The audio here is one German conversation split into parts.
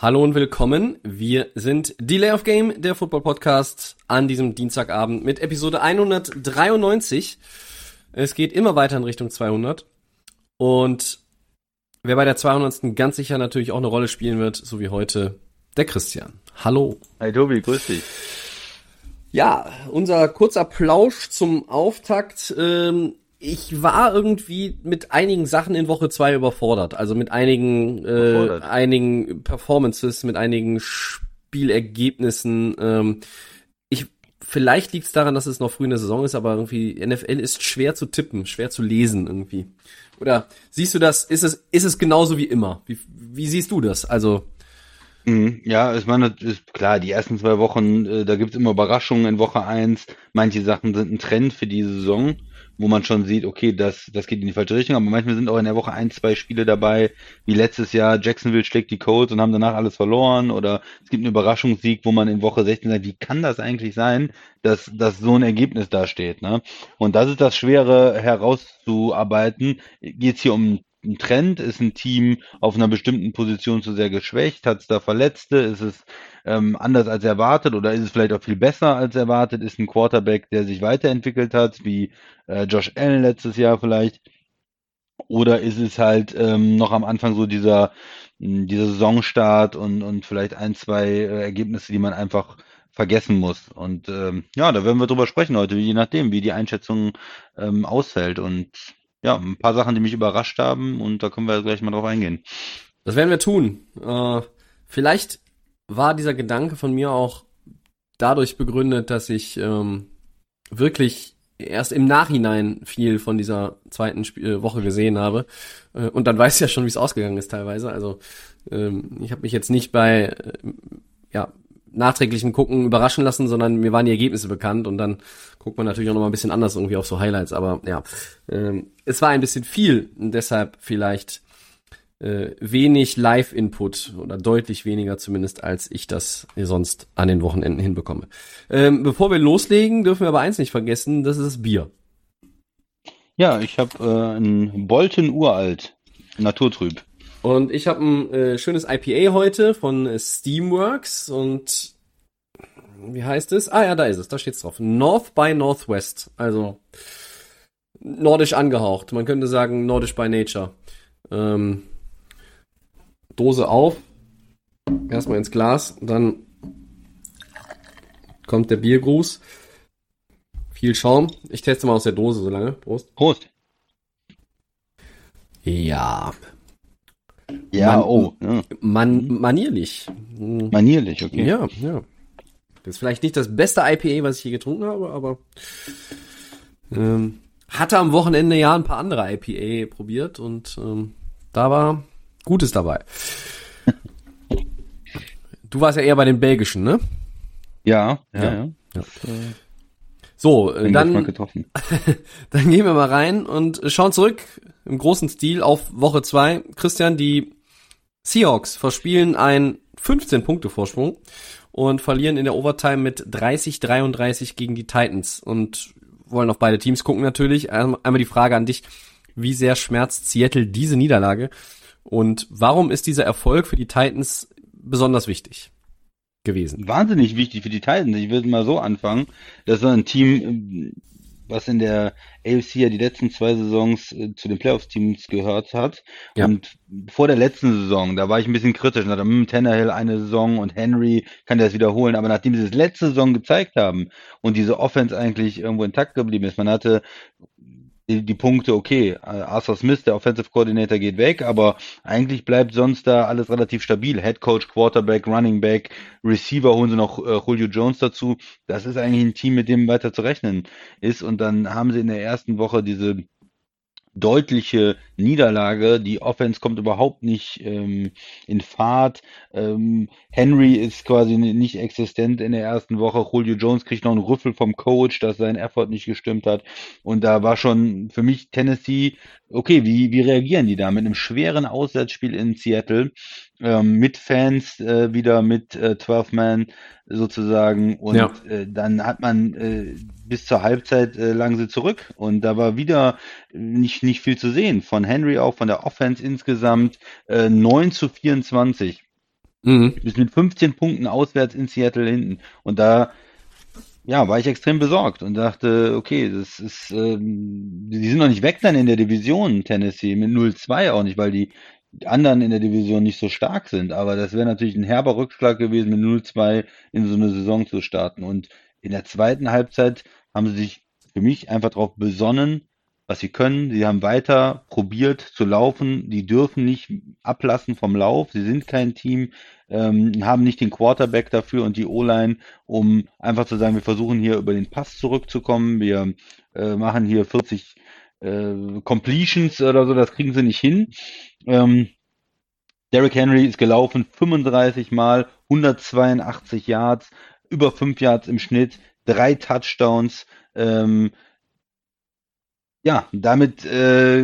Hallo und willkommen. Wir sind Delay of Game, der Football Podcast an diesem Dienstagabend mit Episode 193. Es geht immer weiter in Richtung 200 und wer bei der 200. ganz sicher natürlich auch eine Rolle spielen wird, so wie heute, der Christian. Hallo. Hi Tobi, grüß dich. Ja, unser kurzer Plausch zum Auftakt. Ähm, ich war irgendwie mit einigen Sachen in Woche zwei überfordert. Also mit einigen, äh, einigen Performances, mit einigen Spielergebnissen. Ähm, ich, vielleicht liegt es daran, dass es noch früh in der Saison ist, aber irgendwie NFL ist schwer zu tippen, schwer zu lesen irgendwie. Oder siehst du das? Ist es, ist es genauso wie immer? Wie, wie siehst du das? Also, Mhm. Ja, ich meine, ist klar, die ersten zwei Wochen, äh, da gibt's immer Überraschungen in Woche eins. Manche Sachen sind ein Trend für die Saison, wo man schon sieht, okay, das, das geht in die falsche Richtung, aber manchmal sind auch in der Woche ein, zwei Spiele dabei, wie letztes Jahr, Jacksonville schlägt die Colts und haben danach alles verloren oder es gibt einen Überraschungssieg, wo man in Woche 16 sagt, wie kann das eigentlich sein, dass, dass so ein Ergebnis da steht, ne? Und das ist das Schwere herauszuarbeiten. Geht's hier um ein Trend? Ist ein Team auf einer bestimmten Position zu sehr geschwächt? Hat es da Verletzte? Ist es ähm, anders als erwartet oder ist es vielleicht auch viel besser als erwartet? Ist ein Quarterback, der sich weiterentwickelt hat, wie äh, Josh Allen letztes Jahr vielleicht? Oder ist es halt ähm, noch am Anfang so dieser, mh, dieser Saisonstart und, und vielleicht ein, zwei äh, Ergebnisse, die man einfach vergessen muss? Und ähm, ja, da werden wir drüber sprechen heute, je nachdem, wie die Einschätzung ähm, ausfällt. Und ja, ein paar Sachen, die mich überrascht haben und da können wir gleich mal drauf eingehen. Das werden wir tun. Äh, vielleicht war dieser Gedanke von mir auch dadurch begründet, dass ich ähm, wirklich erst im Nachhinein viel von dieser zweiten Sp äh, Woche gesehen habe. Äh, und dann weiß ich ja schon, wie es ausgegangen ist teilweise. Also ähm, ich habe mich jetzt nicht bei äh, ja, nachträglichem Gucken überraschen lassen, sondern mir waren die Ergebnisse bekannt und dann guckt man natürlich auch noch mal ein bisschen anders irgendwie auf so Highlights. Aber ja, ähm, es war ein bisschen viel und deshalb vielleicht äh, wenig Live-Input oder deutlich weniger zumindest, als ich das sonst an den Wochenenden hinbekomme. Ähm, bevor wir loslegen, dürfen wir aber eins nicht vergessen, das ist das Bier. Ja, ich habe äh, ein Bolton Uralt, Naturtrüb. Und ich habe ein äh, schönes IPA heute von äh, Steamworks und wie heißt es? Ah ja, da ist es, da steht's drauf. North by Northwest, also nordisch angehaucht. Man könnte sagen nordisch by nature. Ähm, Dose auf, erstmal ins Glas, dann kommt der Biergruß. Viel Schaum. Ich teste mal aus der Dose so lange. Prost. Prost. Ja, Ja, Man- oh, ja. man manierlich. Hm. manierlich, okay. Ja, ja. Das ist vielleicht nicht das beste IPA, was ich je getrunken habe, aber ähm, hatte am Wochenende ja ein paar andere IPA probiert und ähm, da war Gutes dabei. Du warst ja eher bei den belgischen, ne? Ja, ja, Ja. ja. Ja. So, äh, Geschmack dann, getroffen. dann gehen wir mal rein und schauen zurück im großen Stil auf Woche zwei. Christian, die Seahawks verspielen einen 15-Punkte-Vorsprung und verlieren in der Overtime mit 30-33 gegen die Titans und wollen auf beide Teams gucken natürlich. Einmal einmal die Frage an dich, wie sehr schmerzt Seattle diese Niederlage und warum ist dieser Erfolg für die Titans besonders wichtig gewesen? Wahnsinnig wichtig für die Titans. Ich würde mal so anfangen. Das war ein Team, ähm, was in der AFC ja die letzten zwei Saisons äh, zu den Playoffs-Teams gehört hat. Ja. Und vor der letzten Saison, da war ich ein bisschen kritisch und dachte, hm, Tannehill eine Saison und Henry kann das wiederholen. Aber nachdem sie das letzte Saison gezeigt haben und diese Offense eigentlich irgendwo intakt geblieben ist, man hatte die, die Punkte, okay, Arthur Smith, der Offensive Coordinator, geht weg, aber eigentlich bleibt sonst da alles relativ stabil. Head Coach, Quarterback, Running Back, Receiver holen sie noch äh, Julio Jones dazu. Das ist eigentlich ein Team, mit dem weiter zu rechnen ist. Und dann haben sie in der ersten Woche diese deutliche Niederlage. Die Offense kommt überhaupt nicht ähm, in Fahrt. Ähm, Henry ist quasi nicht existent in der ersten Woche. Julio Jones kriegt noch einen Rüffel vom Coach, dass sein Effort nicht gestimmt hat. Und da war schon für mich Tennessee, okay, wie, wie reagieren die da mit einem schweren Auswärtsspiel in Seattle? Ähm, mit Fans äh, wieder mit äh, 12 Man sozusagen. Und ja. äh, dann hat man äh, bis zur Halbzeit äh, lagen sie zurück. Und da war wieder nicht nicht viel zu sehen. Von Henry auch von der Offense insgesamt äh, 9 zu 24 mhm. bis mit 15 Punkten auswärts in Seattle hinten. Und da ja, war ich extrem besorgt und dachte, okay, das ist, ähm, die sind noch nicht weg dann in der Division Tennessee mit 0-2 auch nicht, weil die die anderen in der Division nicht so stark sind. Aber das wäre natürlich ein herber Rückschlag gewesen, mit 0-2 in so eine Saison zu starten. Und in der zweiten Halbzeit haben sie sich für mich einfach darauf besonnen, was sie können. Sie haben weiter probiert zu laufen. Die dürfen nicht ablassen vom Lauf. Sie sind kein Team, ähm, haben nicht den Quarterback dafür und die O-Line, um einfach zu sagen, wir versuchen hier über den Pass zurückzukommen. Wir äh, machen hier 40 äh, Completions oder so, das kriegen sie nicht hin. Ähm, Derrick Henry ist gelaufen 35 Mal, 182 Yards, über 5 Yards im Schnitt, drei Touchdowns. Ähm, ja, damit äh,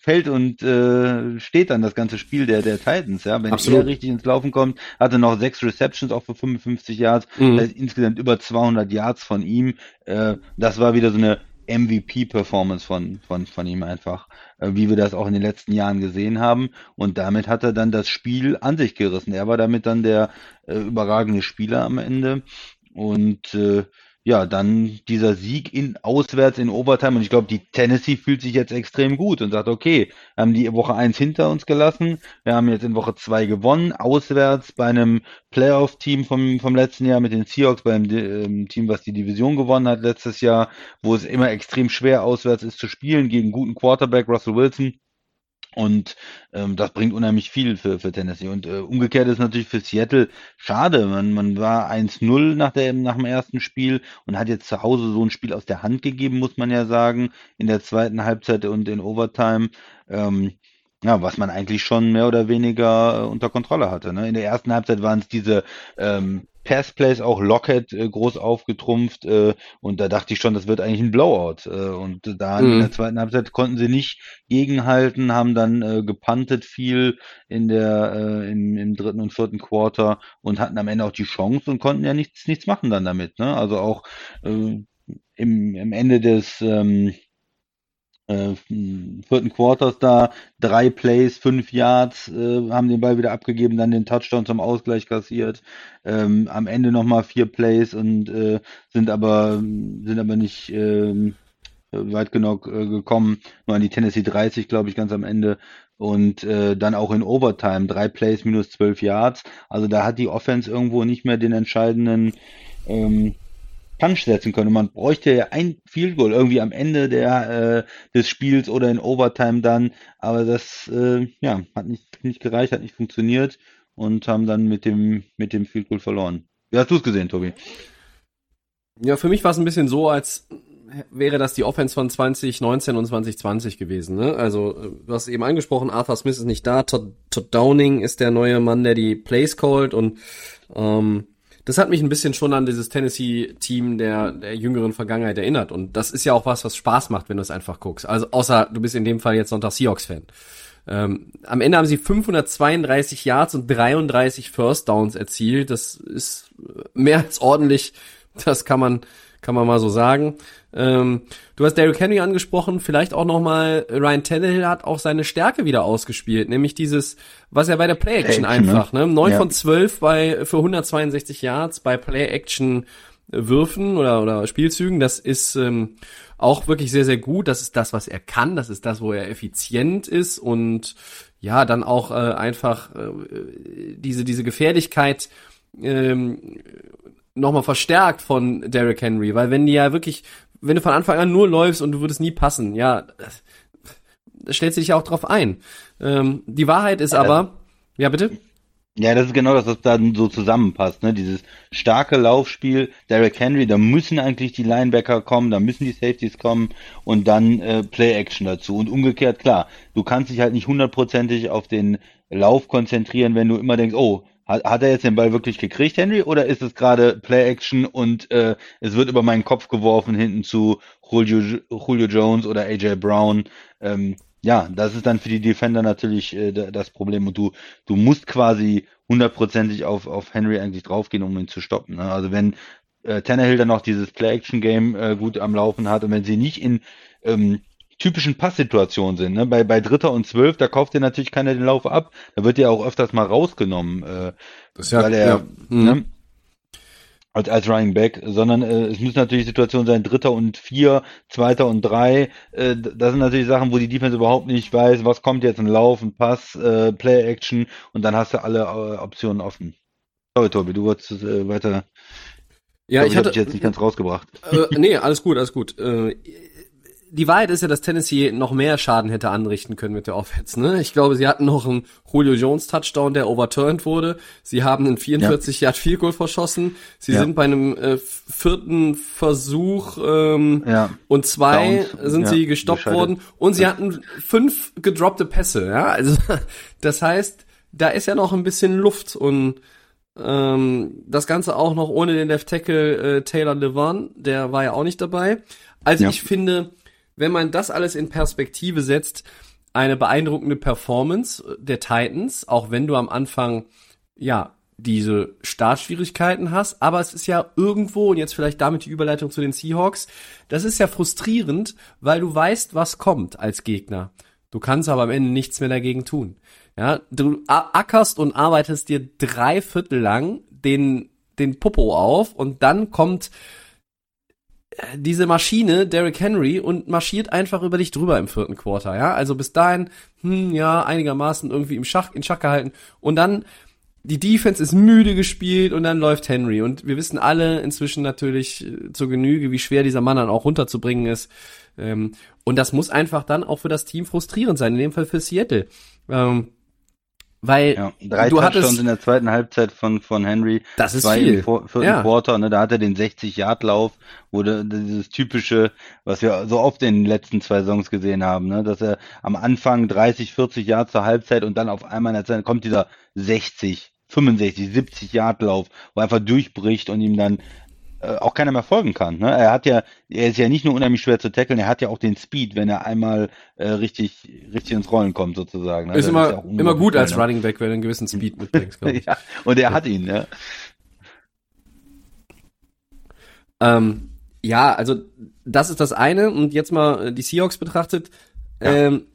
fällt und äh, steht dann das ganze Spiel der, der Titans. Ja, wenn Absolut. er richtig ins Laufen kommt, hatte noch sechs Receptions auch für 55 Yards, mhm. insgesamt über 200 Yards von ihm. Äh, das war wieder so eine MVP-Performance von, von, von ihm einfach, äh, wie wir das auch in den letzten Jahren gesehen haben. Und damit hat er dann das Spiel an sich gerissen. Er war damit dann der äh, überragende Spieler am Ende. Und äh, ja, dann dieser Sieg in auswärts in Overtime und ich glaube, die Tennessee fühlt sich jetzt extrem gut und sagt, okay, wir haben die Woche eins hinter uns gelassen, wir haben jetzt in Woche zwei gewonnen, auswärts bei einem Playoff-Team vom, vom letzten Jahr mit den Seahawks, beim ähm, Team, was die Division gewonnen hat letztes Jahr, wo es immer extrem schwer auswärts ist zu spielen gegen guten Quarterback Russell Wilson. Und ähm, das bringt unheimlich viel für, für Tennessee. Und äh, umgekehrt ist natürlich für Seattle schade. Man, man war 1-0 nach, nach dem ersten Spiel und hat jetzt zu Hause so ein Spiel aus der Hand gegeben, muss man ja sagen, in der zweiten Halbzeit und in Overtime. Ähm, ja, was man eigentlich schon mehr oder weniger äh, unter Kontrolle hatte. Ne? In der ersten Halbzeit waren es diese ähm, Passplays, auch Lockett äh, groß aufgetrumpft äh, und da dachte ich schon, das wird eigentlich ein Blowout. Äh, und da mhm. in der zweiten Halbzeit konnten sie nicht gegenhalten, haben dann äh, gepantet viel in der äh, im, im dritten und vierten Quarter und hatten am Ende auch die Chance und konnten ja nichts nichts machen dann damit. Ne? Also auch äh, im, im Ende des ähm, äh, vierten Quarters da drei Plays, fünf Yards, äh, haben den Ball wieder abgegeben, dann den Touchdown zum Ausgleich kassiert. Ähm, am Ende nochmal vier Plays und äh, sind aber sind aber nicht ähm, weit genug äh, gekommen. Nur an die Tennessee 30, glaube ich, ganz am Ende. Und äh, dann auch in Overtime, drei Plays minus zwölf Yards. Also da hat die Offense irgendwo nicht mehr den entscheidenden ähm, Punch setzen können. man bräuchte ja ein Field Goal irgendwie am Ende der, äh, des Spiels oder in Overtime dann. Aber das äh, ja, hat nicht, nicht gereicht, hat nicht funktioniert und haben dann mit dem, mit dem Field Goal verloren. Wie hast du es gesehen, Tobi? Ja, für mich war es ein bisschen so, als wäre das die Offense von 2019 und 2020 gewesen. Ne? Also, äh, du hast eben angesprochen, Arthur Smith ist nicht da, Todd, Todd Downing ist der neue Mann, der die Plays callt und ähm, das hat mich ein bisschen schon an dieses Tennessee-Team der, der jüngeren Vergangenheit erinnert. Und das ist ja auch was, was Spaß macht, wenn du es einfach guckst. Also außer du bist in dem Fall jetzt Sonntag Seahawks-Fan. Ähm, am Ende haben sie 532 Yards und 33 First Downs erzielt. Das ist mehr als ordentlich. Das kann man, kann man mal so sagen. Ähm, du hast Derrick Henry angesprochen, vielleicht auch nochmal, Ryan Tannehill hat auch seine Stärke wieder ausgespielt, nämlich dieses, was er bei der Play-Action Play einfach, ne? 9 ja. von 12 bei, für 162 Yards bei Play-Action Würfen oder, oder Spielzügen, das ist ähm, auch wirklich sehr, sehr gut. Das ist das, was er kann, das ist das, wo er effizient ist und ja, dann auch äh, einfach äh, diese, diese Gefährlichkeit ähm, nochmal verstärkt von Derrick Henry, weil wenn die ja wirklich wenn du von Anfang an nur läufst und du würdest nie passen, ja, da stellst du dich ja auch drauf ein. Ähm, die Wahrheit ist aber, ja bitte? Ja, das ist genau das, was da so zusammenpasst, ne? Dieses starke Laufspiel, Derrick Henry, da müssen eigentlich die Linebacker kommen, da müssen die Safeties kommen und dann äh, Play-Action dazu. Und umgekehrt, klar, du kannst dich halt nicht hundertprozentig auf den Lauf konzentrieren, wenn du immer denkst, oh, hat, hat er jetzt den Ball wirklich gekriegt, Henry, oder ist es gerade Play-Action und äh, es wird über meinen Kopf geworfen hinten zu Julio, Julio Jones oder AJ Brown? Ähm, ja, das ist dann für die Defender natürlich äh, das Problem und du, du musst quasi hundertprozentig auf, auf Henry eigentlich draufgehen, um ihn zu stoppen. Ne? Also wenn äh, Tannehill dann noch dieses Play-Action-Game äh, gut am Laufen hat und wenn sie nicht in ähm, typischen Passsituationen sind, ne? bei, bei Dritter und Zwölf, da kauft dir natürlich keiner den Lauf ab, da wird ja auch öfters mal rausgenommen, äh, Das ist ja, weil er, ja. Mhm. ne, als, als Running Back, sondern äh, es müssen natürlich Situationen sein, Dritter und Vier, Zweiter und Drei. Äh, das sind natürlich Sachen, wo die Defense überhaupt nicht weiß, was kommt jetzt, ein Lauf, ein Pass, äh, Play-Action und dann hast du alle äh, Optionen offen. Sorry, Tobi, du wolltest äh, weiter. Ja, glaub, ich hab hatte dich jetzt nicht ganz rausgebracht. äh, nee, alles gut, alles gut. Äh, die Wahrheit ist ja, dass Tennessee noch mehr Schaden hätte anrichten können mit der Offense. Ne? Ich glaube, sie hatten noch einen Julio Jones Touchdown, der overturned wurde. Sie haben einen 44 Yard Field Goal verschossen. Sie Ja. sind bei einem äh, vierten Versuch ähm, Ja. und zwei Downs, sind ja, sie gestoppt worden und sie hatten fünf gedroppte Pässe. Ja, also das heißt, da ist ja noch ein bisschen Luft und ähm, das Ganze auch noch ohne den Left Tackle äh, Taylor Levan, der war ja auch nicht dabei. Also ich finde, wenn man das alles in Perspektive setzt, eine beeindruckende Performance der Titans, auch wenn du am Anfang ja diese Startschwierigkeiten hast, aber es ist ja irgendwo, und jetzt vielleicht damit die Überleitung zu den Seahawks, das ist ja frustrierend, weil du weißt, was kommt als Gegner. Du kannst aber am Ende nichts mehr dagegen tun. Ja, du ackerst und arbeitest dir drei Viertel lang den, den Popo auf und dann kommt diese Maschine, Derrick Henry, und marschiert einfach über dich drüber im vierten Quarter, ja. Also bis dahin, hm, ja, einigermaßen irgendwie im Schach, in Schach gehalten. Und dann, die Defense ist müde gespielt und dann läuft Henry. Und wir wissen alle inzwischen natürlich äh, zur Genüge, wie schwer dieser Mann dann auch runterzubringen ist. Ähm, und das muss einfach dann auch für das Team frustrierend sein, in dem Fall für Seattle. Ähm, weil Ja, drei du Touchdowns hattest, in der zweiten Halbzeit von, von Henry. Das ist zwei viel. im vor- vierten Ja. Quarter, ne, da hat er den 60-Yard-Lauf, wo der, dieses typische, was wir so oft in den letzten zwei Songs gesehen haben, ne, dass er am Anfang 30, 40 Yards zur Halbzeit und dann auf einmal in der Zeit kommt dieser 60, 65, 70 Yard-Lauf, wo er einfach durchbricht und ihm dann auch keiner mehr folgen kann. Ne? Er hat ja, er ist ja nicht nur unheimlich schwer zu tackeln, er hat ja auch den Speed, wenn er einmal äh, richtig, richtig ins Rollen kommt sozusagen. Ne? ist Das immer, ja auch immer gut als ne? Running Back, wenn du einen gewissen Speed mitbringst, ja, und er hat ihn, ja. Ähm, ja, also das ist das eine. Und jetzt mal äh, die Seahawks betrachtet. Ähm,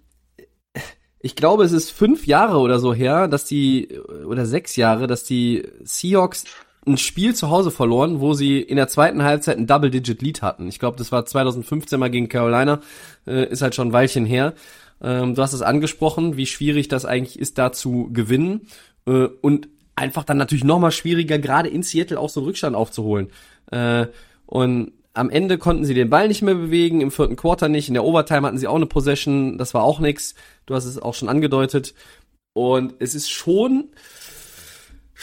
ich glaube, es ist fünf Jahre oder so her, dass die, oder sechs Jahre, dass die Seahawks ein Spiel zu Hause verloren, wo sie in der zweiten Halbzeit ein Double-Digit-Lead hatten. Ich glaube, das war 2015 mal gegen Carolina, äh, ist halt schon ein Weilchen her. Ähm, du hast es angesprochen, wie schwierig das eigentlich ist, da zu gewinnen. Äh, und einfach dann natürlich noch mal schwieriger, gerade in Seattle auch so einen Rückstand aufzuholen. Äh, und am Ende konnten sie den Ball nicht mehr bewegen, im vierten Quarter nicht, in der Overtime hatten sie auch eine Possession, das war auch nix. Du hast es auch schon angedeutet. Und es ist schon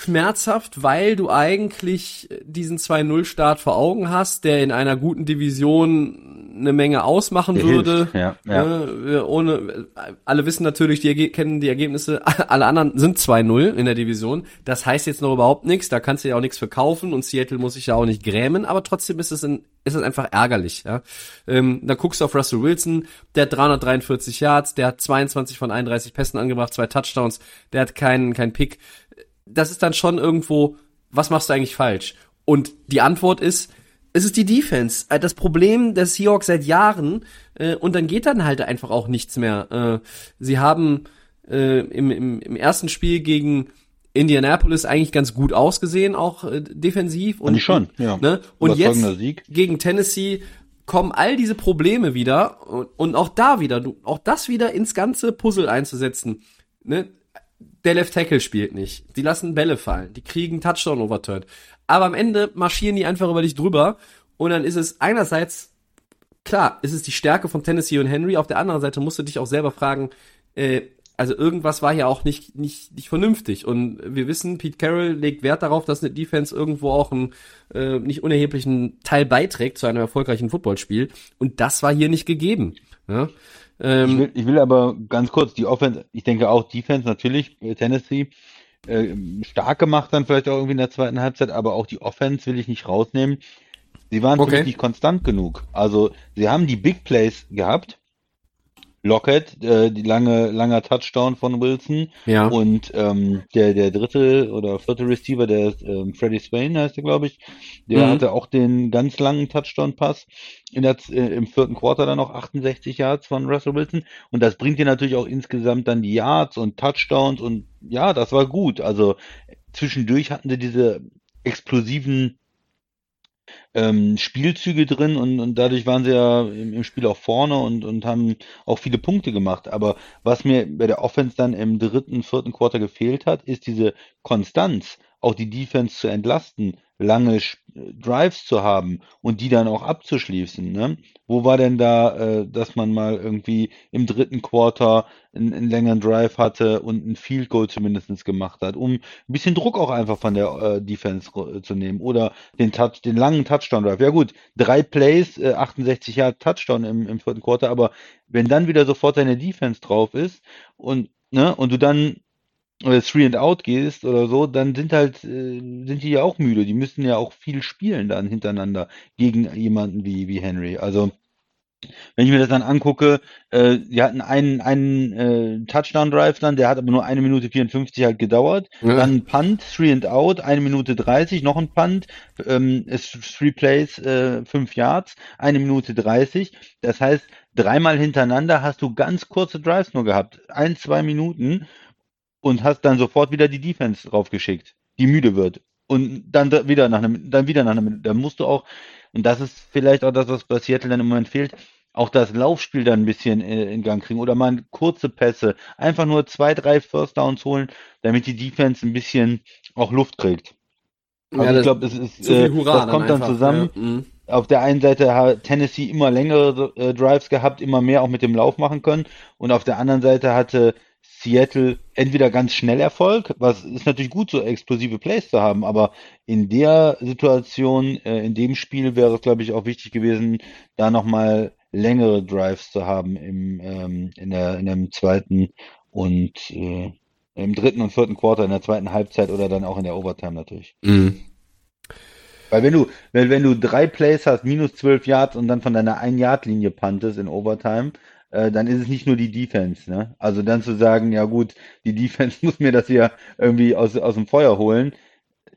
schmerzhaft, weil du eigentlich diesen 2-0-Start vor Augen hast, der in einer guten Division eine Menge ausmachen Der würde. ja, ja. Ne, ohne, alle wissen natürlich, die kennen die Ergebnisse, alle anderen sind 2-0 in der Division. Das heißt jetzt noch überhaupt nichts, da kannst du ja auch nichts verkaufen und Seattle muss sich ja auch nicht grämen, aber trotzdem ist es, ein, ist es einfach ärgerlich. Ja? Ähm, da guckst du auf Russell Wilson, der hat 343 Yards, der hat 22 von 31 Pässen angebracht, zwei Touchdowns, der hat keinen keinen Pick. Das ist dann schon irgendwo, was machst du eigentlich falsch? Und die Antwort ist, es ist die Defense. Äh, Das Problem der Seahawks seit Jahren äh, und dann geht dann halt einfach auch nichts mehr. Äh, sie haben äh, im, im, im ersten Spiel gegen Indianapolis eigentlich ganz gut ausgesehen, auch äh, defensiv. Und ich schon, ja. Ne? Und jetzt Sieg. gegen Tennessee kommen all diese Probleme wieder und, und auch da wieder, du, auch das wieder ins ganze Puzzle einzusetzen. Ne? Der Left Tackle spielt nicht. Die lassen Bälle fallen. Die kriegen Touchdown overturned. Aber am Ende marschieren die einfach über dich drüber. Und dann ist es einerseits, klar, ist es die Stärke von Tennessee und Henry. Auf der anderen Seite musst du dich auch selber fragen, äh, also irgendwas war ja auch nicht, nicht, nicht vernünftig. Und wir wissen, Pete Carroll legt Wert darauf, dass eine Defense irgendwo auch einen äh, nicht unerheblichen Teil beiträgt zu einem erfolgreichen Footballspiel. Und das war hier nicht gegeben. Ja? Ähm, Ich will, ich will aber ganz kurz die Offense, ich denke auch Defense natürlich, äh, Tennessee, äh, stark gemacht dann vielleicht auch irgendwie in der zweiten Halbzeit, aber auch die Offense will ich nicht rausnehmen. Sie waren Okay. nicht konstant genug. Also sie haben die Big Plays gehabt. Lockett, äh, die lange, langer Touchdown von Wilson ja. und ähm, der, der dritte oder vierte Receiver, der ist ähm, Freddie Swain heißt er, glaube ich, der Mhm. hatte auch den ganz langen Touchdown-Pass in der, äh, im vierten Quarter dann noch 68 Yards von Russell Wilson und das bringt dir natürlich auch insgesamt dann die Yards und Touchdowns und ja, das war gut. Also zwischendurch hatten sie diese explosiven ähm, Spielzüge drin und, und dadurch waren sie ja im, im Spiel auch vorne und, und haben auch viele Punkte gemacht. Aber was mir bei der Offense dann im dritten, vierten Quarter gefehlt hat, ist diese Konstanz, auch die Defense zu entlasten, lange Drives zu haben und die dann auch abzuschließen. Ne? Wo war denn da, äh, dass man mal irgendwie im dritten Quarter einen, einen längeren Drive hatte und ein Field Goal zumindest gemacht hat, um ein bisschen Druck auch einfach von der äh, Defense zu nehmen oder den Touch, den langen Touchdown Drive. Ja gut, drei Plays, äh, 68 Jahre Touchdown im, im vierten Quarter, aber wenn dann wieder sofort deine Defense drauf ist und ne und du dann äh, Three and Out gehst oder so, dann sind halt äh, sind die ja auch müde. Die müssen ja auch viel spielen dann hintereinander gegen jemanden wie wie Henry. Also wenn ich mir das dann angucke, äh, die hatten einen, einen äh, Touchdown-Drive dann, der hat aber nur eine Minute 54 halt gedauert. Ja. Dann ein Punt, Three and Out, eine Minute 30, noch ein Punt, ähm, ist Three Plays, äh, fünf Yards, eine Minute 30. Das heißt, dreimal hintereinander hast du ganz kurze Drives nur gehabt, ein, zwei Minuten und hast dann sofort wieder die Defense draufgeschickt, die müde wird. Und dann da- wieder nach einem, dann wieder nach einem, da musst du auch, und das ist vielleicht auch das, was bei Seattle dann im Moment fehlt, auch das Laufspiel dann ein bisschen äh, in Gang kriegen oder mal kurze Pässe, einfach nur zwei, drei First Downs holen, damit die Defense ein bisschen auch Luft kriegt. Also Ja, ich glaube, es ist, äh, das kommt dann einfach, zusammen. Ja. Mhm. Auf der einen Seite hat Tennessee immer längere äh, Drives gehabt, immer mehr auch mit dem Lauf machen können. Und auf der anderen Seite hatte Seattle entweder ganz schnell Erfolg, was ist natürlich gut, so explosive Plays zu haben, aber in der Situation, äh, in dem Spiel wäre es, glaube ich, auch wichtig gewesen, da nochmal längere Drives zu haben im, ähm, in der, in dem zweiten und äh, im dritten und vierten Quarter, in der zweiten Halbzeit oder dann auch in der Overtime natürlich. Mhm. Weil wenn du, wenn, wenn du drei Plays hast, minus zwölf Yards und dann von deiner Ein-Yard-Linie puntest in Overtime, äh, dann ist es nicht nur die Defense, ne? Also dann zu sagen, ja gut, die Defense muss mir das hier irgendwie aus, aus dem Feuer holen.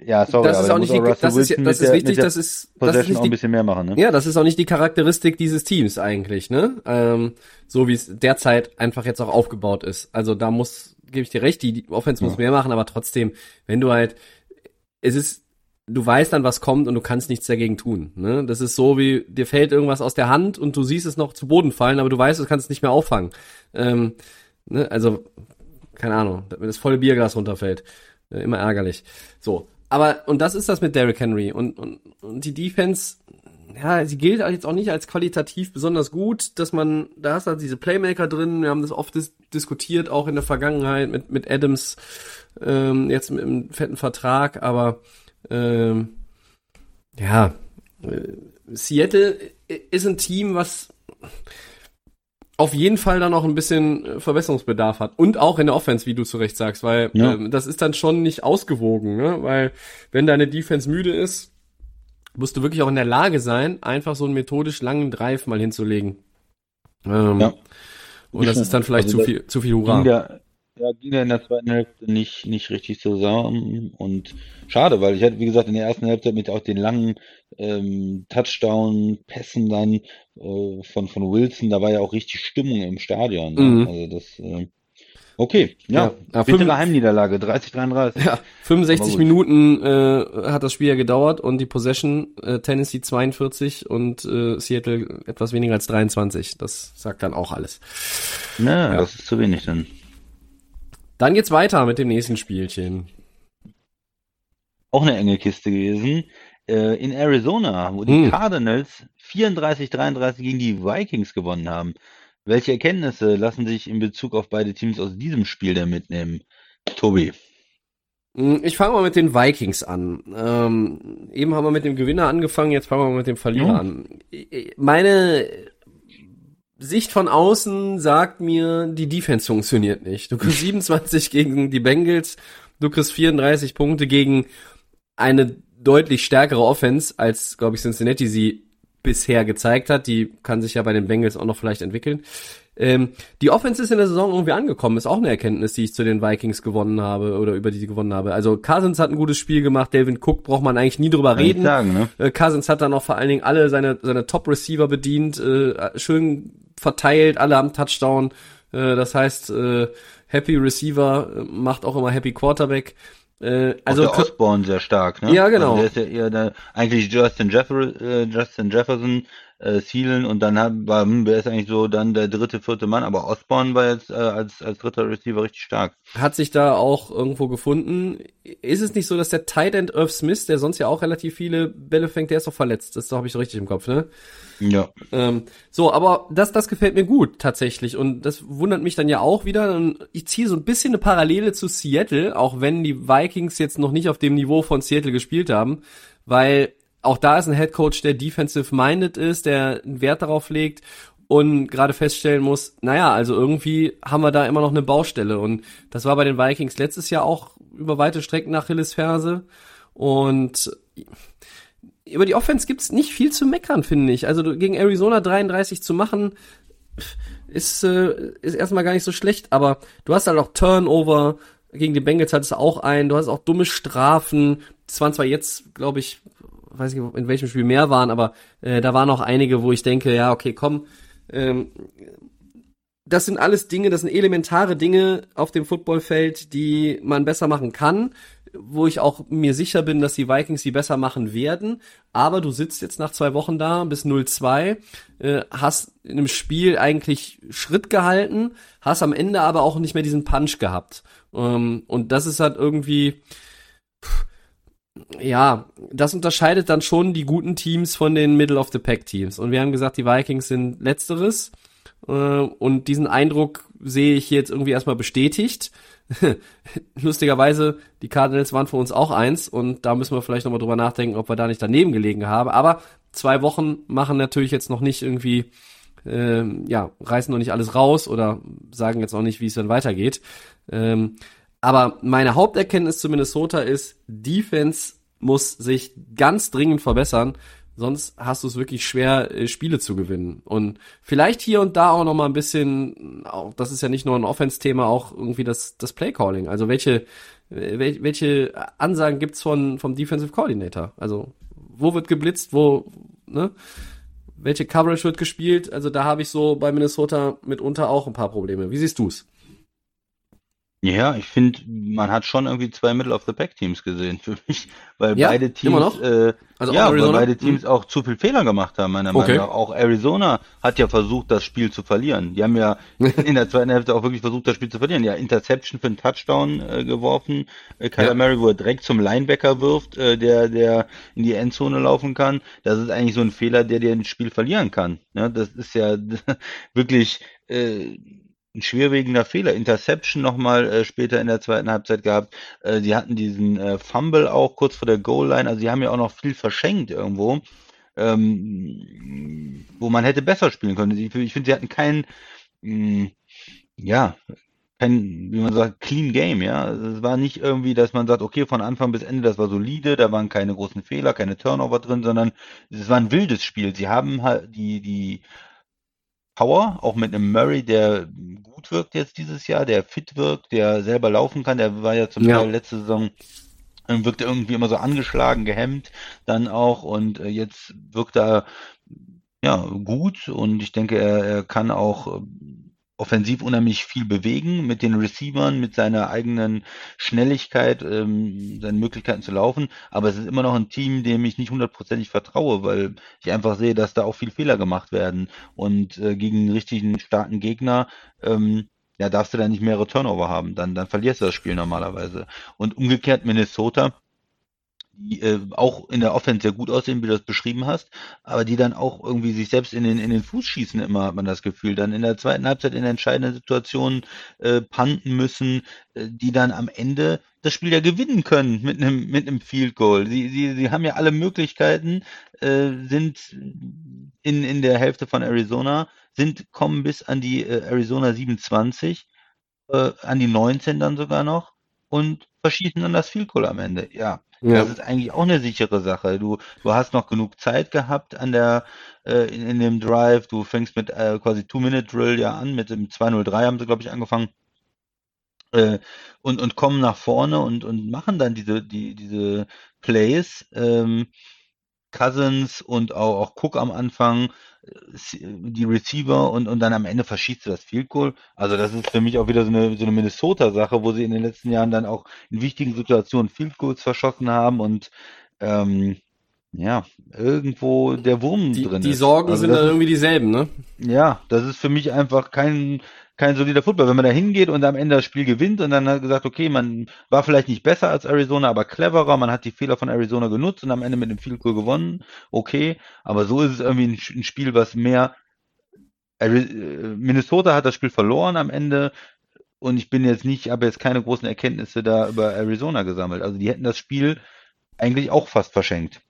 Ja, sorry, das ist auch nicht muss die, das ist, das ist der, wichtig, das ist, das ist nicht auch ein die, bisschen mehr machen, ne? ja, das ist auch nicht die Charakteristik dieses Teams eigentlich, ne? Ähm, so wie es derzeit einfach jetzt auch aufgebaut ist. Also da muss, gebe ich dir recht, die, die Offense muss Ja. mehr machen, aber trotzdem, wenn du halt, es ist, du weißt dann, was kommt und du kannst nichts dagegen tun, ne? Das ist so wie, dir fällt irgendwas aus der Hand und du siehst es noch zu Boden fallen, aber du weißt, du kannst es nicht mehr auffangen. Ähm, ne? Also, keine Ahnung, wenn das volle Bierglas runterfällt. Äh, immer ärgerlich. So. Aber, und das ist das mit Derrick Henry. Und, und, und die Defense, ja, sie gilt jetzt auch nicht als qualitativ besonders gut, dass man, da hast du halt diese Playmaker drin, wir haben das oft dis diskutiert, auch in der Vergangenheit mit, mit Adams, ähm, jetzt mit einem fetten Vertrag, aber, ähm, ja, äh, Seattle ist ein Team, was auf jeden Fall dann auch ein bisschen äh, Verbesserungsbedarf hat. Und auch in der Offense, wie du zu Recht sagst, weil Ja. ähm, das ist dann schon nicht ausgewogen, ne? Weil wenn deine Defense müde ist, musst du wirklich auch in der Lage sein, einfach so einen methodisch langen Drive mal hinzulegen. Ähm, Ja. Und das ist dann vielleicht Also zu viel, zu viel Hurra. Ja, ging der in der zweiten Hälfte nicht, nicht richtig zusammen und schade, weil ich hatte, wie gesagt, in der ersten Hälfte mit auch den langen ähm, Touchdown-Pässen dann äh, von, von Wilson, da war ja auch richtig Stimmung im Stadion. Ne? Mhm. Also das, äh, okay, ja, Ja, ja, bittere Heimniederlage, 30-33. Ja, 65 gut. Minuten äh, hat das Spiel ja gedauert und die Possession äh, Tennessee 42 und äh, Seattle etwas weniger als 23. Das sagt dann auch alles. Na, Ja. das ist zu wenig dann. Dann geht's weiter mit dem nächsten Spielchen. Auch eine enge Kiste gewesen. Äh, in Arizona, wo die Hm. Cardinals 34-33 gegen die Vikings gewonnen haben. Welche Erkenntnisse lassen sich in Bezug auf beide Teams aus diesem Spiel denn mitnehmen? Tobi. Hm, ich fange mal mit den Vikings an. Ähm, eben haben wir mit dem Gewinner angefangen, jetzt fangen wir mal mit dem Verlierer Ja. an. Meine Sicht von außen sagt mir, die Defense funktioniert nicht. Du kriegst 27 gegen die Bengals, du kriegst 34 Punkte gegen eine deutlich stärkere Offense, als, glaube ich, Cincinnati sie bisher gezeigt hat. Die kann sich ja bei den Bengals auch noch vielleicht entwickeln. Ähm, die Offense ist in der Saison irgendwie angekommen, ist auch eine Erkenntnis, die ich zu den Vikings gewonnen habe oder über die ich gewonnen habe. Also Cousins hat ein gutes Spiel gemacht, Delvin Cook braucht man eigentlich nie drüber reden. sagen, ne? Äh, Cousins hat dann auch vor allen Dingen alle seine, seine Top-Receiver bedient, äh, schön verteilt, alle am Touchdown. Äh, das heißt, äh, Happy Receiver äh, macht auch immer Happy Quarterback. Äh, Also also der Osborne sehr stark, ne? Ja, genau. Also der ist ja eher der, eigentlich Justin, Jeffer, äh, Justin Jefferson, äh, Thielen und dann hat, war, hm, wer ist eigentlich so dann der dritte, vierte Mann, aber Osborne war jetzt äh, als, als dritter Receiver richtig stark. hat sich da auch irgendwo gefunden. Ist es nicht so, dass der Tight End Irv Smith, der sonst ja auch relativ viele Bälle fängt, der ist doch verletzt. Das habe ich so richtig im Kopf, ne? Ja. Ähm, so, aber das, das gefällt mir gut tatsächlich und das wundert mich dann ja auch wieder. Und ich ziehe so ein bisschen eine Parallele zu Seattle, auch wenn die Vikings jetzt noch nicht auf dem Niveau von Seattle gespielt haben, weil auch da ist ein Head Coach, der defensive minded ist, der einen Wert darauf legt und gerade feststellen muss, naja, also irgendwie haben wir da immer noch eine Baustelle. Und das war bei den Vikings letztes Jahr auch über weite Strecken nach Achillesferse und über die Offense gibt's nicht viel zu meckern, finde ich. Also gegen Arizona 33 zu machen, ist, äh, ist erstmal gar nicht so schlecht, aber du hast halt auch Turnover, gegen die Bengals hattest du auch einen, du hast auch dumme Strafen, es waren zwar jetzt, glaube ich, weiß nicht, in welchem Spiel mehr waren, aber äh, da waren auch einige, wo ich denke, ja, okay, komm, ähm, das sind alles Dinge, das sind elementare Dinge auf dem Footballfeld, die man besser machen kann, wo ich auch mir sicher bin, dass die Vikings sie besser machen werden. Aber du sitzt jetzt nach zwei Wochen da bis 0-2, äh, hast in einem Spiel eigentlich Schritt gehalten, hast am Ende aber auch nicht mehr diesen Punch gehabt. Ähm, und das ist halt irgendwie, pff, ja, das unterscheidet dann schon die guten Teams von den Middle of the Pack Teams. Und wir haben gesagt, die Vikings sind letzteres. Äh, Und diesen Eindruck sehe ich jetzt irgendwie erstmal bestätigt. Lustigerweise, die Cardinals waren für uns auch eins und da müssen wir vielleicht nochmal drüber nachdenken, ob wir da nicht daneben gelegen haben. Aber zwei Wochen machen natürlich jetzt noch nicht irgendwie, ähm, ja, reißen noch nicht alles raus oder sagen jetzt noch nicht, wie es dann weitergeht. Ähm, aber meine Haupterkenntnis zu Minnesota ist, Defense muss sich ganz dringend verbessern, sonst hast du es wirklich schwer, äh, Spiele zu gewinnen. Und vielleicht hier und da auch noch mal ein bisschen, auch das ist ja nicht nur ein Offense-Thema, auch irgendwie das, das Play-Calling. Also welche, äh, wel, welche Ansagen gibt's von, vom Defensive Coordinator? Also wo wird geblitzt, wo, ne? Welche Coverage wird gespielt? Also da habe ich so bei Minnesota mitunter auch ein paar Probleme. Wie siehst du's? Ja, ich finde, man hat schon irgendwie zwei Middle of the Pack Teams gesehen für mich, weil Ja, beide Teams, noch? äh, Also ja, weil beide Teams auch zu viel Fehler gemacht haben, meiner Okay. Meinung nach. Auch Arizona hat ja versucht, das Spiel zu verlieren. Die haben ja in der zweiten Hälfte auch wirklich versucht, das Spiel zu verlieren. Ja, Interception für einen Touchdown äh, geworfen. Äh, Kyler Ja. Murray, wo er direkt zum Linebacker wirft, äh, der, der in die Endzone laufen kann. Das ist eigentlich so ein Fehler, der dir ein Spiel verlieren kann. Ja, das ist ja wirklich äh, ein schwerwiegender Fehler. Interception nochmal äh, später in der zweiten Halbzeit gehabt. Äh, sie hatten diesen äh, Fumble auch kurz vor der Goal-Line. Also sie haben ja auch noch viel verschenkt irgendwo, ähm, wo man hätte besser spielen können. Ich, ich finde, sie hatten kein, mh, ja, kein, wie man sagt, clean Game, ja. Also Es war nicht irgendwie, dass man sagt, okay, von Anfang bis Ende, das war solide, da waren keine großen Fehler, keine Turnover drin, sondern es war ein wildes Spiel. Sie haben halt die, die Power, auch mit einem Murray, der gut wirkt jetzt dieses Jahr, der fit wirkt, der selber laufen kann, der war ja zum Ja. Teil letzte Saison ähm, wirkte irgendwie immer so angeschlagen, gehemmt dann auch und äh, jetzt wirkt er ja gut und ich denke, er, er kann auch ähm, offensiv unheimlich viel bewegen mit den Receivern, mit seiner eigenen Schnelligkeit, ähm, seinen Möglichkeiten zu laufen. Aber es ist immer noch ein Team, dem ich nicht hundertprozentig vertraue, weil ich einfach sehe, dass da auch viel Fehler gemacht werden. Und äh, gegen einen richtigen starken Gegner, ähm, ja, darfst du da nicht mehrere Turnover haben. Dann, dann verlierst du das Spiel normalerweise. Und umgekehrt Minnesota, die äh, auch in der Offense sehr gut aussehen, wie du das beschrieben hast, aber die dann auch irgendwie sich selbst in den, in den Fuß schießen, immer hat man das Gefühl. Dann in der zweiten Halbzeit in entscheidenden Situationen äh, panten müssen, äh, die dann am Ende das Spiel ja gewinnen können mit einem mit einem Field Goal. Sie, sie, sie haben ja alle Möglichkeiten, äh, sind in, in der Hälfte von Arizona, sind kommen bis an die äh, Arizona 27, äh, an die 19 dann sogar noch und verschießen dann das Field Goal am Ende. Ja, Ja. das ist eigentlich auch eine sichere Sache. Du, du hast noch genug Zeit gehabt an der, äh, in, in dem Drive. Du fängst mit äh, quasi Two-Minute-Drill ja an, mit dem 203 haben sie, glaube ich, angefangen. Äh, und, und kommen nach vorne und, und machen dann diese, die, diese Plays. Ähm, Cousins und auch, auch Cook am Anfang, äh, die Receiver und, und dann am Ende verschießt du das Field Goal. Also das ist für mich auch wieder so eine, so eine Minnesota-Sache, wo sie in den letzten Jahren dann auch in wichtigen Situationen Field Goals verschossen haben und ähm, ja, irgendwo der Wurm Die, drin die ist. Sorgen Also sind dann irgendwie dieselben, ne? ja, das ist für mich einfach kein, kein solider Football. Wenn man da hingeht und am Ende das Spiel gewinnt und dann hat gesagt, okay, man war vielleicht nicht besser als Arizona, aber cleverer, man hat die Fehler von Arizona genutzt und am Ende mit dem Field Goal gewonnen, okay, aber so ist es irgendwie ein, ein Spiel, was mehr äh, Minnesota hat das Spiel verloren am Ende und ich bin jetzt nicht, habe jetzt keine großen Erkenntnisse da über Arizona gesammelt. Also die hätten das Spiel eigentlich auch fast verschenkt.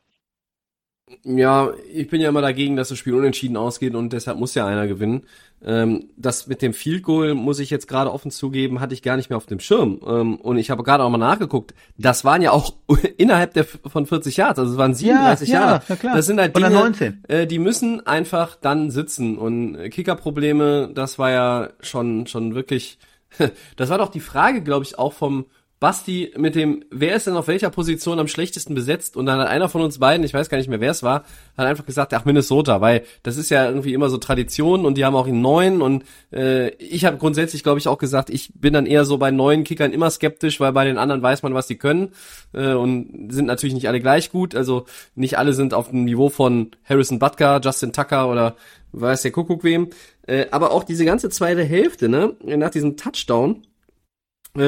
Ja, ich bin ja immer dagegen, dass das Spiel unentschieden ausgeht und deshalb muss ja einer gewinnen. Ähm, das mit dem Field Goal, muss ich jetzt gerade offen zugeben, hatte ich gar nicht mehr auf dem Schirm. Ähm, und ich habe gerade auch mal nachgeguckt. Das waren ja auch innerhalb der von 40 Yards, also es waren 37 ja, Jahre. na klar. Das sind halt Dinge, 19. äh, die müssen einfach dann sitzen. Und Kickerprobleme, das war ja schon schon wirklich. Das war doch die Frage, glaube ich, auch vom Basti mit dem, wer ist denn auf welcher Position am schlechtesten besetzt? Und dann hat einer von uns beiden, ich weiß gar nicht mehr, wer es war, hat einfach gesagt, ach Minnesota, weil das ist ja irgendwie immer so Tradition und die haben auch in neun und äh, ich habe grundsätzlich, glaube ich, auch gesagt, ich bin dann eher so bei neuen Kickern immer skeptisch, weil bei den anderen weiß man, was die können äh, und sind natürlich nicht alle gleich gut. Also nicht alle sind auf dem Niveau von Harrison Butker, Justin Tucker oder weiß der Kuckuck wem. Äh, aber auch diese ganze zweite Hälfte, ne, nach diesem Touchdown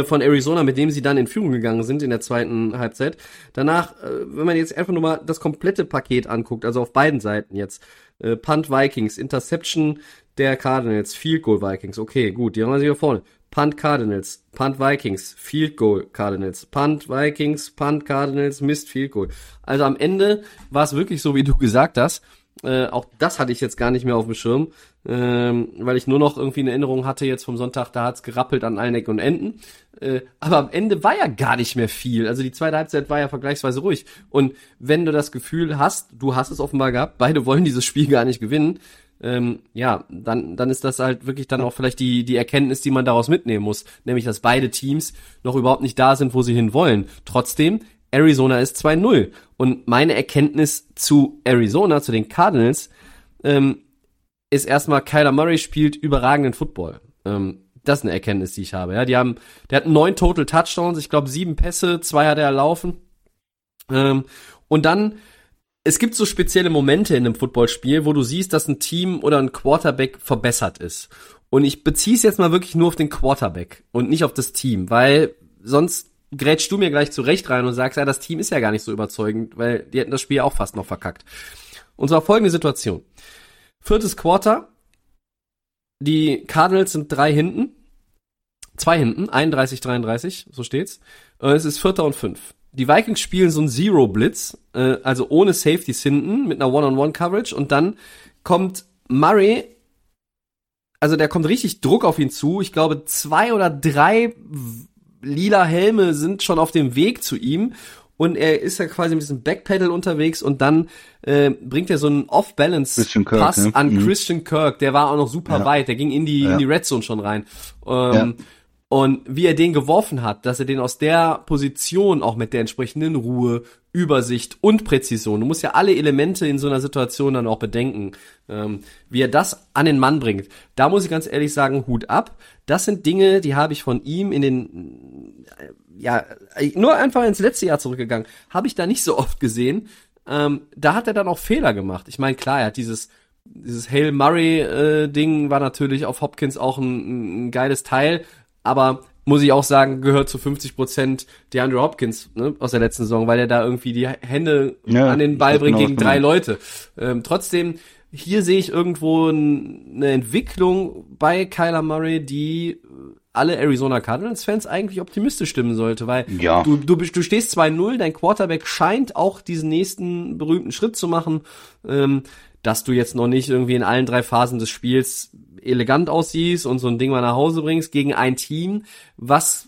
von Arizona, mit dem sie dann in Führung gegangen sind in der zweiten Halbzeit. Danach, äh, wenn man jetzt einfach nur mal das komplette Paket anguckt, also auf beiden Seiten jetzt, äh, Punt Vikings, Interception der Cardinals, Field Goal Vikings, okay, gut, die haben wir sich hier vorne. Punt Cardinals, Punt Vikings, Field Goal Cardinals, Punt Vikings, Punt Cardinals, Mist Field Goal. Also am Ende war es wirklich so, wie du gesagt hast. Äh, auch das hatte ich jetzt gar nicht mehr auf dem Schirm, ähm, weil ich nur noch irgendwie eine Erinnerung hatte jetzt vom Sonntag, da hat's gerappelt an allen Ecken und Enden. Äh, aber am Ende war ja gar nicht mehr viel. Also die zweite Halbzeit war ja vergleichsweise ruhig. Und wenn du das Gefühl hast, du hast es offenbar gehabt, beide wollen dieses Spiel gar nicht gewinnen, ähm, ja, dann, dann ist das halt wirklich dann auch vielleicht die, die Erkenntnis, die man daraus mitnehmen muss. Nämlich, dass beide Teams noch überhaupt nicht da sind, wo sie hin wollen. Trotzdem, Arizona ist 2-0. Und meine Erkenntnis zu Arizona, zu den Cardinals, ähm, ist erstmal, Kyler Murray spielt überragenden Football. Ähm, das ist eine Erkenntnis, die ich habe. Ja, die haben, der hat neun Total Touchdowns, ich glaube sieben Pässe, zwei hat er erlaufen. Ähm, und dann, es gibt so spezielle Momente in einem Footballspiel, wo du siehst, dass ein Team oder ein Quarterback verbessert ist. Und ich beziehe es jetzt mal wirklich nur auf den Quarterback und nicht auf das Team, weil sonst grätschst du mir gleich zurecht rein und sagst, ja, das Team ist ja gar nicht so überzeugend, weil die hätten das Spiel auch fast noch verkackt. Und zwar folgende Situation. Viertes Quarter. Die Cardinals sind drei hinten. Zwei hinten. 31, 33. So steht's. Äh, Es ist Vierter und fünf. Die Vikings spielen so ein Zero-Blitz. äh, Also ohne Safeties hinten. Mit einer One-on-One-Coverage. Und dann kommt Murray. Also der kommt richtig Druck auf ihn zu. Ich glaube, zwei oder drei lila Helme sind schon auf dem Weg zu ihm und er ist ja quasi mit diesem Backpedal unterwegs und dann äh, bringt er so einen Off-Balance-Pass ne? an Mhm. Christian Kirk, der war auch noch super Ja. weit, der ging in die, in Ja. die Red Zone schon rein. Ähm, Und wie er den geworfen hat, dass er den aus der Position auch mit der entsprechenden Ruhe, Übersicht und Präzision, du musst ja alle Elemente in so einer Situation dann auch bedenken, ähm, wie er das an den Mann bringt. Da muss ich ganz ehrlich sagen, Hut ab. Das sind Dinge, die habe ich von ihm in den, ja, nur einfach ins letzte Jahr zurückgegangen, habe ich da nicht so oft gesehen. Ähm, da hat er dann auch Fehler gemacht. Ich meine, klar, er hat dieses dieses Hail Murray äh, Ding war natürlich auf Hopkins auch ein, ein geiles Teil, aber muss ich auch sagen, gehört zu 50 Prozent DeAndre Hopkins ne, aus der letzten Saison, weil er da irgendwie die Hände Ja, an den Ball bringt genau, gegen drei. Leute. Ähm, trotzdem, hier sehe ich irgendwo eine Entwicklung bei Kyler Murray, die äh, alle Arizona Cardinals-Fans eigentlich optimistisch stimmen sollte, weil Ja. du, du, du stehst 2-0, dein Quarterback scheint auch diesen nächsten berühmten Schritt zu machen, ähm, dass du jetzt noch nicht irgendwie in allen drei Phasen des Spiels elegant aussiehst und so ein Ding mal nach Hause bringst gegen ein Team, was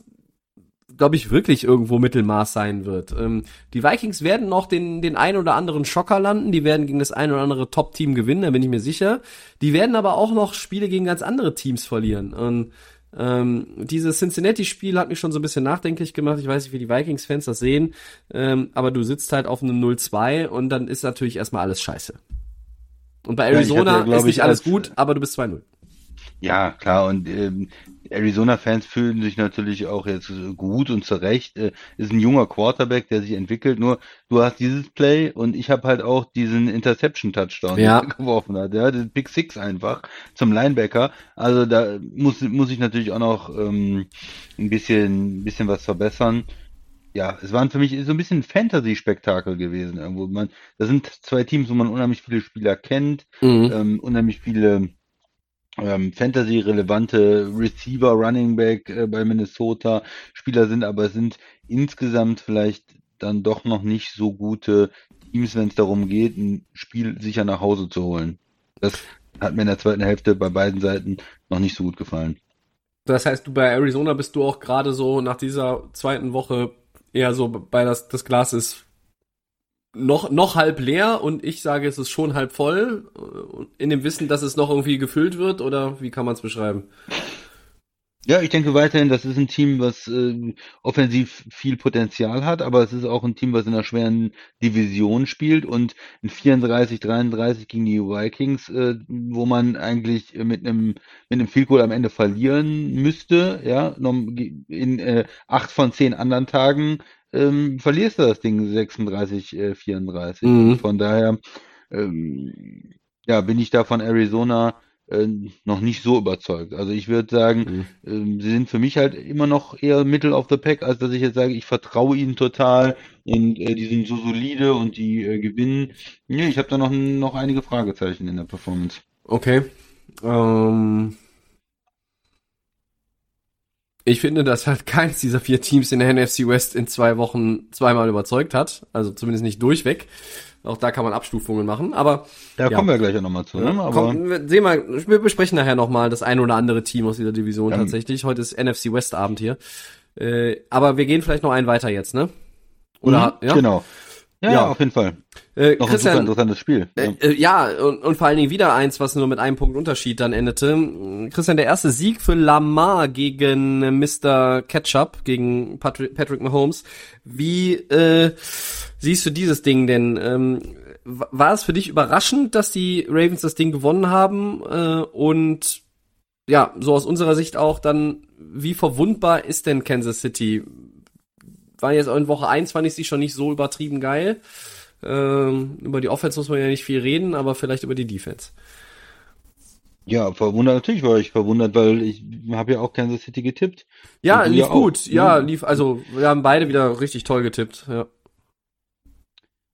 glaube ich, wirklich irgendwo Mittelmaß sein wird. Ähm, die Vikings werden noch den, den ein oder anderen Schocker landen, die werden gegen das ein oder andere Top-Team gewinnen, da bin ich mir sicher. Die werden aber auch noch Spiele gegen ganz andere Teams verlieren. Und ähm, dieses Cincinnati-Spiel hat mich schon so ein bisschen nachdenklich gemacht. Ich weiß nicht, wie die Vikings-Fans das sehen, ähm, aber du sitzt halt auf einem 0-2 und dann ist natürlich erstmal alles scheiße. Und bei Ja, Arizona ja, glaub ist nicht ich, alles gut, aber du bist 2-0. Ja, klar, und ähm, Arizona-Fans fühlen sich natürlich auch jetzt gut und zurecht. Äh, ist ein junger Quarterback, der sich entwickelt. Nur du hast dieses Play und ich habe halt auch diesen Interception-Touchdown, Ja. geworfen hat. Ja, den Pick Six einfach zum Linebacker. Also da muss muss ich natürlich auch noch ähm, ein bisschen ein bisschen was verbessern. Ja, es waren für mich so ein bisschen ein Fantasy-Spektakel gewesen irgendwo. Man, das sind zwei Teams, wo man unheimlich viele Spieler kennt Mhm. ähm, unheimlich viele ähm, Fantasy-relevante Receiver, Running Back äh, bei Minnesota Spieler sind, aber sind insgesamt vielleicht dann doch noch nicht so gute Teams, wenn es darum geht, ein Spiel sicher nach Hause zu holen. Das hat mir in der zweiten Hälfte bei beiden Seiten noch nicht so gut gefallen. Das heißt, du bei Arizona bist du auch gerade so nach dieser zweiten Woche eher so bei das, das Glas ist noch, noch halb leer und ich sage, es ist schon halb voll, äh, in dem Wissen, dass es noch irgendwie gefüllt wird oder wie kann man es beschreiben? Ja, ich denke weiterhin, das ist ein Team, was äh, offensiv viel Potenzial hat, aber es ist auch ein Team, was in einer schweren Division spielt und ein 34-33 gegen die Vikings, äh, wo man eigentlich mit einem mit einem Field Goal am Ende verlieren müsste, ja, in äh, acht von zehn anderen Tagen ähm, verlierst du das Ding 36, äh, 34. Mhm. Von daher ähm, ja, bin ich da von Arizona äh, noch nicht so überzeugt. Also ich würde sagen, Mhm. ähm, sie sind für mich halt immer noch eher Middle of the Pack, als dass ich jetzt sage, ich vertraue ihnen total und äh, die sind so solide und die äh, gewinnen. Nee, ich habe da noch, noch einige Fragezeichen in der Performance. Okay. Ähm, ich finde, dass halt keins dieser vier Teams in der NFC West in zwei Wochen zweimal überzeugt hat. Also zumindest nicht durchweg. Auch da kann man Abstufungen machen. Aber Da Ja. kommen wir gleich nochmal zu. Ne? Aber Komm, wir- sehen wir, wir besprechen nachher nochmal das ein oder andere Team aus dieser Division Ja. tatsächlich. Heute ist NFC West Abend hier. Äh, aber wir gehen vielleicht noch einen weiter jetzt, ne? Oder Mhm, ja? Genau. Ja, Ja. auf jeden Fall. Äh, Noch ein super Christian, interessantes Spiel. Ja. äh, ja, und, und vor allen Dingen wieder eins, was nur mit einem Punkt Unterschied dann endete. Christian, der erste Sieg für Lamar gegen äh, Mr. Ketchup, gegen Patrick, Patrick Mahomes. Wie äh, siehst du dieses Ding denn? Ähm, war es für dich überraschend, dass die Ravens das Ding gewonnen haben? Äh, und ja, so aus unserer Sicht auch dann, wie verwundbar ist denn Kansas City? War jetzt auch in Woche 1 fand ich sie schon nicht so übertrieben geil. Ähm, über die Offense muss man ja nicht viel reden, aber vielleicht über die Defense. Ja, verwundert, natürlich war ich verwundert, weil ich habe ja auch Kansas City getippt. Ja, lief ja auch, gut. ne? Ja, lief, also wir haben beide wieder richtig toll getippt. Ja.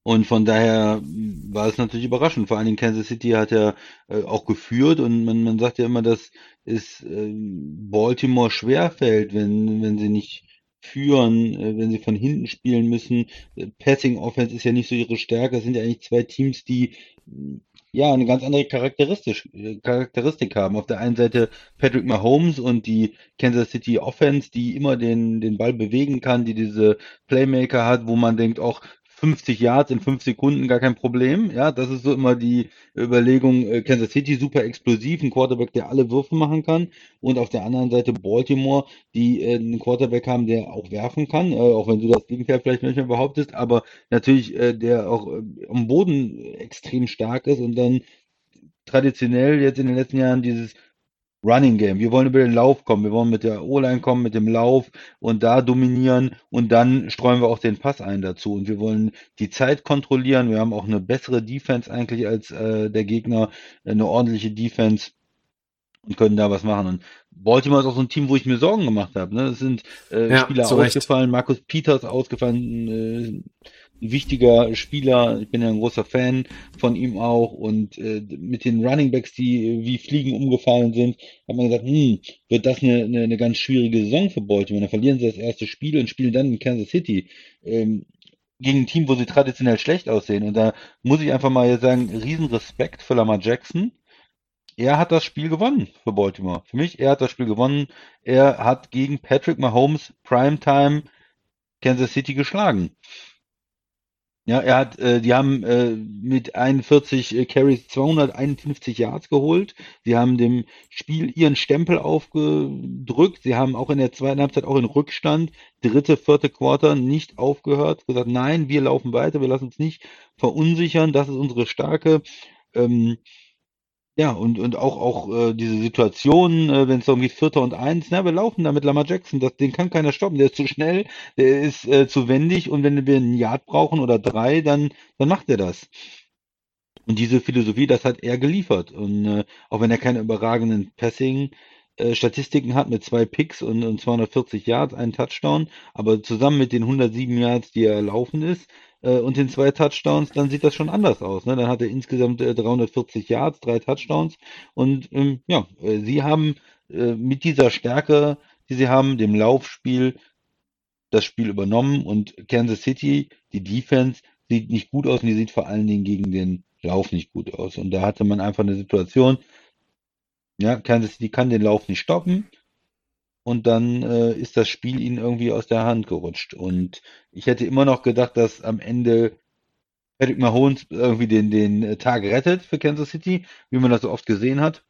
Und von daher war es natürlich überraschend. Vor allen Dingen Kansas City hat ja äh, auch geführt und man, man sagt ja immer, dass es ähm, Baltimore schwerfällt, wenn, wenn sie nicht führen, äh, wenn sie von hinten spielen müssen. Äh, Passing Offense ist ja nicht so ihre Stärke. Es sind ja eigentlich zwei Teams, die mh, ja eine ganz andere Charakteristisch, äh, Charakteristik haben. Auf der einen Seite Patrick Mahomes und die Kansas City Offense, die immer den, den Ball bewegen kann, die diese Playmaker hat, wo man denkt, auch 50 Yards in 5 Sekunden gar kein Problem. Ja, das ist so immer die Überlegung. äh, Kansas City super explosiv, ein Quarterback, der alle Würfe machen kann. Und auf der anderen Seite Baltimore, die äh, einen Quarterback haben, der auch werfen kann, äh, auch wenn du das Gegenteil vielleicht manchmal behauptest, aber natürlich, der auch am Boden extrem stark ist und dann traditionell jetzt in den letzten Jahren dieses Running Game. Wir wollen über den Lauf kommen. Wir wollen mit der O-Line kommen, mit dem Lauf und da dominieren und dann streuen wir auch den Pass ein dazu. Und wir wollen die Zeit kontrollieren. Wir haben auch eine bessere Defense eigentlich als äh, der Gegner, eine ordentliche Defense. und können da was machen. Und Baltimore ist auch so ein Team, wo ich mir Sorgen gemacht habe. Ne? Es sind äh, Ja, Spieler ausgefallen, Markus Peters ausgefallen, äh, wichtiger Spieler. Ich bin ja ein großer Fan von ihm auch. Und äh, mit den Running Backs, die wie Fliegen umgefallen sind, hat man gesagt, hm, wird das eine, eine, eine ganz schwierige Saison für Baltimore. Dann verlieren sie das erste Spiel und spielen dann in Kansas City. Ähm, gegen ein Team, wo sie traditionell schlecht aussehen. Und da muss ich einfach mal sagen, riesen Respekt für Lamar Jackson. Er hat das Spiel gewonnen für Baltimore. Für mich, er hat das Spiel gewonnen. Er hat gegen Patrick Mahomes Primetime Kansas City geschlagen. Ja, er hat, äh, die haben äh, mit 41 äh, Carries 251 Yards geholt. Sie haben dem Spiel ihren Stempel aufgedrückt. Sie haben auch in der zweiten Halbzeit auch in Rückstand, dritte, vierte Quarter nicht aufgehört, gesagt, nein, wir laufen weiter, wir lassen uns nicht verunsichern, das ist unsere Stärke. Ähm, ja, und, und auch, auch äh, diese Situation, äh, wenn es darum geht, Vierter und Eins, na, wir laufen da mit Lamar Jackson, das, den kann keiner stoppen, der ist zu schnell, der ist äh, zu wendig und wenn wir einen Yard brauchen oder drei, dann, dann macht er das. Und diese Philosophie, das hat er geliefert. Und äh, auch wenn er keine überragenden Passing äh, hat mit zwei Picks und, und 240 Yards, einen Touchdown, aber zusammen mit den 107 Yards, die er laufen ist, äh, und den zwei Touchdowns, dann sieht das schon anders aus. Ne? Dann hat er insgesamt äh, 340 Yards, drei Touchdowns und ähm, ja, äh, sie haben äh, mit dieser Stärke, die sie haben, dem Laufspiel, das Spiel übernommen und Kansas City, die Defense, sieht nicht gut aus und die sieht vor allen Dingen gegen den Lauf nicht gut aus. Und da hatte man einfach eine Situation, ja, Kansas City kann den Lauf nicht stoppen und dann äh, ist das Spiel ihnen irgendwie aus der Hand gerutscht. Und ich hätte immer noch gedacht, dass am Ende Patrick Mahomes irgendwie den, den äh, Tag rettet für Kansas City, wie man das so oft gesehen hat.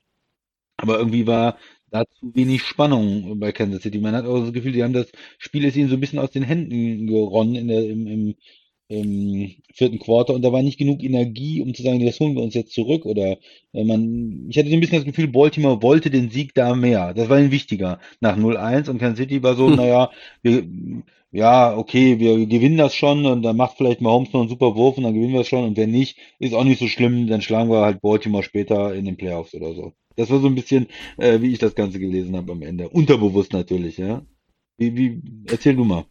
Aber irgendwie war da zu wenig Spannung bei Kansas City. Man hat auch das Gefühl, die haben das Spiel ist ihnen so ein bisschen aus den Händen geronnen in der, im, im, im vierten Quarter und da war nicht genug Energie, um zu sagen, das holen wir uns jetzt zurück. Oder äh, man, ich hatte so ein bisschen das Gefühl, Baltimore wollte den Sieg da mehr. Das war ihnen wichtiger nach 0-1 und Kansas City war so, Hm. naja, wir, ja, okay, wir gewinnen das schon und dann macht vielleicht Mahomes noch einen super Wurf und dann gewinnen wir es schon und wenn nicht, ist auch nicht so schlimm, dann schlagen wir halt Baltimore später in den Playoffs oder so. Das war so ein bisschen, äh, wie ich das Ganze gelesen habe am Ende. Unterbewusst natürlich, ja. Wie, wie, erzähl du mal.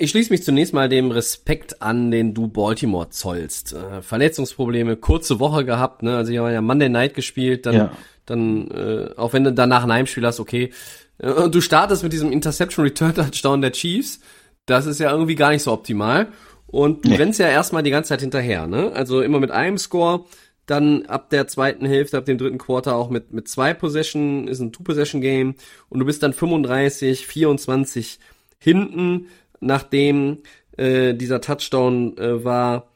Ich schließe mich zunächst mal dem Respekt an, den du Baltimore zollst. Äh, Verletzungsprobleme, kurze Woche gehabt, ne? Also hier war ja Monday Night gespielt, dann, Ja. dann, äh, auch wenn du danach ein Heimspiel hast, okay. Äh, Und du startest mit diesem Interception Return Touchdown der Chiefs. Das ist ja irgendwie gar nicht so optimal. Und du Nee. rennst ja erstmal die ganze Zeit hinterher, ne? Also immer mit einem Score, dann ab der zweiten Hälfte, ab dem dritten Quarter auch mit, mit zwei Possession, ist ein Two-Possession-Game und du bist dann 35, 24 hinten, nachdem äh, dieser Touchdown äh, war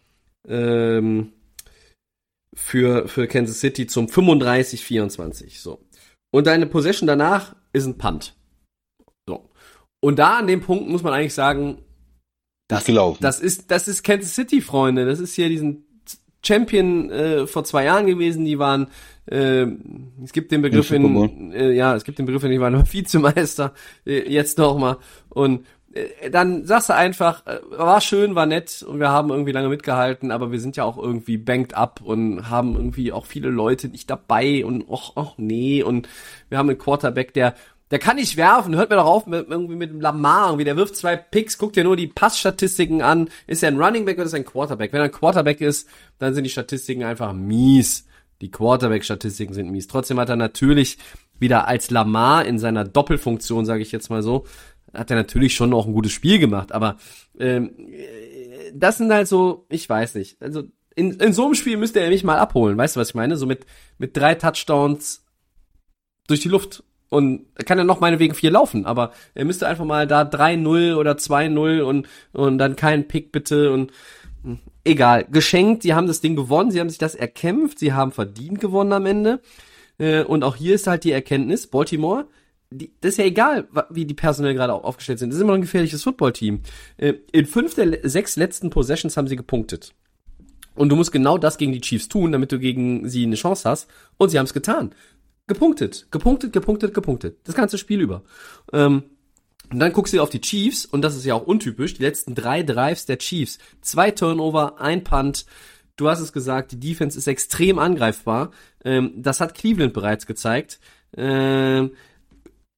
ähm, für, für Kansas City zum 35, 24. So. Und deine Possession danach ist ein Punt. So. Und da an dem Punkt muss man eigentlich sagen, Das das ist, das ist Kansas City, Freunde. Das ist hier diesen Champion äh, vor zwei Jahren gewesen. Die waren, äh, es gibt den Begriff in, äh, ja, es gibt den Begriff in, die waren Vizemeister. Äh, jetzt noch mal. Und dann sagst du einfach, äh, war schön, war nett und wir haben irgendwie lange mitgehalten, aber wir sind ja auch irgendwie banked up und haben irgendwie auch viele Leute nicht dabei und och, och nee und wir haben einen Quarterback, der der kann nicht werfen, hört mir doch auf mit, irgendwie mit dem Lamar, irgendwie, der wirft zwei Picks, guckt dir nur die Passstatistiken an, ist er ein Running Back oder ist er ein Quarterback? Wenn er ein Quarterback ist, dann sind die Statistiken einfach mies. Die Quarterback-Statistiken sind mies. Trotzdem hat er natürlich wieder als Lamar in seiner Doppelfunktion, sage ich jetzt mal so, hat er natürlich schon noch ein gutes Spiel gemacht, aber ähm, äh, das sind halt so, ich weiß nicht, also in, in so einem Spiel müsste er mich mal abholen, weißt du, was ich meine? So mit, mit drei Touchdowns durch die Luft. Und kann ja noch meinetwegen vier laufen, aber er müsste einfach mal da 3-0 oder 2-0 und, und dann keinen Pick bitte und hm, egal. Geschenkt, sie haben das Ding gewonnen, sie haben sich das erkämpft, sie haben verdient gewonnen am Ende. Äh, Und auch hier ist halt die Erkenntnis, Baltimore, die, das ist ja egal, wie die personell gerade aufgestellt sind. Das ist immer noch ein gefährliches Footballteam. Äh, In fünf der sechs letzten Possessions haben sie gepunktet. Und du musst genau das gegen die Chiefs tun, damit du gegen sie eine Chance hast. Und sie haben es getan. Gepunktet, gepunktet, gepunktet, gepunktet. Das ganze Spiel über. Ähm, und dann guckst du auf die Chiefs, und das ist ja auch untypisch, die letzten drei Drives der Chiefs. Zwei Turnover, ein Punt. Du hast es gesagt, die Defense ist extrem angreifbar. Ähm, das hat Cleveland bereits gezeigt. Ähm,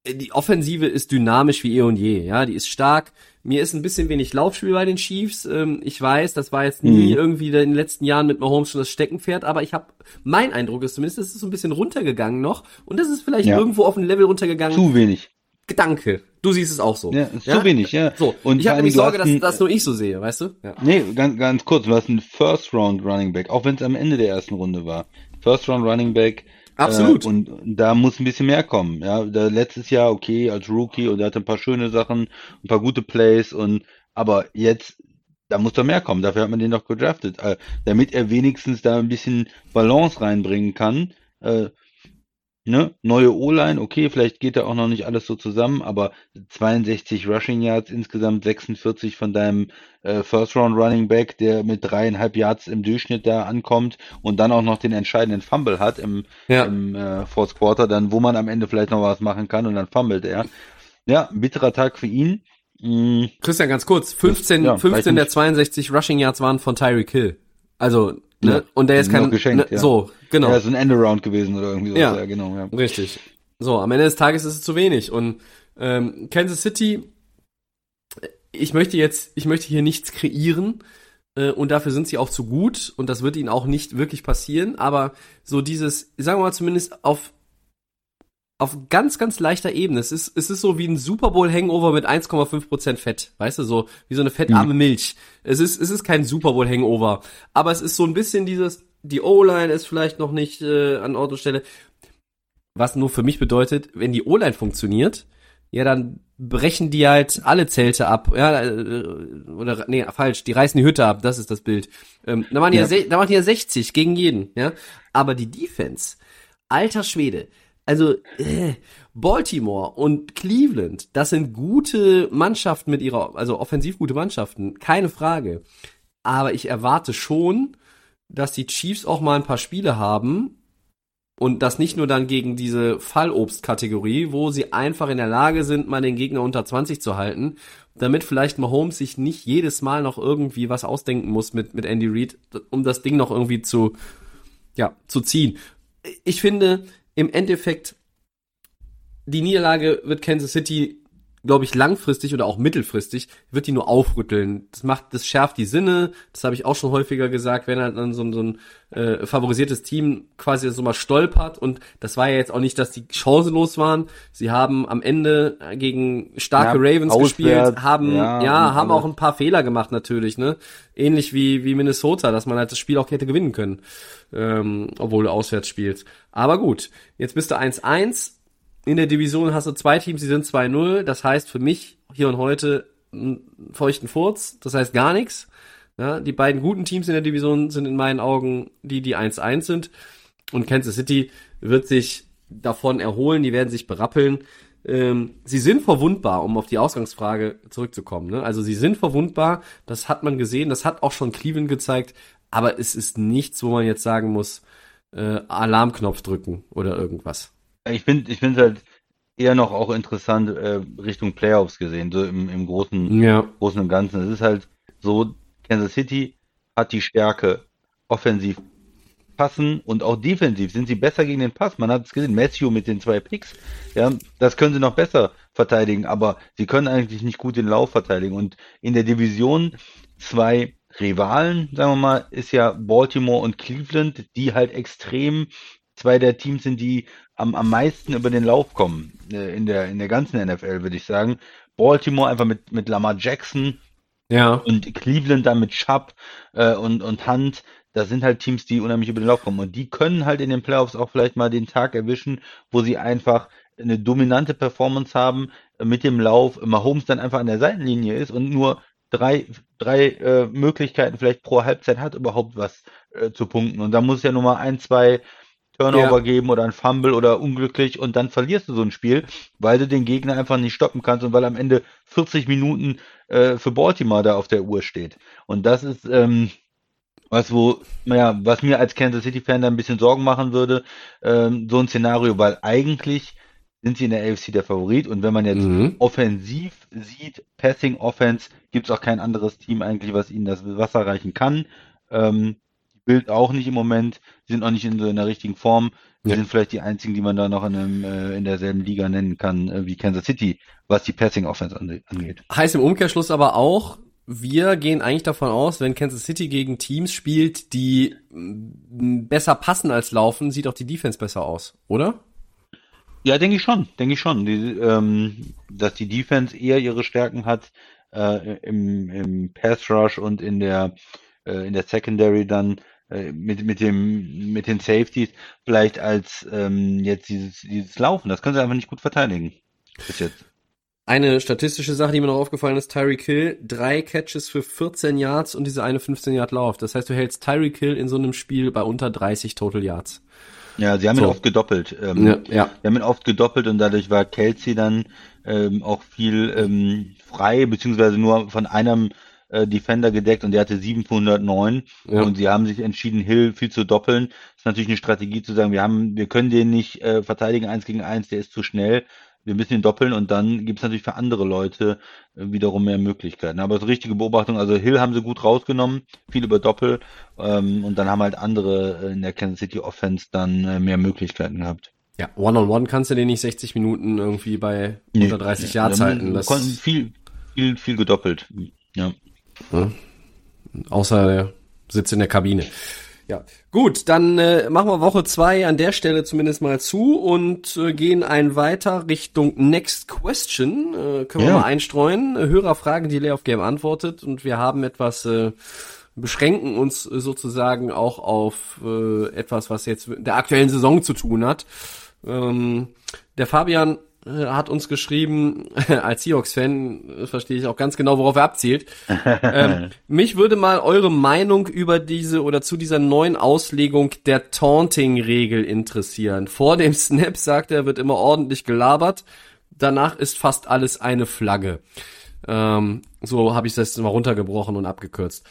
die Offensive ist dynamisch wie eh und je, ja, die ist stark. Mir ist ein bisschen wenig Laufspiel bei den Chiefs. Ähm, ich weiß, das war jetzt nie Mhm. irgendwie in den letzten Jahren mit Mahomes schon das Steckenpferd, aber ich habe, mein Eindruck ist zumindest, es ist so ein bisschen runtergegangen noch und das ist vielleicht Ja. irgendwo auf ein Level runtergegangen. Zu wenig. Gedanke. Du siehst es auch so. Ja, ist zu wenig, ja. So, Und ich habe nämlich Sorge, dass das nur ich so sehe, weißt du? Ja. Nee, ganz, ganz kurz, du hast einen First Round Running Back, auch wenn es am Ende der ersten Runde war. First Round Running Back. Absolut. Äh, und da muss ein bisschen mehr kommen. Ja, da letztes Jahr okay als Rookie und er hatte ein paar schöne Sachen, ein paar gute Plays und aber jetzt da muss doch mehr kommen. Dafür hat man den doch gedraftet, äh, damit er wenigstens da ein bisschen Balance reinbringen kann. Äh, ne? Neue O-Line, okay, vielleicht geht da auch noch nicht alles so zusammen, aber 62 Rushing Yards insgesamt, 46 von deinem äh, First Round Running Back, der mit dreieinhalb Yards im Durchschnitt da ankommt und dann auch noch den entscheidenden Fumble hat im, Ja. im äh, Fourth Quarter, dann wo man am Ende vielleicht noch was machen kann und dann fummelt er. Ja, bitterer Tag für ihn. Mm, Christian, ganz kurz, 15, Ja, reicht 15 der nicht. 62 Rushing Yards waren von Tyreek Hill. Also, ne? Ja, und der ist kein, geschenkt, ne, ja. so, genau. Ja, ist ein Endaround gewesen oder irgendwie so. Ja. Ja, genau. Ja. Richtig. So, am Ende des Tages ist es zu wenig. Und ähm, Kansas City, ich möchte jetzt, ich möchte hier nichts kreieren. Äh, und dafür sind sie auch zu gut. Und das wird ihnen auch nicht wirklich passieren. Aber so dieses, sagen wir mal zumindest auf auf ganz, ganz leichter Ebene. Es ist, es ist so wie ein Super Bowl Hangover mit 1,5% Fett. Weißt du, so wie so eine fettarme Milch. Es ist, es ist kein Super Bowl Hangover. Aber es ist so ein bisschen dieses, die O-Line ist vielleicht noch nicht äh, an Ort und Stelle. Was nur für mich bedeutet, wenn die O-Line funktioniert, ja, dann brechen die halt alle Zelte ab. Ja, äh, oder, nee, falsch, die reißen die Hütte ab, das ist das Bild. Ähm, da machen die ja, Ja. da die ja 60 gegen jeden, ja. Aber die Defense, alter Schwede, also äh, Baltimore und Cleveland, das sind gute Mannschaften mit ihrer, also offensiv gute Mannschaften, keine Frage. Aber ich erwarte schon, dass die Chiefs auch mal ein paar Spiele haben und das nicht nur dann gegen diese Fallobst-Kategorie, wo sie einfach in der Lage sind, mal den Gegner unter 20 zu halten, damit vielleicht Mahomes sich nicht jedes Mal noch irgendwie was ausdenken muss mit, mit Andy Reid, um das Ding noch irgendwie zu, ja, zu ziehen. Ich finde, im Endeffekt, die Niederlage wird Kansas City, glaube ich, langfristig oder auch mittelfristig, wird die nur aufrütteln. Das macht, das schärft die Sinne. Das habe ich auch schon häufiger gesagt, wenn halt dann so ein, so ein äh, favorisiertes Team quasi so mal stolpert. Und das war ja jetzt auch nicht, dass die chancenlos waren. Sie haben am Ende gegen starke Ja, Ravens auswärts, gespielt, haben, ja, ja, haben auch ein paar Fehler gemacht natürlich, ne? Ähnlich wie, wie Minnesota, dass man halt das Spiel auch hätte gewinnen können, ähm, obwohl du auswärts spielst. Aber gut, jetzt bist du 1-1. In der Division hast du zwei Teams, die sind 2-0. Das heißt für mich hier und heute einen feuchten Furz. Das heißt gar nichts. Ja, die beiden guten Teams in der Division sind in meinen Augen die, die 1-1 sind. Und Kansas City wird sich davon erholen, die werden sich berappeln. Ähm, sie sind verwundbar, um auf die Ausgangsfrage zurückzukommen. Ne? Also sie sind verwundbar, das hat man gesehen, das hat auch schon Cleveland gezeigt, aber es ist nichts, wo man jetzt sagen muss, äh, Alarmknopf drücken oder irgendwas. Ich finde ich finde halt eher noch auch interessant äh, Richtung Playoffs gesehen, so im, im großen, Ja. großen und Ganzen. Es ist halt so, Kansas City hat die Stärke, offensiv passen und auch defensiv sind sie besser gegen den Pass. Man hat es gesehen, Matthew mit den zwei Picks, ja, das können sie noch besser verteidigen, aber sie können eigentlich nicht gut den Lauf verteidigen. Und in der Division zwei Rivalen, sagen wir mal, ist ja Baltimore und Cleveland, die halt extrem zwei der Teams sind, die am, am meisten über den Lauf kommen äh, in der in der ganzen NFL, würde ich sagen. Baltimore einfach mit mit Lamar Jackson Ja. und Cleveland dann mit Chubb äh, und und Hunt. Das sind halt Teams, die unheimlich über den Lauf kommen und die können halt in den Playoffs auch vielleicht mal den Tag erwischen, wo sie einfach eine dominante Performance haben äh, mit dem Lauf. Mahomes dann einfach an der Seitenlinie ist und nur drei drei äh, Möglichkeiten vielleicht pro Halbzeit hat überhaupt was äh, zu punkten und da muss ja nur mal ein zwei Turnover Ja. geben oder ein Fumble oder unglücklich und dann verlierst du so ein Spiel, weil du den Gegner einfach nicht stoppen kannst und weil am Ende 40 Minuten äh, für Baltimore da auf der Uhr steht. Und das ist ähm, was wo, naja, was mir als Kansas City Fan da ein bisschen Sorgen machen würde, ähm, so ein Szenario, weil eigentlich sind sie in der AFC der Favorit und wenn man jetzt Mhm. offensiv sieht, Passing Offense, gibt es auch kein anderes Team eigentlich, was ihnen das Wasser reichen kann. Ähm, Bild auch nicht im Moment. Sind auch nicht in so einer richtigen Form. Sie Ja. sind vielleicht die einzigen, die man da noch in, einem, äh, in derselben Liga nennen kann äh, wie Kansas City, was die Passing Offense ange angeht. Heißt im Umkehrschluss aber auch, wir gehen eigentlich davon aus, wenn Kansas City gegen Teams spielt, die besser passen als laufen, sieht auch die Defense besser aus, oder? Ja, denke ich schon, denke ich schon, die, ähm, dass die Defense eher ihre Stärken hat äh, im, im Pass Rush und in der äh, in der Secondary dann mit mit dem mit den Safeties vielleicht als ähm, jetzt dieses dieses Laufen. Das können sie einfach nicht gut verteidigen bis jetzt. Eine statistische Sache, die mir noch aufgefallen ist, Tyreek Hill, drei Catches für 14 Yards und diese eine 15 Yard Lauf. Das heißt, du hältst Tyreek Hill in so einem Spiel bei unter 30 Total Yards. Ja, sie haben ihn So. oft gedoppelt. Ähm, Ja, ja. Wir haben ihn oft gedoppelt und dadurch war Kelsey dann ähm, auch viel ähm, frei, beziehungsweise nur von einem äh, Defender gedeckt und der hatte 709 Ja. und sie haben sich entschieden, Hill viel zu doppeln. Das ist natürlich eine Strategie zu sagen, wir haben, wir können den nicht äh, verteidigen eins gegen eins, der ist zu schnell. Wir müssen ihn doppeln und dann gibt es natürlich für andere Leute äh, wiederum mehr Möglichkeiten. Aber so richtige Beobachtung, also Hill haben sie gut rausgenommen, viel über Doppel ähm, und dann haben halt andere äh, in der Kansas City Offense dann äh, mehr Möglichkeiten gehabt. Ja, One-on-One kannst du den nicht 60 Minuten irgendwie bei Nee, unter 30 nee, Yards halten. Das, viel, viel, viel gedoppelt. Ja. Außer der sitzt in der Kabine. Ja, gut, dann äh, machen wir Woche zwei an der Stelle zumindest mal zu und äh, gehen ein weiter Richtung Next Question. Äh, können wir Ja. mal einstreuen. Hörerfragen, die Lay of Game antwortet und wir haben etwas, äh, beschränken uns sozusagen auch auf äh, etwas, was jetzt mit der aktuellen Saison zu tun hat. Ähm, der Fabian hat uns geschrieben, als Seahawks-Fan äh, verstehe ich auch ganz genau, worauf er abzielt. ähm, mich würde mal eure Meinung über diese oder zu dieser neuen Auslegung der Taunting-Regel interessieren. Vor dem Snap sagt er, wird immer ordentlich gelabert. Danach ist fast alles eine Flagge. Ähm, so habe ich das mal runtergebrochen und abgekürzt.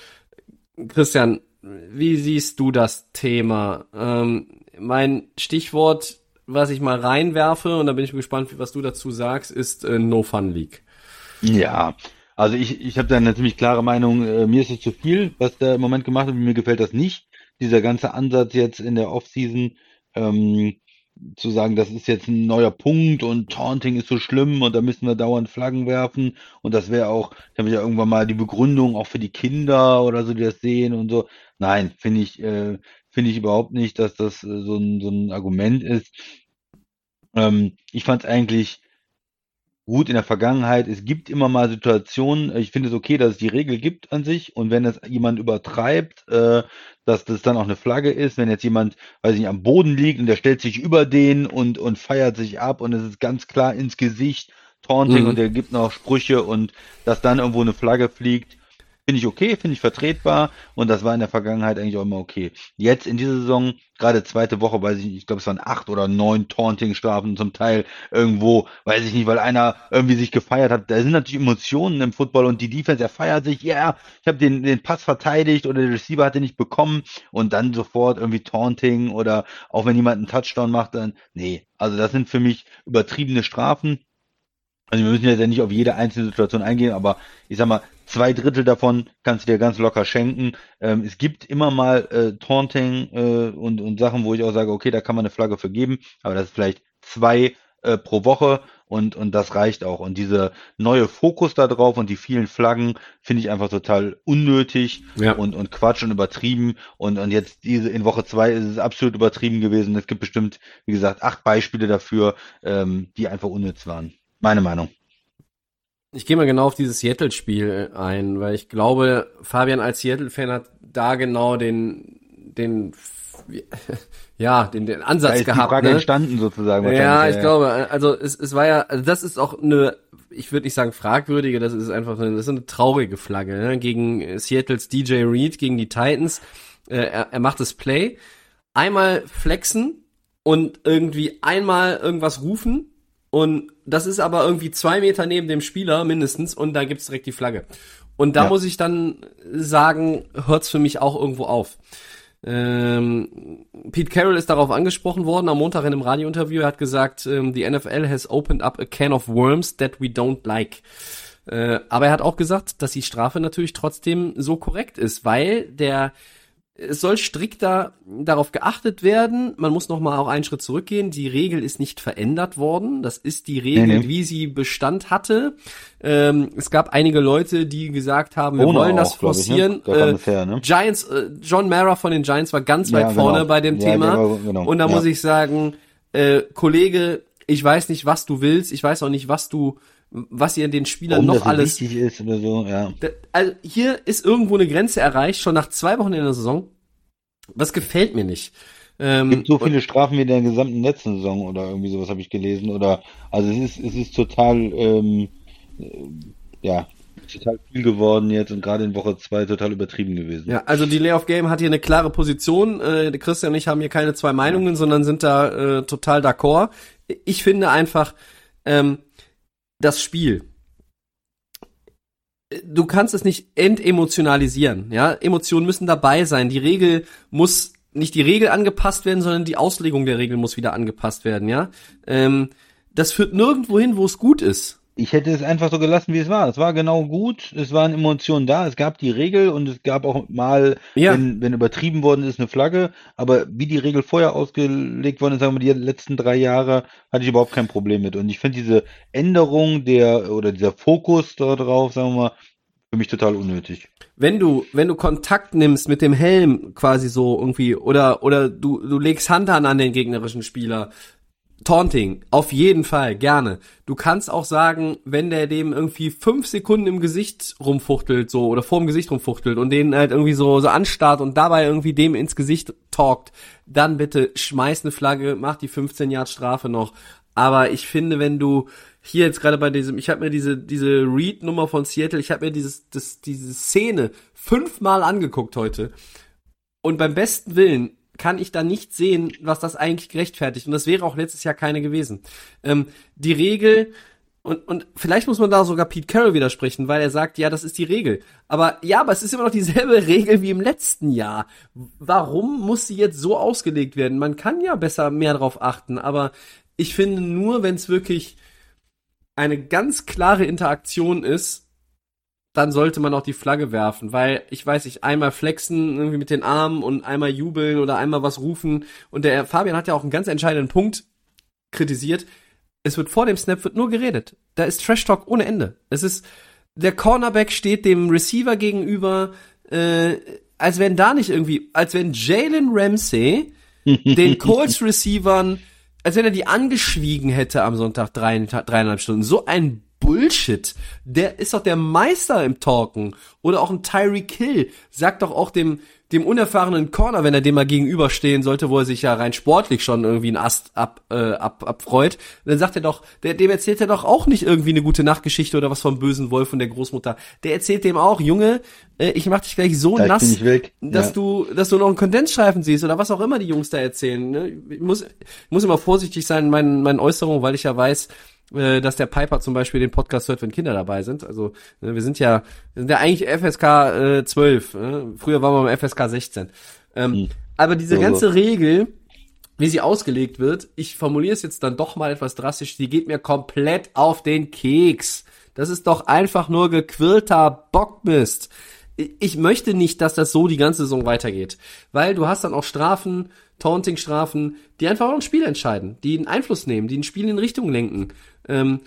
Christian, wie siehst du das Thema? Ähm, mein Stichwort, was ich mal reinwerfe, und da bin ich gespannt, was du dazu sagst, ist äh, No Fun League. Ja, also ich, ich habe da eine ziemlich klare Meinung. Äh, mir ist es zu viel, was da im Moment gemacht wird. Mir gefällt das nicht. Dieser ganze Ansatz jetzt in der Offseason, ähm, zu sagen, das ist jetzt ein neuer Punkt und Taunting ist so schlimm und da müssen wir dauernd Flaggen werfen und das wäre auch, da habe ich ja irgendwann mal die Begründung auch für die Kinder oder so, die das sehen und so. Nein, finde ich, äh, finde ich überhaupt nicht, dass das äh, so ein, so ein Argument ist. Ähm, ich fand es eigentlich gut in der Vergangenheit. Es gibt immer mal Situationen, ich finde es okay, dass es die Regel gibt an sich und wenn es jemand übertreibt, äh, dass das dann auch eine Flagge ist, wenn jetzt jemand, weiß ich nicht, am Boden liegt und der stellt sich über den und, und feiert sich ab und es ist ganz klar ins Gesicht, Taunting Mhm. und der gibt noch Sprüche und dass dann irgendwo eine Flagge fliegt, finde ich okay, finde ich vertretbar und das war in der Vergangenheit eigentlich auch immer okay. Jetzt in dieser Saison, gerade zweite Woche, weiß ich nicht, ich glaube es waren acht oder neun Taunting-Strafen zum Teil irgendwo, weiß ich nicht, weil einer irgendwie sich gefeiert hat. Da sind natürlich Emotionen im Football und die Defense, er feiert sich, ja, ich habe den, den Pass verteidigt oder der Receiver hat den nicht bekommen und dann sofort irgendwie Taunting oder auch wenn jemand einen Touchdown macht, dann, nee, also das sind für mich übertriebene Strafen. Also wir müssen jetzt ja nicht auf jede einzelne Situation eingehen, aber ich sag mal, zwei Drittel davon kannst du dir ganz locker schenken. Ähm, es gibt immer mal äh, Taunting äh, und, und Sachen, wo ich auch sage, okay, da kann man eine Flagge für geben, aber das ist vielleicht zwei äh, pro Woche und, und das reicht auch. Und diese neue Fokus da drauf und die vielen Flaggen finde ich einfach total unnötig Ja. und, und Quatsch und übertrieben. Und, und jetzt diese in Woche zwei ist es absolut übertrieben gewesen. Es gibt bestimmt, wie gesagt, acht Beispiele dafür, ähm, die einfach unnütz waren. Meine Meinung. Ich gehe mal genau auf dieses Seattle-Spiel ein, weil ich glaube, Fabian als Seattle-Fan hat da genau den, den, ja, den, den Da Ansatz ist die gehabt. Frage ne? entstanden sozusagen. Ja, ich glaube, also es, es war ja, also das ist auch eine, ich würde nicht sagen fragwürdige, das ist einfach eine, das ist eine traurige Flagge, ne? gegen Seattles DJ Reed, gegen die Titans. Äh, er, er macht das Play, einmal flexen und irgendwie einmal irgendwas rufen und das ist aber irgendwie zwei Meter neben dem Spieler mindestens und da gibt's direkt die Flagge. Und da Ja. muss ich dann sagen, hört's für mich auch irgendwo auf. Ähm, Pete Carroll ist darauf angesprochen worden am Montag in einem Radiointerview. Er hat gesagt, ähm, the NFL has opened up a can of worms that we don't like. Äh, aber er hat auch gesagt, dass die Strafe natürlich trotzdem so korrekt ist, weil der es soll strikter darauf geachtet werden. Man muss noch mal auch einen Schritt zurückgehen. Die Regel ist nicht verändert worden. Das ist die Regel, Nee, nee. wie sie Bestand hatte. Ähm, es gab einige Leute, die gesagt haben, wir Ohne wollen das auch, glaub ich, ne? forcieren. Äh, her, ne? Giants, äh, John Mara von den Giants war ganz Ja, weit genau. vorne bei dem Ja, Thema. war- genau, Und da ja. muss ich sagen, äh, Kollege, ich weiß nicht, was du willst. Ich weiß auch nicht, was du, was ihr den Spielern Warum noch alles wichtig ist oder so, ja. also hier ist irgendwo eine Grenze erreicht, schon nach zwei Wochen in der Saison. Was gefällt mir nicht. Ähm, gibt so viele Strafen wie in der gesamten letzten Saison oder irgendwie sowas habe ich gelesen oder also es ist es ist total ähm, äh, ja total viel geworden jetzt und gerade in Woche zwei total übertrieben gewesen. ja, also die Layoff Game hat hier eine klare Position. Äh, Christian und ich haben hier keine zwei Meinungen, sondern sind da äh, total d'accord. Ich finde einfach ähm, das Spiel. Du kannst es nicht entemotionalisieren, ja. Emotionen müssen dabei sein. Die Regel muss nicht die Regel angepasst werden, sondern die Auslegung der Regel muss wieder angepasst werden, ja. Ähm, das führt nirgendwo hin, wo es gut ist. Ich hätte es einfach so gelassen, wie es war. Es war genau gut, es waren Emotionen da, es gab die Regel und es gab auch mal, Ja. wenn, wenn übertrieben worden ist, eine Flagge. Aber wie die Regel vorher ausgelegt worden ist, sagen wir die letzten drei Jahre, hatte ich überhaupt kein Problem mit. Und ich finde diese Änderung der oder dieser Fokus darauf, sagen wir mal, für mich total unnötig. wenn du, wenn du Kontakt nimmst mit dem Helm quasi so irgendwie oder oder du du legst Hand an an den gegnerischen Spieler, Taunting, auf jeden Fall, gerne. Du kannst auch sagen, wenn der dem irgendwie fünf Sekunden im Gesicht rumfuchtelt, so, oder vorm Gesicht rumfuchtelt und den halt irgendwie so, so anstarrt und dabei irgendwie dem ins Gesicht talkt, dann bitte schmeiß eine Flagge, mach die 15 Yard Strafe noch. Aber ich finde, wenn du hier jetzt gerade bei diesem, ich habe mir diese diese Read-Nummer von Seattle, ich habe mir dieses das, diese Szene fünfmal angeguckt heute und beim besten Willen kann ich da nicht sehen, was das eigentlich gerechtfertigt. Und das wäre auch letztes Jahr keine gewesen. Ähm, die Regel, und, und vielleicht muss man da sogar Pete Carroll widersprechen, weil er sagt, ja, das ist die Regel. Aber ja, aber es ist immer noch dieselbe Regel wie im letzten Jahr. Warum muss sie jetzt so ausgelegt werden? Man kann ja besser mehr drauf achten, aber ich finde nur, wenn es wirklich eine ganz klare Interaktion ist, dann sollte man auch die Flagge werfen, weil ich weiß nicht, einmal flexen irgendwie mit den Armen und einmal jubeln oder einmal was rufen und der Fabian hat ja auch einen ganz entscheidenden Punkt kritisiert. Es wird vor dem Snap wird nur geredet. Da ist Trash Talk ohne Ende. Es ist der Cornerback steht dem Receiver gegenüber, äh, als wenn da nicht irgendwie, als wenn Jalen Ramsey den Colts Receivern, als wenn er die angeschwiegen hätte am Sonntag drei, dreieinhalb Stunden. So ein Bullshit. Der ist doch der Meister im Talken. Oder auch ein Tyreek Hill. Sagt doch auch dem, dem unerfahrenen Corner, wenn er dem mal gegenüberstehen sollte, wo er sich ja rein sportlich schon irgendwie einen Ast ab, äh, ab, abfreut, dann sagt er doch, der, dem erzählt er doch auch nicht irgendwie eine gute Nachtgeschichte oder was vom bösen Wolf und der Großmutter. Der erzählt dem auch, Junge, äh, ich mach dich gleich so Gleich nass, dass Ja. du, dass du noch einen Kondensstreifen siehst oder was auch immer die Jungs da erzählen. Ne? Ich muss, ich muss immer vorsichtig sein in meinen, meinen Äußerungen, weil ich ja weiß, äh, dass der Piper zum Beispiel den Podcast hört, wenn Kinder dabei sind. Also ne, wir sind ja, wir sind ja eigentlich FSK äh, 12. Ne? Früher waren wir im FSK 16. Ähm, Aber diese So, so. ganze Regel, wie sie ausgelegt wird, ich formuliere es jetzt dann doch mal etwas drastisch, die geht mir komplett auf den Keks. Das ist doch einfach nur gequirlter Bockmist. Ich möchte nicht, dass das so die ganze Saison weitergeht, weil du hast dann auch Strafen, Taunting-Strafen, die einfach auch ein Spiel entscheiden, die einen Einfluss nehmen, die ein Spiel in Richtung lenken. Ähm,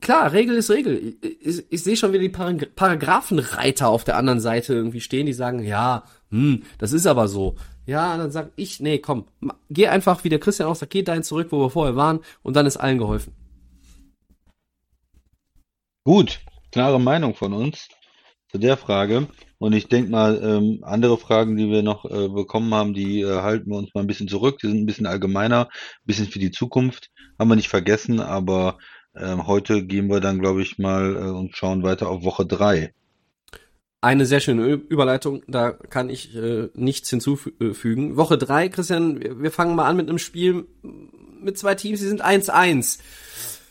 klar, Regel ist Regel. Ich, ich, ich sehe schon wieder die Parag Paragraphenreiter auf der anderen Seite irgendwie stehen, die sagen, ja, hm, das ist aber so. Ja, dann sag ich, nee, komm, geh einfach, wie der Christian auch sagt, geh dahin zurück, wo wir vorher waren, und dann ist allen geholfen. Gut, klare Meinung von uns zu der Frage. Und ich denke mal, ähm, andere Fragen, die wir noch äh, bekommen haben, die äh, halten wir uns mal ein bisschen zurück. Die sind ein bisschen allgemeiner, ein bisschen für die Zukunft. Haben wir nicht vergessen, aber ähm, heute gehen wir dann, glaube ich, mal äh, und schauen weiter auf Woche drei. Eine sehr schöne Ü- Überleitung, da kann ich äh, nichts hinzufügen. Woche drei, Christian, wir wir fangen mal an mit einem Spiel mit zwei Teams, die sind 1-1.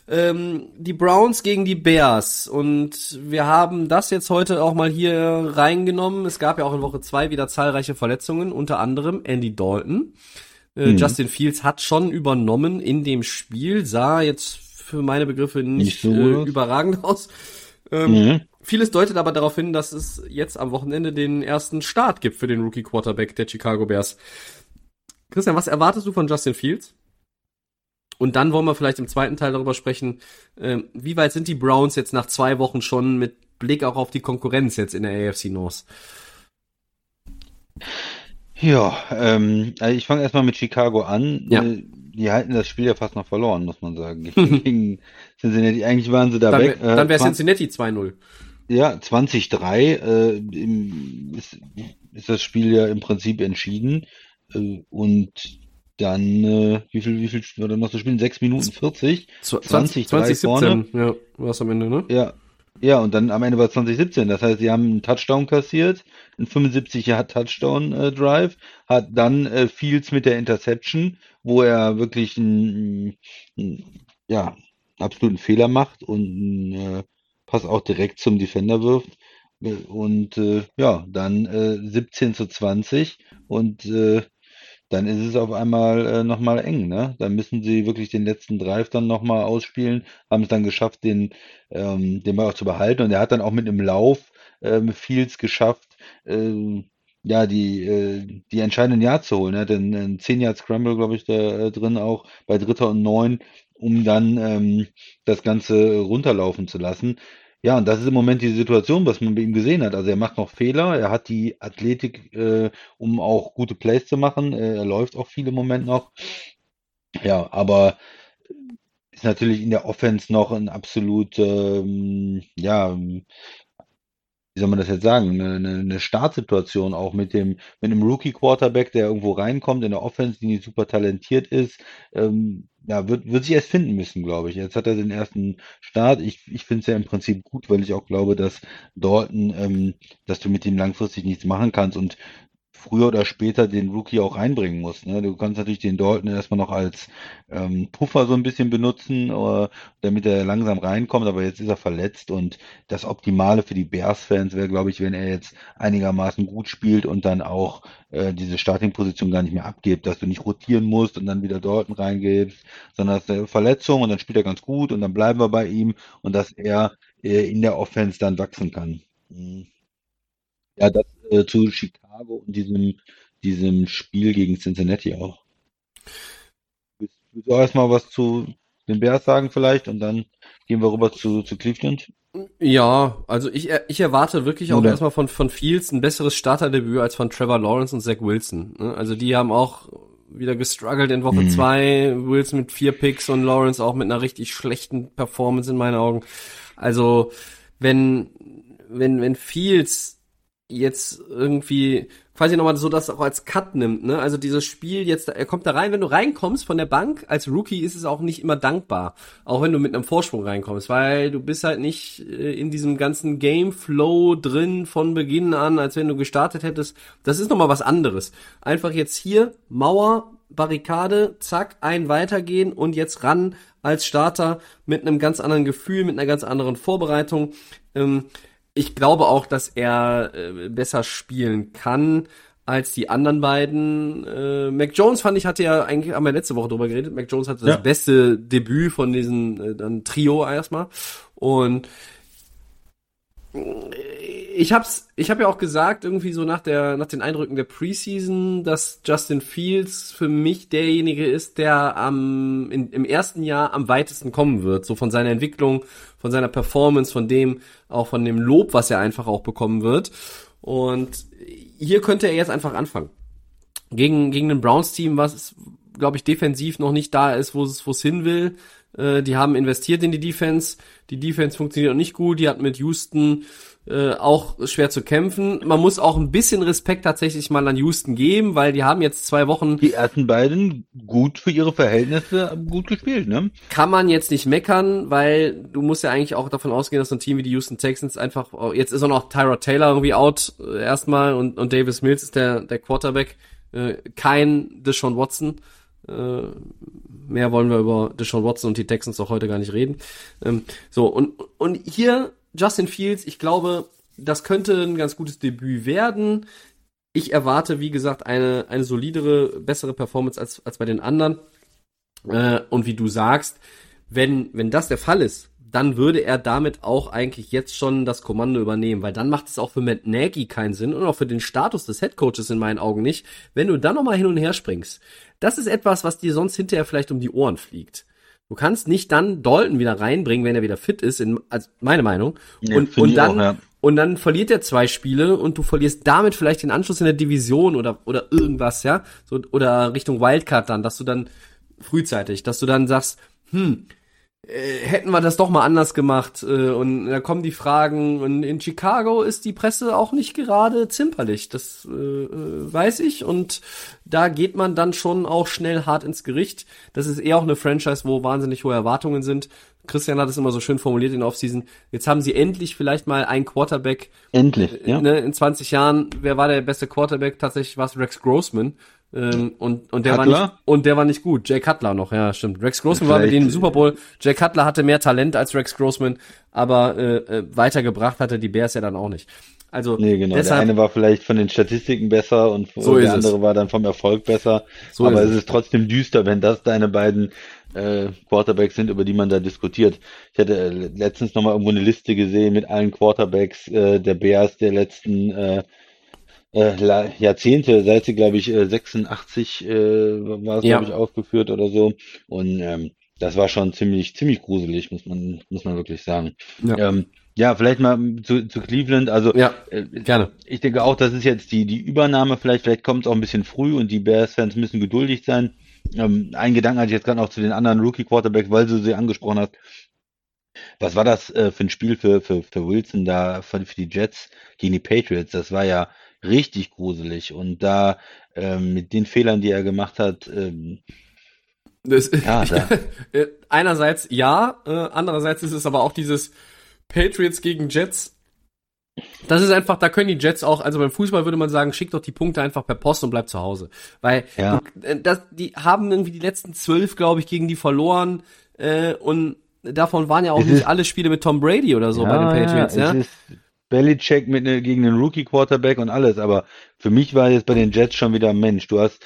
Ähm, die Browns gegen die Bears. Und wir haben das jetzt heute auch mal hier reingenommen. Es gab ja auch in Woche zwei wieder zahlreiche Verletzungen, unter anderem Andy Dalton. Äh, Mhm. Justin Fields hat schon übernommen in dem Spiel, sah jetzt für meine Begriffe nicht, Nicht so äh, überragend aus. Ähm, Mhm. vieles deutet aber darauf hin, dass es jetzt am Wochenende den ersten Start gibt für den Rookie Quarterback der Chicago Bears. Christian, was erwartest du von Justin Fields? Und dann wollen wir vielleicht im zweiten Teil darüber sprechen, äh, wie weit sind die Browns jetzt nach zwei Wochen schon mit Blick auch auf die Konkurrenz jetzt in der AFC North? Ja, ähm, also ich fange erstmal mit Chicago an. Ja. Äh, Die halten das Spiel ja fast noch verloren, muss man sagen. Gegen Cincinnati. Eigentlich waren sie da Dann, weg. wär- dann wäre Äh, Cincinnati 2-0. Ja, 2003 äh, im, ist, ist das Spiel ja im Prinzip entschieden. Äh, und dann, äh, wie viel, wie viel war dann noch zu spielen? 6 Minuten 40. 20, 3 vorne. ja, war's am Ende, ne? Ja, ja, und dann am Ende war es 2017. Das heißt, sie haben einen Touchdown kassiert, einen 75 Yard Touchdown äh, Drive, hat dann äh, Fields mit der Interception, wo er wirklich einen, ja, absoluten Fehler macht und einen äh, Pass auch direkt zum Defender wirft. Äh, Und äh, ja, dann äh, 17 zu 20 und äh, dann ist es auf einmal äh, nochmal eng, ne? Dann müssen sie wirklich den letzten Drive dann nochmal ausspielen, haben es dann geschafft, den, ähm, den Ball auch zu behalten. Und er hat dann auch mit einem Lauf ähm, Fields geschafft, ähm, ja, die, äh, die entscheidenden Yards zu holen. Er hat einen, einen 10 Yard Scramble, glaube ich, da äh, drin auch bei Dritter und Neun, um dann ähm, das Ganze runterlaufen zu lassen. Ja, und das ist im Moment die Situation, was man bei ihm gesehen hat. Also er macht noch Fehler, er hat die Athletik, äh, um auch gute Plays zu machen. Äh, er läuft auch viel im Moment noch. Ja, aber ist natürlich in der Offense noch ein absolut, ähm, ja, wie soll man das jetzt sagen, eine, eine, eine Startsituation auch mit dem, mit einem Rookie-Quarterback, der irgendwo reinkommt in der Offense, die nicht super talentiert ist, ähm, ja, wird, wird sich erst finden müssen, glaube ich. Jetzt hat er den ersten Start. Ich, ich finde es ja im Prinzip gut, weil ich auch glaube, dass Dalton, ähm, dass du mit ihm langfristig nichts machen kannst und früher oder später den Rookie auch reinbringen musst. Ne? Du kannst natürlich den Dalton erstmal noch als ähm, Puffer so ein bisschen benutzen, äh, damit er langsam reinkommt, aber jetzt ist er verletzt und das Optimale für die Bears-Fans wäre, glaube ich, wenn er jetzt einigermaßen gut spielt und dann auch äh, diese Starting-Position gar nicht mehr abgibt, dass du nicht rotieren musst und dann wieder Dalton reingibst, sondern dass er Verletzung und dann spielt er ganz gut und dann bleiben wir bei ihm und dass er äh, in der Offense dann wachsen kann. Mhm. Ja, das äh, zu Chicago und diesem, diesem Spiel gegen Cincinnati auch. Willst du erstmal was zu den Bears sagen vielleicht und dann gehen wir rüber zu, zu Cleveland? Ja, also ich, er- ich erwarte wirklich auch Oder- erstmal von, von Fields ein besseres Starterdebüt als von Trevor Lawrence und Zach Wilson. ne? Also die haben auch wieder gestruggelt in Woche Mhm. zwei. Wilson mit vier Picks und Lawrence auch mit einer richtig schlechten Performance in meinen Augen. Also wenn, wenn, wenn Fields jetzt irgendwie quasi nochmal so das auch als Cut nimmt, ne? Also dieses Spiel jetzt, er kommt da rein, wenn du reinkommst von der Bank, als Rookie ist es auch nicht immer dankbar, auch wenn du mit einem Vorsprung reinkommst, weil du bist halt nicht äh, in diesem ganzen Game-Flow drin von Beginn an, als wenn du gestartet hättest. Das ist nochmal was anderes. Einfach jetzt hier, Mauer, Barrikade, zack, ein weitergehen und jetzt ran als Starter mit einem ganz anderen Gefühl, mit einer ganz anderen Vorbereitung. Ähm, ich glaube auch, dass er äh, besser spielen kann als die anderen beiden. Äh, Mac Jones fand ich, hatte ja eigentlich, haben wir letzte Woche drüber geredet, Mac Jones hatte Ja. das beste Debüt von diesem äh, dann Trio erstmal. Und ich hab's, ich habe ja auch gesagt, irgendwie so nach der, nach den Eindrücken der Preseason, dass Justin Fields für mich derjenige ist, der am, in, im ersten Jahr am weitesten kommen wird. So von seiner Entwicklung, von seiner Performance, von dem, auch von dem Lob, was er einfach auch bekommen wird. Und hier könnte er jetzt einfach anfangen. Gegen, gegen ein Browns-Team, was, glaube ich, defensiv noch nicht da ist, wo es, wo es hin will. Äh, die haben investiert in die Defense. Die Defense funktioniert noch nicht gut. Die hat mit Houston äh, auch schwer zu kämpfen. Man muss auch ein bisschen Respekt tatsächlich mal an Houston geben, weil die haben jetzt zwei Wochen Die ersten beiden gut für ihre Verhältnisse gut gespielt, ne? kann man jetzt nicht meckern, weil du musst ja eigentlich auch davon ausgehen, dass so ein Team wie die Houston Texans einfach, oh, jetzt ist auch noch Tyra Taylor irgendwie out äh, erstmal und, und Davis Mills ist der, der Quarterback, äh, kein Deshaun Watson. Äh, mehr wollen wir über Deshaun Watson und die Texans auch heute gar nicht reden. Ähm, so, und, und hier Justin Fields, ich glaube, das könnte ein ganz gutes Debüt werden. Ich erwarte, wie gesagt, eine, eine solidere, bessere Performance als, als bei den anderen. Äh, und wie du sagst, wenn, wenn das der Fall ist, dann würde er damit auch eigentlich jetzt schon das Kommando übernehmen, weil dann macht es auch für Matt Nagy keinen Sinn und auch für den Status des Headcoaches in meinen Augen nicht, wenn du dann nochmal hin und her springst. Das ist etwas, was dir sonst hinterher vielleicht um die Ohren fliegt. Du kannst nicht dann Dalton wieder reinbringen, wenn er wieder fit ist, in, also meine Meinung. Nee, und, und dann, auch, ja. und dann verliert er zwei Spiele und du verlierst damit vielleicht den Anschluss in der Division oder, oder irgendwas, ja, so, oder Richtung Wildcard dann, dass du dann frühzeitig, dass du dann sagst, hm, hätten wir das doch mal anders gemacht äh, und da kommen die Fragen und in Chicago ist die Presse auch nicht gerade zimperlich, das äh, äh, weiß ich und da geht man dann schon auch schnell hart ins Gericht. Das ist eher auch eine Franchise, wo wahnsinnig hohe Erwartungen sind. Christian hat es immer so schön formuliert in der Offseason. Jetzt haben sie endlich vielleicht mal einen Quarterback, Endlich, ja. ne, in 20 Jahren, wer war der beste Quarterback? Tatsächlich war es Rex Grossman. Ähm, und, und der war nicht, und der war nicht gut. Jay Cutler noch, ja, stimmt. Rex Grossman war mit im Super Bowl. Jay Cutler hatte mehr Talent als Rex Grossman, aber äh, äh, weitergebracht hatte die Bears ja dann auch nicht. Also Nee, genau. deshalb, der eine war vielleicht von den Statistiken besser und So der es. andere war dann vom Erfolg besser. So Aber ist es es. ist trotzdem düster, wenn das deine beiden äh, Quarterbacks sind, über die man da diskutiert. Ich hatte äh, letztens nochmal irgendwo eine Liste gesehen mit allen Quarterbacks äh, der Bears der letzten äh, äh, Jahrzehnte, seit sie, glaube ich, äh, 86 äh, war es, Ja. glaube ich, aufgeführt oder so. Und ähm, das war schon ziemlich, ziemlich gruselig, muss man, muss man wirklich sagen. Ja. Ähm, ja, vielleicht mal zu, zu Cleveland. Also Ja, äh, gerne. ich denke auch, das ist jetzt die, die Übernahme vielleicht, vielleicht kommt es auch ein bisschen früh und die Bears-Fans müssen geduldig sein. Ähm, einen Gedanken hatte ich jetzt gerade noch zu den anderen Rookie-Quarterbacks, weil du sie angesprochen hast. Was war das äh, für ein Spiel für, für, für Wilson da, für, für die Jets gegen die Patriots? Das war ja richtig gruselig und da ähm, mit den Fehlern, die er gemacht hat, ähm, Das, Ja, da- äh, einerseits ja, äh, andererseits ist es aber auch dieses Patriots gegen Jets. Das ist einfach, da können die Jets auch, also beim Fußball würde man sagen, schick doch die Punkte einfach per Post und bleib zu Hause. Weil Ja. äh, das, die haben irgendwie die letzten zwölf, glaube ich, gegen die verloren. Äh, und davon waren ja auch Es nicht ist- alle Spiele mit Tom Brady oder so bei den Patriots, ja. Ist Belichick mit ne, gegen einen Rookie-Quarterback und alles, aber für mich war jetzt bei den Jets schon wieder Mensch. Du hast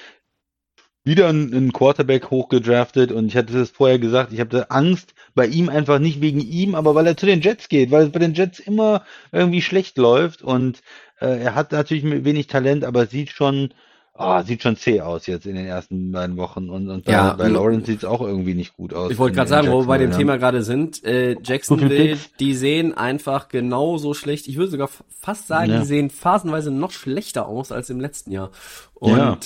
wieder einen, Quarterback hochgedraftet und ich hatte es vorher gesagt, ich hatte Angst bei ihm einfach nicht wegen ihm, aber weil er zu den Jets geht, weil es bei den Jets immer irgendwie schlecht läuft und äh, er hat natürlich wenig Talent, aber sieht schon ah, sieht schon zäh aus jetzt in den ersten beiden Wochen und, und bei, Ja, bei Lawrence sieht es auch irgendwie nicht gut aus. Ich wollte gerade sagen, wo wir bei dem Thema gerade sind, äh, Jacksonville, die sehen einfach genauso schlecht. Ich würde sogar fast sagen, Ja. die sehen phasenweise noch schlechter aus als im letzten Jahr. Und Ja.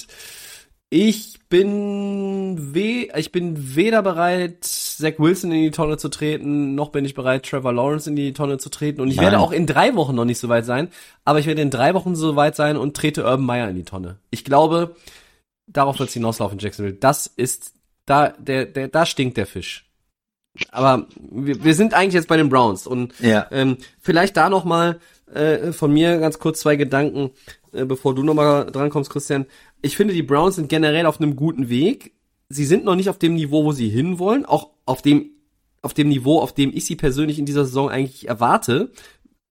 Ich bin we ich bin weder bereit, Zach Wilson in die Tonne zu treten, noch bin ich bereit, Trevor Lawrence in die Tonne zu treten. Und ich Nein. werde auch in drei Wochen noch nicht so weit sein, aber ich werde in drei Wochen so weit sein und trete Urban Meyer in die Tonne. Ich glaube, darauf wird es hinauslaufen, Jacksonville. Das ist, da, der, der, da stinkt der Fisch. Aber wir, wir sind eigentlich jetzt bei den Browns und Ja. ähm, vielleicht da noch mal äh, von mir ganz kurz zwei Gedanken, äh, bevor du noch mal drankommst, Christian. Ich finde, die Browns sind generell auf einem guten Weg. Sie sind noch nicht auf dem Niveau, wo sie hinwollen, auch auf dem auf dem Niveau, auf dem ich sie persönlich in dieser Saison eigentlich erwarte.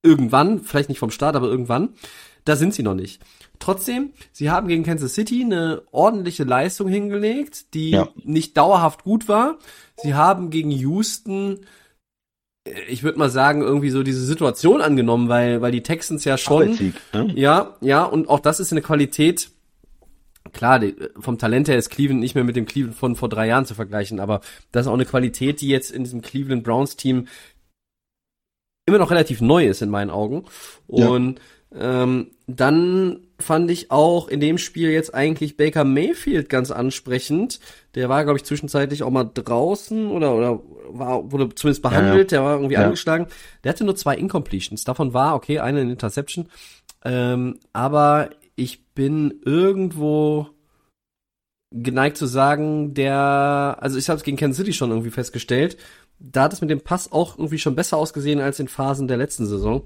Irgendwann, vielleicht nicht vom Start, aber irgendwann. Da sind sie noch nicht. Trotzdem, sie haben gegen Kansas City eine ordentliche Leistung hingelegt, die Ja. nicht dauerhaft gut war. Sie haben gegen Houston, äh, ich würde mal sagen, irgendwie so diese Situation angenommen, weil, weil die Texans ja schon, Arbeitssieg, ne? ja, ja, und auch das ist eine Qualität, klar, die, vom Talent her ist Cleveland nicht mehr mit dem Cleveland von vor drei Jahren zu vergleichen, aber das ist auch eine Qualität, die jetzt in diesem Cleveland Browns Team immer noch relativ neu ist in meinen Augen. Ja. Und ähm, dann fand ich auch in dem Spiel jetzt eigentlich Baker Mayfield ganz ansprechend. Der war, glaube ich, zwischenzeitlich auch mal draußen oder oder war, wurde zumindest behandelt, der war irgendwie Ja. angeschlagen. Der hatte nur zwei Incompletions. Davon war, okay, eine in Interception. Ähm, aber bin irgendwo geneigt zu sagen, der, also ich habe es gegen Kansas City schon irgendwie festgestellt, da hat es mit dem Pass auch irgendwie schon besser ausgesehen als in Phasen der letzten Saison.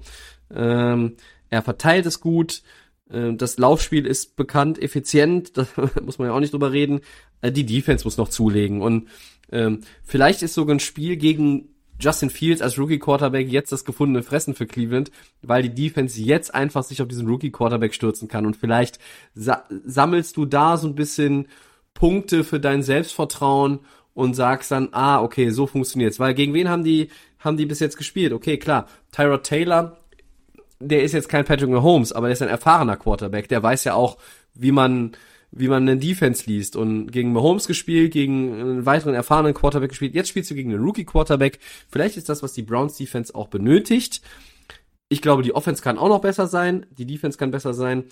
Ähm, er verteilt es gut, äh, das Laufspiel ist bekannt, effizient, da muss man ja auch nicht drüber reden. Äh, die Defense muss noch zulegen und ähm, vielleicht ist sogar ein Spiel gegen Justin Fields als Rookie Quarterback jetzt das gefundene Fressen für Cleveland, weil die Defense jetzt einfach sich auf diesen Rookie Quarterback stürzen kann und vielleicht sa sammelst du da so ein bisschen Punkte für dein Selbstvertrauen und sagst dann, ah, okay, so funktioniert's. Weil gegen wen haben die, haben die bis jetzt gespielt? Okay, klar, Tyrod Taylor, der ist jetzt kein Patrick Mahomes, aber der ist ein erfahrener Quarterback, der weiß ja auch, wie man, wie man einen Defense liest und gegen Mahomes gespielt, gegen einen weiteren erfahrenen Quarterback gespielt. Jetzt spielst du gegen einen Rookie Quarterback. Vielleicht ist das, was die Browns Defense auch benötigt. Ich glaube, die Offense kann auch noch besser sein, die Defense kann besser sein,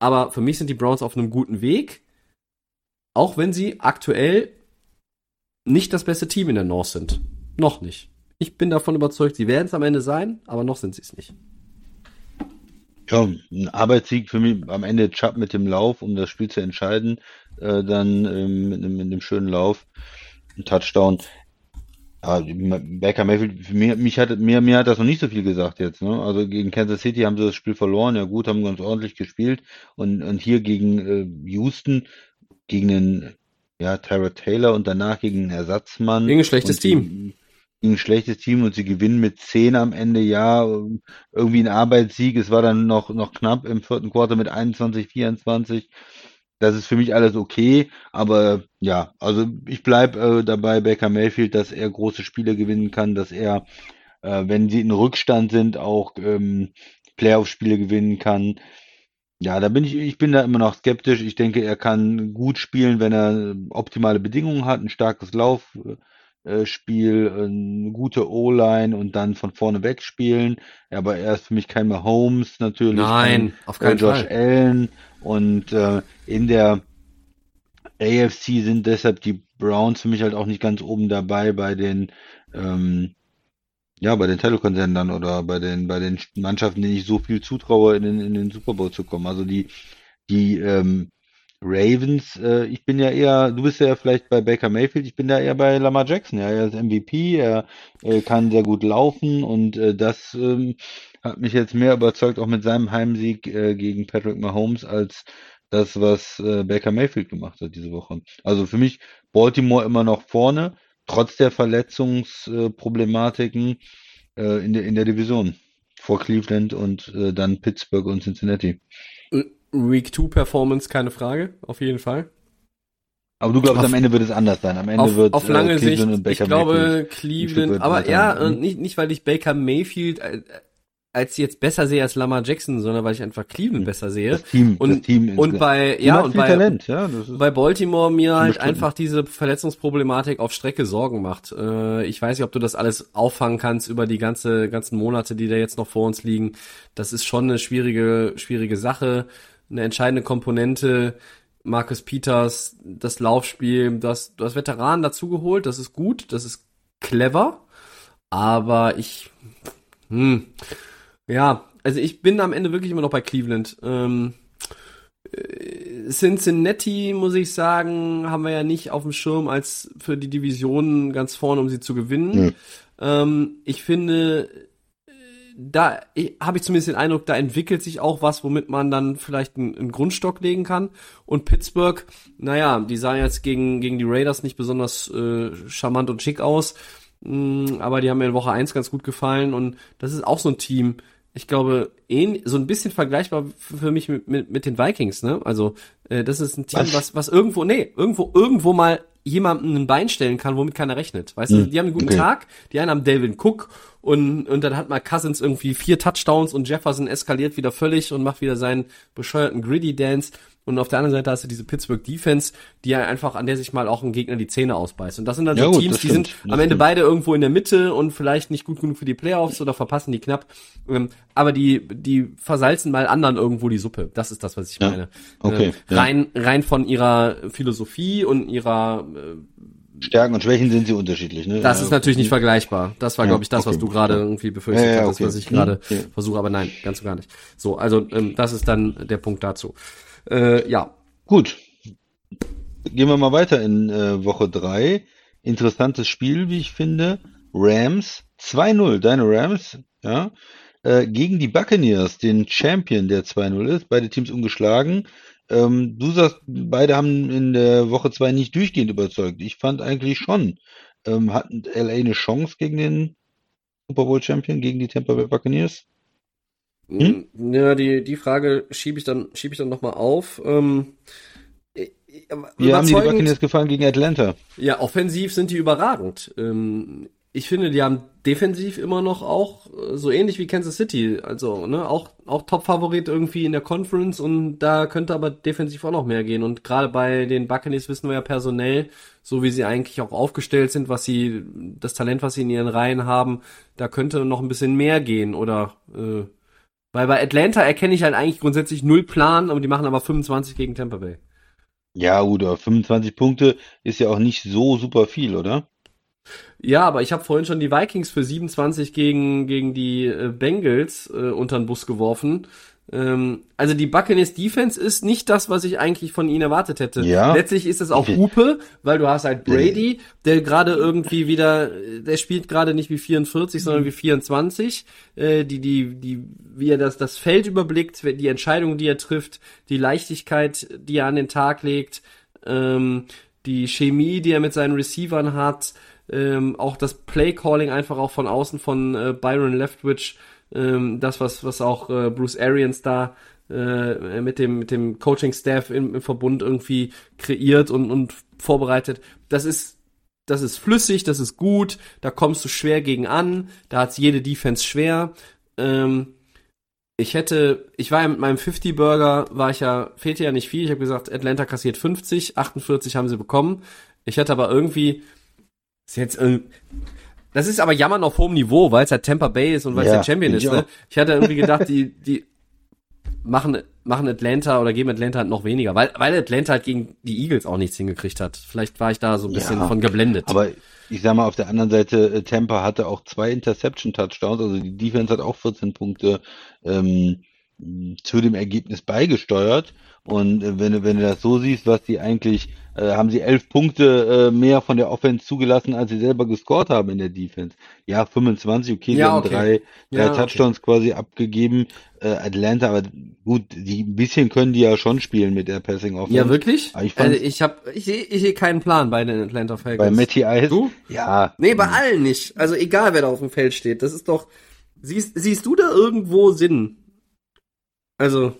aber für mich sind die Browns auf einem guten Weg, auch wenn sie aktuell nicht das beste Team in der North sind. Noch nicht. Ich bin davon überzeugt, sie werden es am Ende sein, aber noch sind sie es nicht. Ja, ein Arbeitssieg für mich am Ende Chubb mit dem Lauf, um das Spiel zu entscheiden, äh, dann ähm, mit, einem, mit einem schönen Lauf, ein Touchdown. Ja, Baker Mayfield, für mich, mich hat, mir, mir hat das noch nicht so viel gesagt jetzt. Ne? Also gegen Kansas City haben sie das Spiel verloren, ja gut, haben ganz ordentlich gespielt. Und, und hier gegen äh, Houston, gegen den ja, Tyrod Taylor und danach gegen einen Ersatzmann. Gegen ein schlechtes Team. Ein schlechtes Team und sie gewinnen mit 10 am Ende, ja, irgendwie ein Arbeitssieg. Es war dann noch, noch knapp im vierten Quarter mit 21, 24. Das ist für mich alles okay, aber ja, also ich bleib äh, dabei, Baker Mayfield, dass er große Spiele gewinnen kann, dass er, äh, wenn sie in Rückstand sind, auch ähm, Playoff-Spiele gewinnen kann. Ja, da bin ich, ich bin da immer noch skeptisch. Ich denke, er kann gut spielen, wenn er optimale Bedingungen hat, ein starkes Laufspiel, eine gute O-Line und dann von vorne weg spielen. Aber er ist für mich kein Mahomes natürlich. Nein, auf keinen äh, Josh Fall. Allen und äh, in der AFC sind deshalb die Browns für mich halt auch nicht ganz oben dabei bei den ähm, ja, bei den Titelkonzernen dann oder bei den bei den Mannschaften, denen ich so viel zutraue, in den, in den Super Bowl zu kommen. Also die die ähm, Ravens, äh, ich bin ja eher, du bist ja vielleicht bei Baker Mayfield, ich bin da eher bei Lamar Jackson. Ja, er ist MVP, er äh, kann sehr gut laufen und äh, das ähm, hat mich jetzt mehr überzeugt, auch mit seinem Heimsieg äh, gegen Patrick Mahomes, als das, was äh, Baker Mayfield gemacht hat diese Woche. Also für mich Baltimore immer noch vorne, trotz der Verletzungsproblematiken äh, in der in der Division vor Cleveland und äh, dann Pittsburgh und Cincinnati. Week 2 Performance, keine Frage, auf jeden Fall. Aber du glaubst, Auf- am Ende wird es anders sein. Am Ende Auf, wird auf lange äh, Sicht, Cleveland und ich Baker glaube Mayfield. Cleveland, aber ja, äh, Mhm. nicht, nicht weil ich Baker Mayfield äh, als jetzt besser sehe als Lamar Jackson, sondern weil ich einfach Cleveland besser sehe. Das Team, Und, das Team und bei, ja, und bei, Talent, ja, das ist bei Baltimore mir halt Unbestritten. einfach diese Verletzungsproblematik auf Strecke Sorgen macht. Äh, ich weiß nicht, ob du das alles auffangen kannst über die ganze, ganzen Monate, die da jetzt noch vor uns liegen. Das ist schon eine schwierige, schwierige Sache, eine entscheidende Komponente. Marcus Peters, das Laufspiel, das, du hast Veteranen dazugeholt, das ist gut, das ist clever, aber ich, hm, ja, also ich bin am Ende wirklich immer noch bei Cleveland. Ähm, äh, Cincinnati, muss ich sagen, haben wir ja nicht auf dem Schirm als für die Division ganz vorne, um sie zu gewinnen. Nö. Ähm, ich finde, da habe ich zumindest den Eindruck, da entwickelt sich auch was, womit man dann vielleicht einen, einen Grundstock legen kann. Und Pittsburgh, naja, die sahen jetzt gegen, gegen die Raiders nicht besonders äh, charmant und schick aus, Mm, aber die haben mir in Woche 1 ganz gut gefallen und das ist auch so ein Team, ich glaube, so ein bisschen vergleichbar für mich mit, mit, mit den Vikings, ne? Also, äh, das ist ein Team, Was? was, was irgendwo, nee, irgendwo, irgendwo mal jemandem ein Bein stellen kann, womit keiner rechnet. Weißt du, Hm, die haben einen guten okay. Tag, die einen haben Delvin Cook und, und dann hat mal Cousins irgendwie vier Touchdowns und Jefferson eskaliert wieder völlig und macht wieder seinen bescheuerten Gritty Dance. Und auf der anderen Seite hast du diese Pittsburgh Defense, die ja einfach, an der sich mal auch ein Gegner die Zähne ausbeißt. Und das sind dann Ja so gut, Teams, die stimmt, sind am Ende stimmt. beide irgendwo in der Mitte und vielleicht nicht gut genug für die Playoffs oder verpassen die knapp. Ähm, aber die, die versalzen mal anderen irgendwo die Suppe. Das ist das, was ich Ja, meine. okay, Ähm, ja. rein, rein von ihrer Philosophie und ihrer, äh, Stärken und Schwächen sind sie unterschiedlich, ne? das ist natürlich nicht vergleichbar. Das war, Ja, glaube ich, das, was okay. du gerade irgendwie befürchtet Ja, ja, hattest, okay. was ich Hm, gerade okay. versuche. Aber nein, ganz und gar nicht. So, also ähm, das ist dann der Punkt dazu. Äh, ja, Gut. Gehen wir mal weiter in äh, Woche drei. Interessantes Spiel, wie ich finde. Rams 2-0, deine Rams, ja, äh, gegen die Buccaneers, den Champion, der 2-0 ist, beide Teams ungeschlagen. Ähm, du sagst, beide haben in der Woche zwei nicht durchgehend überzeugt. Ich fand eigentlich schon. Ähm, hat LA eine Chance gegen den Super Bowl Champion, gegen die Tampa Bay Buccaneers? Hm? Ja, die, die Frage schiebe ich dann, schiebe ich dann nochmal auf. Ähm, Wie haben die, die Buccaneers gefallen gegen Atlanta? Ja, offensiv sind die überragend. Ähm, ich finde, die haben defensiv immer noch auch äh, so ähnlich wie Kansas City, also ne, auch auch Top-Favorit irgendwie in der Conference und da könnte aber defensiv auch noch mehr gehen und gerade bei den Buccaneers wissen wir ja personell, so wie sie eigentlich auch aufgestellt sind, was sie das Talent, was sie in ihren Reihen haben, da könnte noch ein bisschen mehr gehen oder äh, weil bei Atlanta erkenne ich halt eigentlich grundsätzlich null Plan, aber die machen aber 25 gegen Tampa Bay. Ja, oder 25 Punkte ist ja auch nicht so super viel, oder? Ja, aber ich habe vorhin schon die Vikings für 27 gegen, gegen die äh, Bengals äh, unter den Bus geworfen. Ähm, also die Buccaneers Defense ist nicht das, was ich eigentlich von ihnen erwartet hätte. Ja. Letztlich ist es auch Hupe, weil du hast halt Brady, der gerade irgendwie wieder, der spielt gerade nicht wie 44, sondern wie 24. Äh, die, die, die, wie er das, das Feld überblickt, die Entscheidungen, die er trifft, die Leichtigkeit, die er an den Tag legt, ähm, die Chemie, die er mit seinen Receivern hat, ähm, auch das Play-Calling einfach auch von außen von äh, Byron Leftwich, ähm, das, was, was auch äh, Bruce Arians da äh, mit dem, mit dem Coaching-Staff im, im Verbund irgendwie kreiert und, und vorbereitet. Das ist, das ist flüssig, das ist gut, da kommst du schwer gegen an, da hat's jede Defense schwer. Ähm, ich hätte, ich war ja mit meinem 50 Burger, war ich ja, fehlte ja nicht viel. Ich habe gesagt, Atlanta kassiert 50, 48 haben sie bekommen. Ich hätte aber irgendwie, ist jetzt, äh, das ist aber Jammern auf hohem Niveau, weil es halt Tampa Bay ist und weil es Ja, der Champion ist. ich Ne? Ich hatte irgendwie gedacht, die, die machen, machen Atlanta oder geben Atlanta halt noch weniger, weil, weil Atlanta halt gegen die Eagles auch nichts hingekriegt hat. Vielleicht war ich da so ein bisschen Ja, von geblendet. Aber ich sag mal, auf der anderen Seite, äh, Tampa hatte auch zwei Interception-Touchdowns, also die Defense hat auch 14 Punkte ähm, zu dem Ergebnis beigesteuert. Und äh, wenn du, wenn du das so siehst, was die eigentlich, äh, haben sie elf Punkte äh, mehr von der Offense zugelassen, als sie selber gescored haben in der Defense. Ja, 25, okay, sie Ja, haben okay. drei, drei Ja, okay. Touchdowns quasi abgegeben. Äh, Atlanta, aber gut, die ein bisschen können die ja schon spielen mit der Passing Offense. ja, wirklich? Aber ich also ich habe, ich sehe ich seh keinen Plan bei den Atlanta Falcons. Bei Matty Ice. Du? Ja. Nee, bei allen nicht. Also egal, wer da auf dem Feld steht. Das ist doch. Siehst, siehst du da irgendwo Sinn? Also,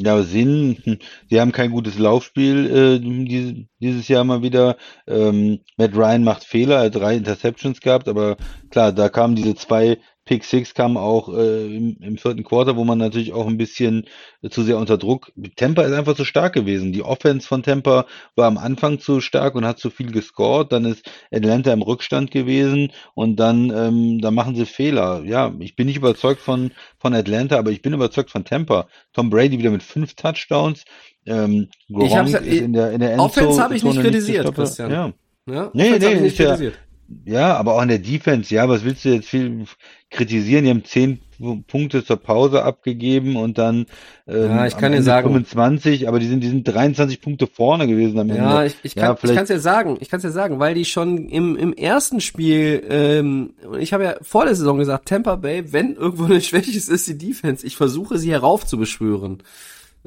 Ja, Sinn, hm, sie haben kein gutes Laufspiel äh, dieses, Jahr mal wieder. Ähm, Matt Ryan macht Fehler, er hat drei Interceptions gehabt, aber klar, da kamen diese zwei Pick Six kamen auch äh, im, im vierten Quarter, wo man natürlich auch ein bisschen äh, zu sehr unter Druck. Tampa ist einfach zu stark gewesen. Die Offense von Tampa war am Anfang zu stark und hat zu viel gescored. Dann ist Atlanta im Rückstand gewesen und dann, ähm, dann machen sie Fehler. Ja, ich bin nicht überzeugt von, von Atlanta, aber ich bin überzeugt von Tampa. Tom Brady wieder mit fünf Touchdowns. Ähm, Ich hab's- ist in der, in der Endzone Offense habe ich nicht kritisiert, stoppen. Christian. Ja. ja, Nee, nee, ich nicht ist ja- kritisiert. Ja, aber auch in der Defense, ja, was willst du jetzt viel kritisieren? Die haben zehn Punkte zur Pause abgegeben und dann ähm, Ja, ich kann dir sagen- 25, aber die sind, die sind 23 Punkte vorne gewesen am Ende. Ja, ich, ich Ja, kann ich kann's ja sagen, ich kann's ja sagen, weil die schon im, im ersten Spiel, ähm, ich habe ja vor der Saison gesagt, Tampa Bay, wenn irgendwo eine Schwäche ist, ist die Defense. Ich versuche sie heraufzubeschwören.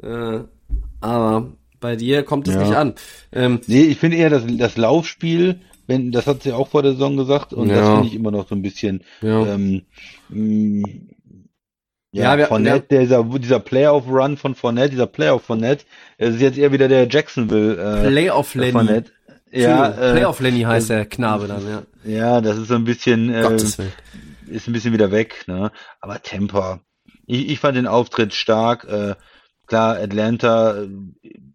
Äh, aber bei dir kommt es Ja. nicht an. Ähm, Nee, ich finde eher das, das Laufspiel, wenn, das hat sie auch vor der Saison gesagt und das Ja. finde ich immer noch so ein bisschen, ja. ähm, mh, ja, Ja, wir- Fournette, dieser, dieser Playoff-Run von Fournette, dieser Playoff Fournette, es ist jetzt eher wieder der Jacksonville, äh, Playoff Lenny. Fournette. Ja, äh, Playoff Lenny heißt der Knabe dann, ja. ja, das ist so ein bisschen, äh, ist ein bisschen wieder weg, ne? Aber Tampa, ich, ich fand den Auftritt stark. Äh, klar, Atlanta äh,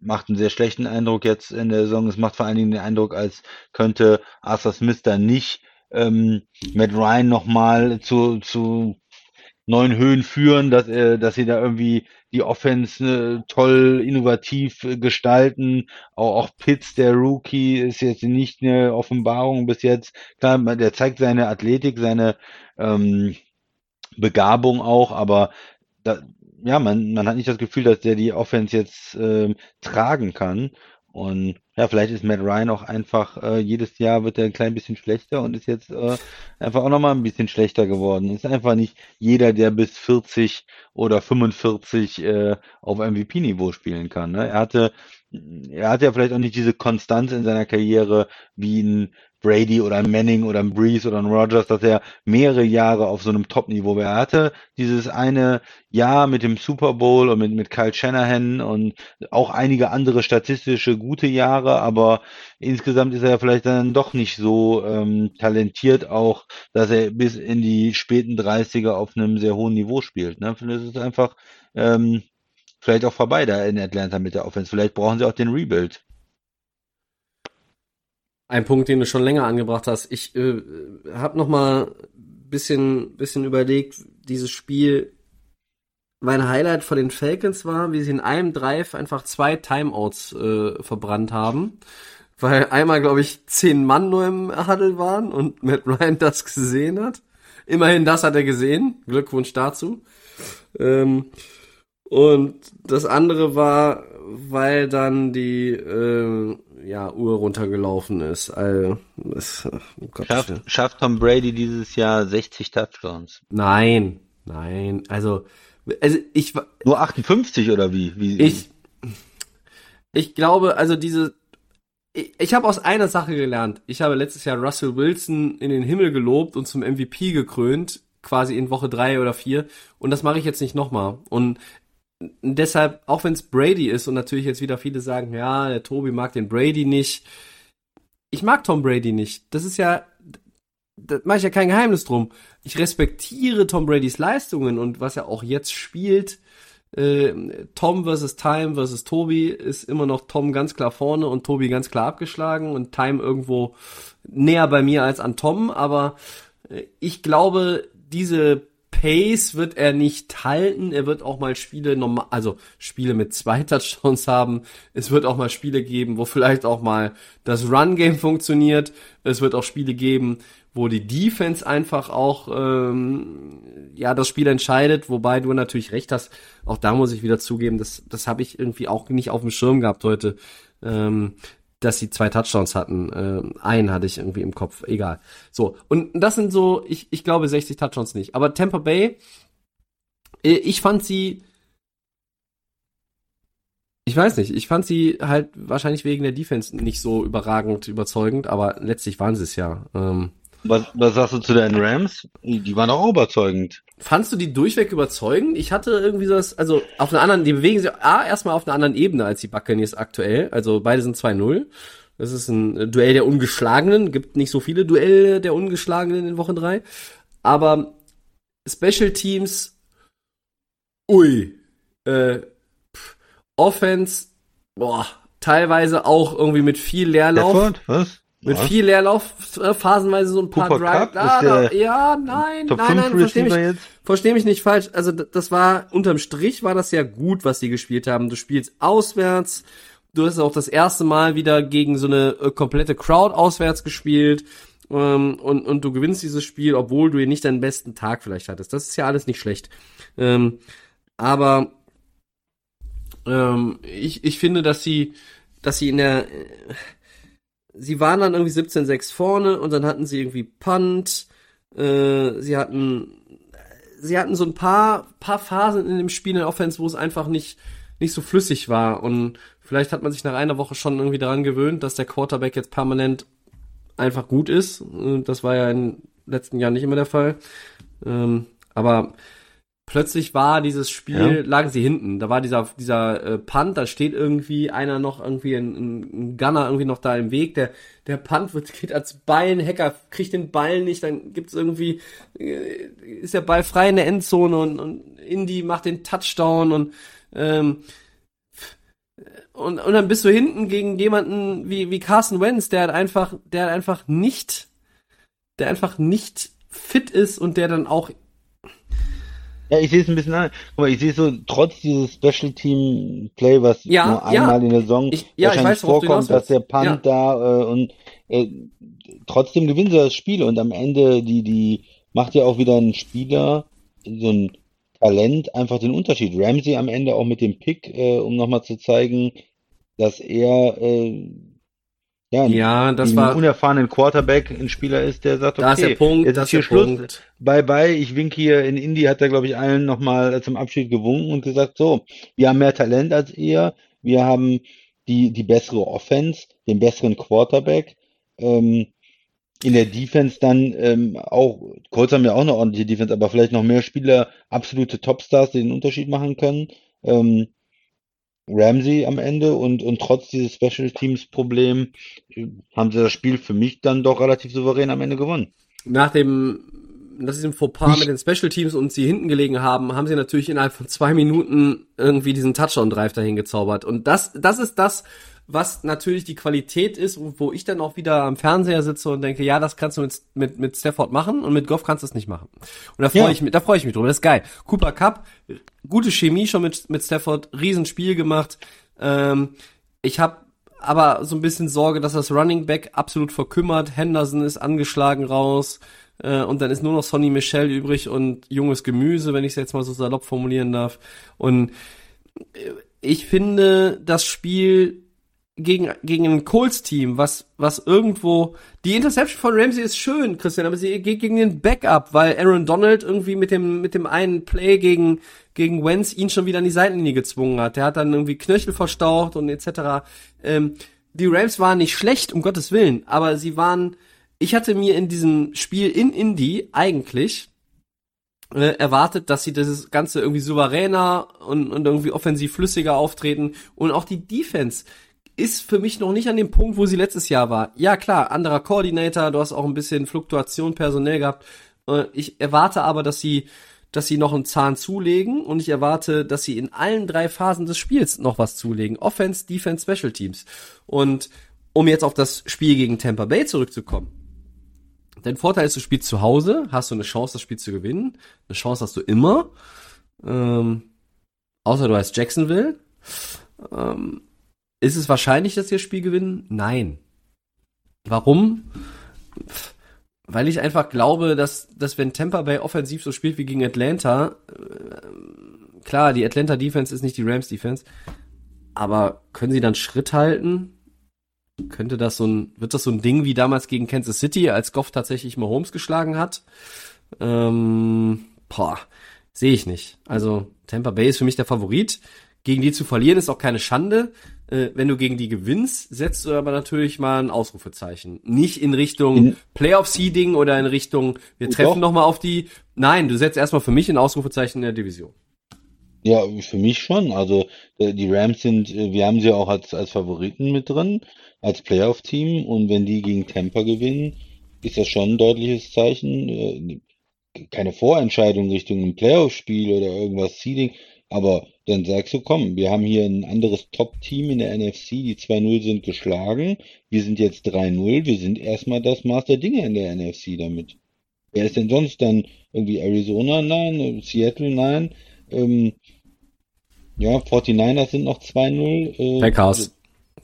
macht einen sehr schlechten Eindruck jetzt in der Saison. Es macht vor allen Dingen den Eindruck, als könnte Arthur Smith da nicht ähm, Matt Ryan nochmal zu, zu neuen Höhen führen, dass, äh, dass sie da irgendwie die Offense äh, toll, innovativ äh, gestalten. Auch, auch Pitts, der Rookie, ist jetzt nicht eine Offenbarung bis jetzt. Klar, der zeigt seine Athletik, seine ähm, Begabung auch, aber da, ja, man, man hat nicht das Gefühl, dass der die Offense jetzt ähm, tragen kann. Und ja, vielleicht ist Matt Ryan auch einfach, äh, jedes Jahr wird er ein klein bisschen schlechter und ist jetzt äh, einfach auch nochmal ein bisschen schlechter geworden. Ist einfach nicht jeder, der bis 40 oder 45 äh, auf MVP-Niveau spielen kann. Ne? Er hatte, er hatte ja vielleicht auch nicht diese Konstanz in seiner Karriere wie ein, Brady oder ein Manning oder ein Breeze oder ein Rogers, dass er mehrere Jahre auf so einem Top-Niveau war. Er hatte dieses eine Jahr mit dem Super Bowl und mit, mit Kyle Shanahan und auch einige andere statistische gute Jahre, aber insgesamt ist er vielleicht dann doch nicht so ähm, talentiert auch, dass er bis in die späten 30er auf einem sehr hohen Niveau spielt. Ne? Das ist einfach ähm, vielleicht auch vorbei da in Atlanta mit der Offense. Vielleicht brauchen sie auch den Rebuild. Ein Punkt, den du schon länger angebracht hast. Ich äh, habe noch mal bisschen bisschen überlegt, dieses Spiel. Mein Highlight von den Falcons war, wie sie in einem Drive einfach zwei Timeouts äh, verbrannt haben, weil einmal glaube ich zehn Mann nur im Huddle waren und Matt Ryan das gesehen hat. Immerhin das hat er gesehen. Glückwunsch dazu. Ähm, und das andere war, weil dann die äh, ja, Uhr runtergelaufen ist. Also, das, oh Schafft, schafft Tom Brady dieses Jahr 60 Touchdowns? Nein, nein. Also, also ich Nur 58 oder wie? wie ich ich glaube, also diese ich, ich habe aus einer Sache gelernt. Ich habe letztes Jahr Russell Wilson in den Himmel gelobt und zum MVP gekrönt, quasi in Woche drei oder vier. Und das mache ich jetzt nicht nochmal. Und deshalb, auch wenn es Brady ist und natürlich jetzt wieder viele sagen, ja, der Tobi mag den Brady nicht. Ich mag Tom Brady nicht. Das ist ja, da mache ich ja kein Geheimnis drum. Ich respektiere Tom Bradys Leistungen und was er auch jetzt spielt. Äh, Tom versus Time versus Tobi ist immer noch Tom ganz klar vorne und Tobi ganz klar abgeschlagen und Time irgendwo näher bei mir als an Tom, aber äh, ich glaube, diese Pace wird er nicht halten. Er wird auch mal Spiele normal, also Spiele mit zwei Touchdowns haben. Es wird auch mal Spiele geben, wo vielleicht auch mal das Run Game funktioniert. Es wird auch Spiele geben, wo die Defense einfach auch ähm, ja das Spiel entscheidet. Wobei du natürlich recht hast. Auch da muss ich wieder zugeben, das das habe ich irgendwie auch nicht auf dem Schirm gehabt heute. Ähm, dass sie zwei Touchdowns hatten. Äh, einen hatte ich irgendwie im Kopf, egal. So, und das sind so, ich, ich glaube 60 Touchdowns nicht. Aber Tampa Bay, äh, ich fand sie, ich weiß nicht, ich fand sie halt wahrscheinlich wegen der Defense nicht so überragend überzeugend, aber letztlich waren sie es ja. Ähm, Was, was sagst du zu den Rams? Die waren auch überzeugend. Fandst du die durchweg überzeugend? Ich hatte irgendwie so das, also auf einer anderen, die bewegen sich A, erstmal auf einer anderen Ebene als die Buccaneers aktuell. Also beide sind 2-0. Das ist ein Duell der Ungeschlagenen. Gibt nicht so viele Duelle der Ungeschlagenen in Woche 3. Aber Special Teams, ui. Äh, pff, Offense, boah, teilweise auch irgendwie mit viel Leerlauf. Stafford? Was? Mit viel Leerlauf, äh, phasenweise so ein paar Cooper Drive. Ah, der ja, nein, Top nein, 5 nein, versteh mich, jetzt? versteh mich nicht falsch. Also das war unterm Strich war das ja gut, was sie gespielt haben. Du spielst auswärts. Du hast auch das erste Mal wieder gegen so eine äh, komplette Crowd auswärts gespielt. Ähm, und, und du gewinnst dieses Spiel, obwohl du hier nicht deinen besten Tag vielleicht hattest. Das ist ja alles nicht schlecht. Ähm, aber ähm, ich, ich finde, dass sie, dass sie in der, äh, sie waren dann irgendwie 17-6 vorne und dann hatten sie irgendwie Punt, äh, sie hatten, sie hatten so ein paar, paar Phasen in dem Spiel in der Offense, wo es einfach nicht, nicht so flüssig war und vielleicht hat man sich nach einer Woche schon irgendwie daran gewöhnt, dass der Quarterback jetzt permanent einfach gut ist. Äh, Das war ja in den letzten Jahren nicht immer der Fall. Ähm, aber plötzlich war dieses Spiel, Ja. lagen sie hinten. Da war dieser, dieser äh, Punt, da steht irgendwie einer noch, irgendwie ein, ein, Gunner irgendwie noch da im Weg. Der, der Punt wird, geht als Bein, Hacker kriegt den Ball nicht, dann gibt's irgendwie, äh, ist der Ball frei in der Endzone und, und Indy macht den Touchdown und ähm, und, und dann bist du hinten gegen jemanden wie, wie Carson Wentz, der halt einfach, der halt einfach nicht, der einfach nicht fit ist und der dann auch Ja, ich sehe es ein bisschen an. Guck mal, ich sehe so, trotz dieses Special Team Play, was Ja, nur ja. einmal in der Saison Ich- ja, ich wahrscheinlich weiß, vorkommt, dass der. Punt Ja. da äh, und äh, trotzdem gewinnen sie das Spiel und am Ende die die macht ja auch wieder ein Spieler so ein Talent einfach den Unterschied. Ramsey am Ende auch mit dem Pick, äh, um nochmal zu zeigen, dass er äh, ja, Ja, das war- unerfahrenen Quarterback ein Spieler ist, der sagt, okay, Da ist der Punkt, jetzt da ist hier der Schluss, Punkt. bye bye, ich wink hier in Indy, hat er, glaube ich, allen nochmal zum Abschied gewunken und gesagt, so, wir haben mehr Talent als ihr, wir haben die, die bessere Offense, den besseren Quarterback, ähm, in der Defense dann ähm, auch, Colts haben ja auch eine ordentliche Defense, aber vielleicht noch mehr Spieler, absolute Topstars, die den Unterschied machen können. Ähm, Ramsey am Ende und, und trotz dieses Special Teams Problem äh, haben sie das Spiel für mich dann doch relativ souverän am Ende gewonnen. Nach dem, nach diesem Fauxpas mit den Special Teams und sie hinten gelegen haben, haben sie natürlich innerhalb von zwei Minuten irgendwie diesen Touchdown-Drive dahin gezaubert. Und das, das ist das, was natürlich die Qualität ist, wo ich dann auch wieder am Fernseher sitze und denke, ja, das kannst du mit, mit, mit Stafford machen und mit Goff kannst du es nicht machen. Und da freue ja. ich mich, da freue ich mich drüber. Das ist geil. Cooper Cup, gute Chemie schon mit, mit Stafford, Riesenspiel gemacht. Ähm, ich habe aber so ein bisschen Sorge, dass das Running Back absolut verkümmert. Henderson ist angeschlagen raus. Äh, und dann ist nur noch Sonny Michel übrig und junges Gemüse, wenn ich es jetzt mal so salopp formulieren darf. Und äh, ich finde, das Spiel gegen, gegen ein Colts-Team, was, was irgendwo, die Interception von Ramsey ist schön, Christian, aber sie geht gegen den Backup, weil Aaron Donald irgendwie mit dem, mit dem einen Play gegen, gegen Wentz ihn schon wieder an die Seitenlinie gezwungen hat. Der hat dann irgendwie Knöchel verstaucht und etc. Ähm, die Rams waren nicht schlecht, um Gottes Willen, aber sie waren, ich hatte mir in diesem Spiel in Indy eigentlich äh, erwartet, dass sie das Ganze irgendwie souveräner und, und irgendwie offensiv flüssiger auftreten und auch die Defense ist für mich noch nicht an dem Punkt, wo sie letztes Jahr war. Ja, klar, anderer Koordinator, du hast auch ein bisschen Fluktuation personell gehabt. Äh, ich erwarte aber, dass sie, dass sie noch einen Zahn zulegen und ich erwarte, dass sie in allen drei Phasen des Spiels noch was zulegen. Offense, Defense, Special Teams. Und um jetzt auf das Spiel gegen Tampa Bay zurückzukommen. Dein Vorteil ist, du spielst zu Hause, hast du eine Chance, das Spiel zu gewinnen. Eine Chance hast du immer. Ähm, außer du heißt Jacksonville. Ähm, ist es wahrscheinlich, dass sie das Spiel gewinnen? Nein. Warum? Weil ich einfach glaube, dass, dass wenn Tampa Bay offensiv so spielt wie gegen Atlanta, äh, klar, die Atlanta Defense ist nicht die Rams Defense, aber können sie dann Schritt halten? Könnte das so ein, wird das so ein Ding wie damals gegen Kansas City, als Goff tatsächlich Mahomes geschlagen hat? Ähm, boah, sehe ich nicht. Also Tampa Bay ist für mich der Favorit. Gegen die zu verlieren ist auch keine Schande. Äh, wenn du gegen die gewinnst, setzt du aber natürlich mal ein Ausrufezeichen. Nicht in Richtung in Playoff-Seeding oder in Richtung, wir treffen nochmal auf die. Nein, du setzt erstmal für mich ein Ausrufezeichen in der Division. Ja, für mich schon. Also äh, die Rams sind, äh, wir haben sie auch als, als Favoriten mit drin, als Playoff-Team. Und wenn die gegen Tampa gewinnen, ist das schon ein deutliches Zeichen. Keine Vorentscheidung Richtung ein Playoff-Spiel oder irgendwas Seeding, aber dann sagst du, komm, wir haben hier ein anderes Top-Team in der NFC, die 2-0 sind geschlagen, wir sind jetzt 3-0, wir sind erstmal das Maß der Dinge in der NFC damit. Wer ist denn sonst dann irgendwie Arizona? Nein, Seattle? Nein. Ähm, ja, 49ers sind noch 2-0. Äh, Packers.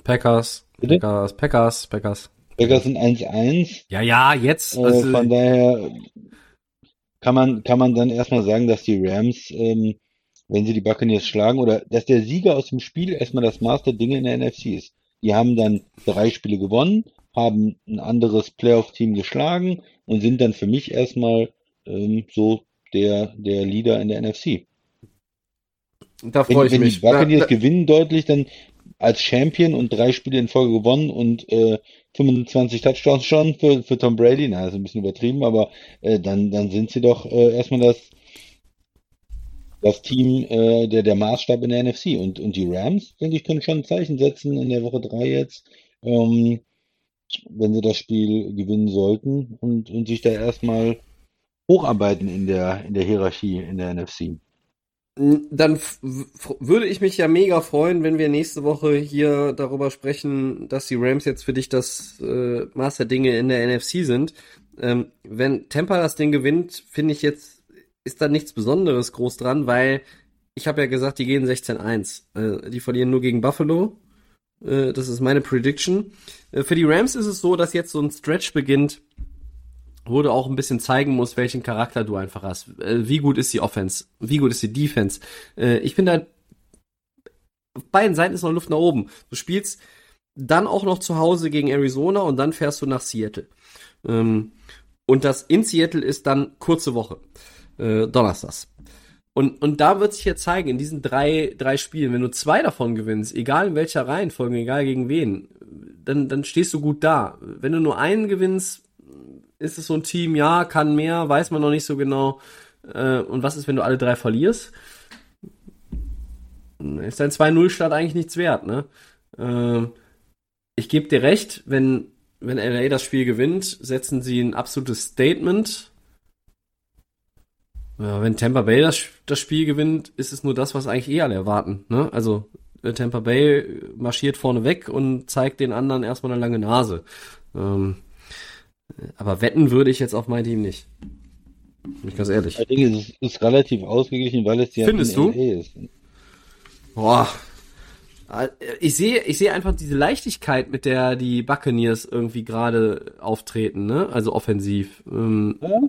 Packers. Bitte? Packers. Packers. Packers. Packers sind 1-1. Ja, ja, jetzt. Äh, also, von daher kann man, kann man dann erstmal sagen, dass die Rams ähm, wenn sie die Buccaneers schlagen oder dass der Sieger aus dem Spiel erstmal das Maß der Dinge in der NFC ist. Die haben dann drei Spiele gewonnen, haben ein anderes Playoff-Team geschlagen und sind dann für mich erstmal ähm, so der, der Leader in der NFC. Da freue ich wenn mich. Wenn die Buccaneers da, da, gewinnen deutlich, dann als Champion und drei Spiele in Folge gewonnen und äh, 25 Touchdowns schon für, für Tom Brady, na, ist ein bisschen übertrieben, aber äh, dann, dann sind sie doch äh, erstmal das, das Team, äh, der, der Maßstab in der NFC. Und, und die Rams, denke ich, können schon ein Zeichen setzen in der Woche 3 jetzt, ähm, wenn sie das Spiel gewinnen sollten und, und sich da erstmal hocharbeiten in der, in der Hierarchie in der NFC. Dann würde ich mich ja mega freuen, wenn wir nächste Woche hier darüber sprechen, dass die Rams jetzt für dich das äh, Maß der Dinge in der NFC sind. Ähm, wenn Tampa das Ding gewinnt, finde ich jetzt ist da nichts Besonderes groß dran, weil ich habe ja gesagt, die gehen 16-1. Äh, die verlieren nur gegen Buffalo. Äh, das ist meine Prediction. Äh, für die Rams ist es so, dass jetzt so ein Stretch beginnt, wo du auch ein bisschen zeigen musst, welchen Charakter du einfach hast. Wie gut ist die Offense? Wie gut ist die Defense? Ich finde, auf beiden Seiten ist noch Luft nach oben. Du spielst dann auch noch zu Hause gegen Arizona und dann fährst du nach Seattle. Ähm, und das in Seattle ist dann kurze Woche äh, Donnerstags. Und, und da wird sich jetzt zeigen, in diesen drei, drei Spielen, wenn du zwei davon gewinnst, egal in welcher Reihenfolge, egal gegen wen, dann, dann stehst du gut da. Wenn du nur einen gewinnst, ist es so ein Team, ja, kann mehr, weiß man noch nicht so genau. Äh, und was ist, wenn du alle drei verlierst? Ist dein 2-0-Start eigentlich nichts wert, ne? Äh, ich gebe dir recht, wenn, wenn LA das Spiel gewinnt, setzen sie ein absolutes Statement. Ja, wenn Tampa Bay das, das Spiel gewinnt, ist es nur das, was eigentlich eh alle erwarten. Ne? Also äh, Tampa Bay marschiert vorne weg und zeigt den anderen erstmal eine lange Nase. Ähm, aber wetten würde ich jetzt auf mein Team nicht. Bin ich ganz ehrlich. Ich denke, es ist relativ ausgeglichen, weil es ja Findest du? LA ist. Boah. Ich sehe, ich sehe einfach diese Leichtigkeit, mit der die Buccaneers irgendwie gerade auftreten, ne? Also offensiv. Ähm, Ja?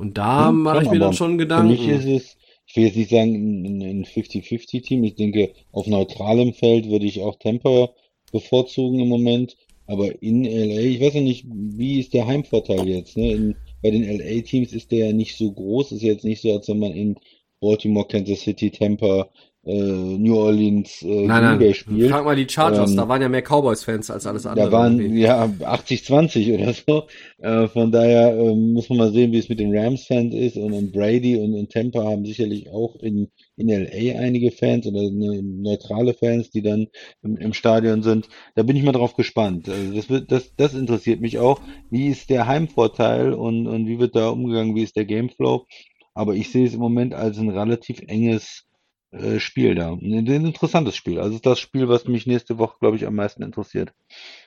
Und da Hm, mache ich mir dann schon Für Gedanken. mich ist es, ich will jetzt nicht sagen, ein ein 50-50-Team. Ich denke, auf neutralem Feld würde ich auch Tampa bevorzugen im Moment. Aber in LA, ich weiß ja nicht, wie ist der Heimvorteil jetzt? Ne? In, bei den LA-Teams ist der ja nicht so groß. Ist jetzt nicht so, als wenn man in Baltimore, Kansas City, Tampa, äh, New Orleans, äh, nein, nein. spielt. Frag mal die Chargers, Ähm, da waren ja mehr Cowboys-Fans als alles andere. Da waren irgendwie. ja 80-20 oder so. Äh, von daher ähm, muss man mal sehen, wie es mit den Rams-Fans ist. Und, und Brady und, und Tampa haben sicherlich auch in, in LA einige Fans oder ne, neutrale Fans, die dann im, im Stadion sind. Da bin ich mal drauf gespannt. Also das wird, das, das interessiert mich auch. Wie ist der Heimvorteil und, und wie wird da umgegangen? Wie ist der Gameflow? Aber ich sehe es im Moment als ein relativ enges äh, Spiel da. Ein, interessantes Spiel. Also das Spiel, was mich nächste Woche, glaube ich, am meisten interessiert.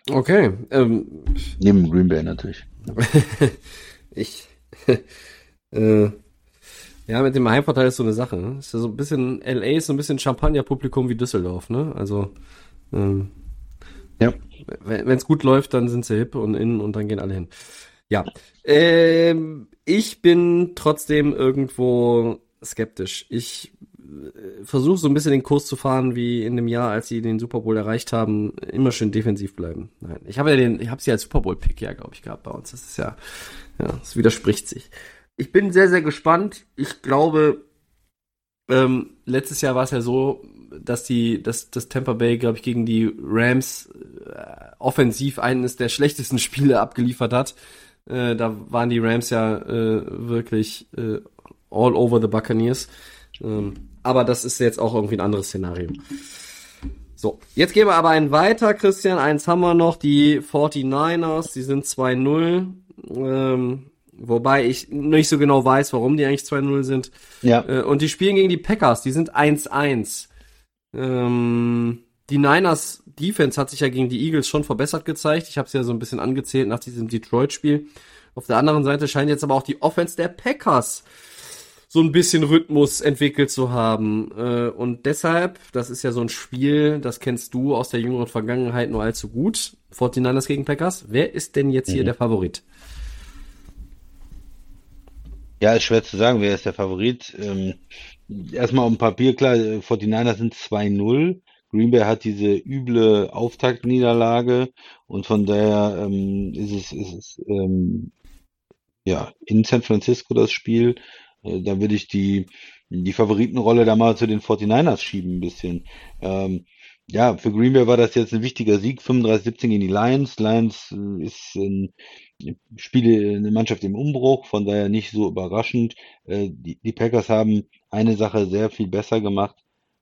Okay. Ähm, Neben Green Bay natürlich. ich. äh, ja, mit dem Heimvorteil ist so eine Sache. Ne? Ist ja so ein bisschen, LA ist so ein bisschen Champagner-Publikum wie Düsseldorf, ne? Also, ähm, Ja. wenn es gut läuft, dann sind sie hip und in und dann gehen alle hin. Ja. Ähm, ich bin trotzdem irgendwo skeptisch. Ich versuche so ein bisschen den Kurs zu fahren wie in dem Jahr, als sie den Super Bowl erreicht haben, immer schön defensiv bleiben. Nein, ich habe ja den, ich habe sie als Super Bowl Pick ja, glaube ich, gehabt bei uns. Das ist ja, ja, es widerspricht sich. Ich bin sehr, sehr gespannt. Ich glaube, ähm, letztes Jahr war es ja so, dass die, dass das Tampa Bay, glaube ich, gegen die Rams äh, offensiv eines der schlechtesten Spiele abgeliefert hat. Äh, da waren die Rams ja äh, wirklich äh, all over the Buccaneers. Ähm, aber das ist jetzt auch irgendwie ein anderes Szenario. So, jetzt gehen wir aber einen weiter, Christian. Eins haben wir noch, die 49ers, die sind 2-0. Ähm, wobei ich nicht so genau weiß, warum die eigentlich 2-0 sind. Ja, Äh, und die spielen gegen die Packers, die sind 1-1. Ähm, die Niners Defense hat sich ja gegen die Eagles schon verbessert gezeigt. Ich habe es ja so ein bisschen angezählt nach diesem Detroit-Spiel. Auf der anderen Seite scheint jetzt aber auch die Offense der Packers so ein bisschen Rhythmus entwickelt zu haben. Äh, und deshalb, das ist ja so ein Spiel, das kennst du aus der jüngeren Vergangenheit nur allzu gut. 49ers gegen Packers. Wer ist denn jetzt hier der Favorit? ja, ist schwer zu sagen, wer ist der Favorit. Ähm, erstmal dem Papier, klar, äh, 49ers sind 2-0. Green Bay hat diese üble Auftaktniederlage und von daher ähm, ist es, ist es ähm, ja in San Francisco das Spiel. Äh, da würde ich die, die Favoritenrolle da mal zu den 49ers schieben ein bisschen. Ähm, ja, für Green Bay war das jetzt ein wichtiger Sieg, 35-17 gegen die Lions. Lions äh, ist ein Spiele eine Mannschaft im Umbruch, von daher nicht so überraschend. Äh, die, die Packers haben eine Sache sehr viel besser gemacht.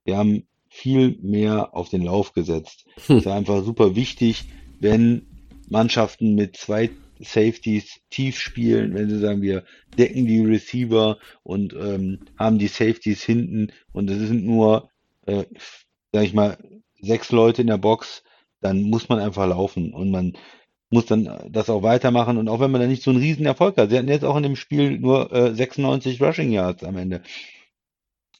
Wir haben viel mehr auf den Lauf gesetzt. Hm. Es war einfach super wichtig, wenn Mannschaften mit zwei Safeties tief spielen, wenn sie sagen, wir decken die Receiver und ähm, haben die Safeties hinten und es sind nur, äh, sag ich mal, sechs Leute in der Box, dann muss man einfach laufen und man muss dann das auch weitermachen und auch wenn man da nicht so einen riesen Erfolg hat. Sie hatten jetzt auch in dem Spiel nur äh, 96 Rushing Yards am Ende.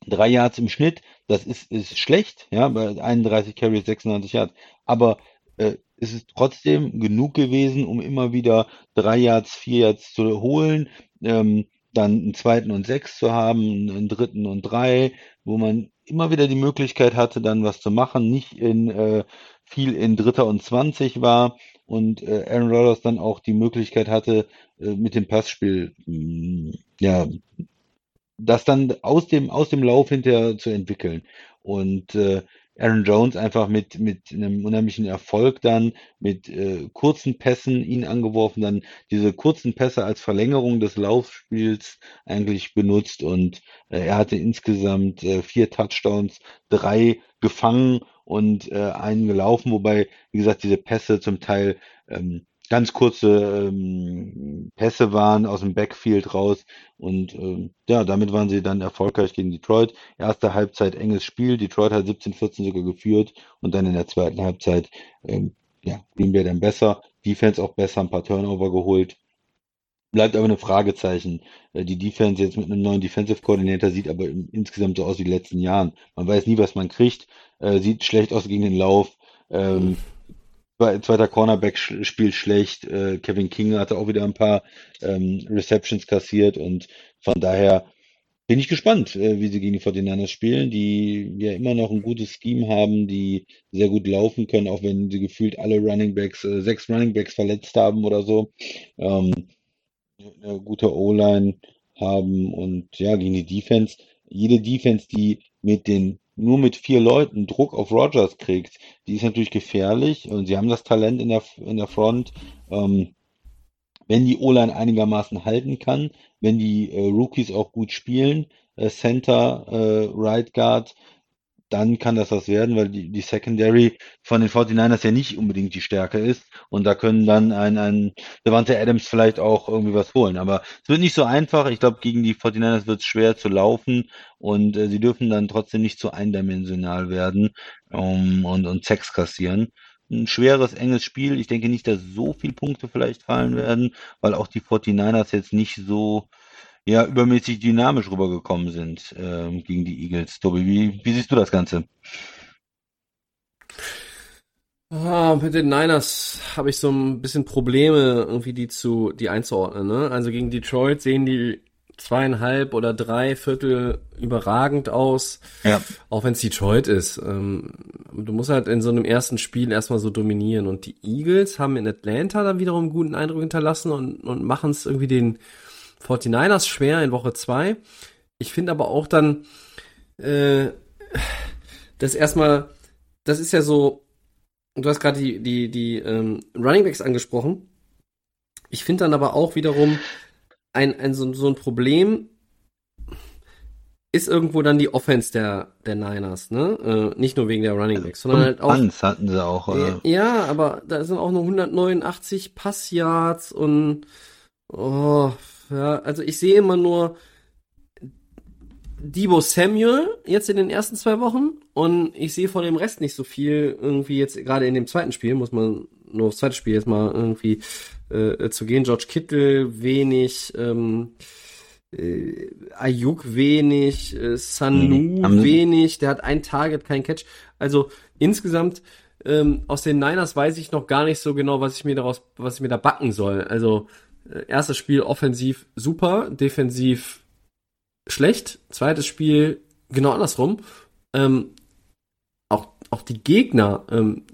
Drei Yards im Schnitt, das ist, ist schlecht, ja, bei 31 Carries 96 Yards. Aber äh, es ist trotzdem genug gewesen, um immer wieder drei Yards, vier Yards zu holen, ähm, dann einen zweiten und sechs zu haben, einen dritten und drei, wo man immer wieder die Möglichkeit hatte, dann was zu machen, nicht in äh, viel in Dritter und 20 war und äh, Aaron Rodgers dann auch die Möglichkeit hatte, äh, mit dem Passspiel mh, ja das dann aus dem aus dem Lauf hinterher zu entwickeln. Und äh, Aaron Jones einfach mit, mit einem unheimlichen Erfolg dann, mit äh, kurzen Pässen ihn angeworfen, dann diese kurzen Pässe als Verlängerung des Laufspiels eigentlich benutzt und äh, er hatte insgesamt äh, vier Touchdowns, drei gefangen und äh, einen gelaufen, wobei, wie gesagt, diese Pässe zum Teil ähm, ganz kurze ähm, Pässe waren aus dem Backfield raus und ähm, ja, damit waren sie dann erfolgreich gegen Detroit. Erste Halbzeit enges Spiel, Detroit hat 17-14 sogar geführt und dann in der zweiten Halbzeit ähm, ja, Green Bay dann besser, Defense auch besser, ein paar Turnover geholt. Bleibt aber eine Fragezeichen. Äh, die Defense jetzt mit einem neuen Defensive Coordinator sieht aber insgesamt so aus wie die letzten Jahren. Man weiß nie, was man kriegt. Äh, sieht schlecht aus gegen den Lauf. Ähm, Zweiter Cornerback spielt schlecht. Äh, Kevin King hatte auch wieder ein paar ähm, Receptions kassiert und von daher bin ich gespannt, äh, wie sie gegen die 49ers spielen, die ja immer noch ein gutes Scheme haben, die sehr gut laufen können, auch wenn sie gefühlt alle Running Backs, äh, sechs Running Backs verletzt haben oder so. Ähm, eine gute O-Line haben und ja, gegen die Defense. Jede Defense, die mit den nur mit vier Leuten Druck auf Rogers kriegt, die ist natürlich gefährlich und sie haben das Talent in der, in der Front. Ähm, wenn die O-Line einigermaßen halten kann, wenn die äh, Rookies auch gut spielen, äh, Center, äh, Right Guard, dann kann das was werden, weil die, die Secondary von den 49ers ja nicht unbedingt die Stärke ist. Und da können dann ein, ein Devante Adams vielleicht auch irgendwie was holen. Aber es wird nicht so einfach. Ich glaube, gegen die 49ers wird es schwer zu laufen und äh, sie dürfen dann trotzdem nicht zu eindimensional werden um, und, und Sex kassieren. Ein schweres, enges Spiel. Ich denke nicht, dass so viele Punkte vielleicht fallen werden, weil auch die 49ers jetzt nicht so ja übermäßig dynamisch rübergekommen sind ähm, gegen die Eagles. Tobi, wie, wie siehst du das Ganze? Ah, mit den Niners habe ich so ein bisschen Probleme, irgendwie die zu, die einzuordnen. Ne? Also gegen Detroit sehen die zweieinhalb oder drei Viertel überragend aus. Ja. Auch wenn es Detroit ist. Ähm, du musst halt in so einem ersten Spiel erstmal so dominieren. Und die Eagles haben in Atlanta dann wiederum einen guten Eindruck hinterlassen und, und machen es irgendwie den 49ers schwer in Woche 2. Ich finde aber auch dann, äh, das erstmal, das ist ja so, du hast gerade die, die, die ähm, Running Backs angesprochen. Ich finde dann aber auch wiederum ein, ein so, so ein Problem ist irgendwo dann die Offense der, der Niners, ne? Äh, nicht nur wegen der Running Backs, sondern halt auch. Punts hatten sie auch. Äh, ja, aber da sind auch nur 189 Passyards und oh, ja, also ich sehe immer nur Debo Samuel jetzt in den ersten zwei Wochen und ich sehe von dem Rest nicht so viel irgendwie jetzt gerade in dem zweiten Spiel, muss man nur aufs zweite Spiel jetzt mal irgendwie äh, zu gehen. George Kittle wenig, ähm, äh, Ayuk wenig, äh, Sanu mhm. wenig, der hat ein Target, kein Catch. Also insgesamt ähm, aus den Niners weiß ich noch gar nicht so genau, was ich mir daraus, was ich mir da backen soll. Also erstes Spiel offensiv super, defensiv schlecht. Zweites Spiel genau andersrum. Ähm, auch, auch die Gegner, ähm,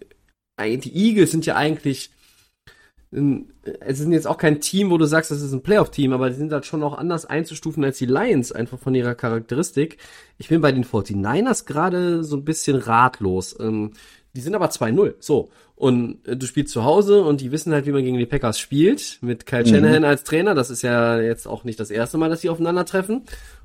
die Eagles sind ja eigentlich, es sind jetzt auch kein Team, wo du sagst, das ist ein Playoff-Team, aber die sind halt schon auch anders einzustufen als die Lions, einfach von ihrer Charakteristik. Ich bin bei den 49ers gerade so ein bisschen ratlos. Ähm, die sind aber 2-0. So. Und äh, du spielst zu Hause und die wissen halt, wie man gegen die Packers spielt, mit Kyle mhm. Shanahan als Trainer. Das ist ja jetzt auch nicht das erste Mal, dass sie aufeinandertreffen.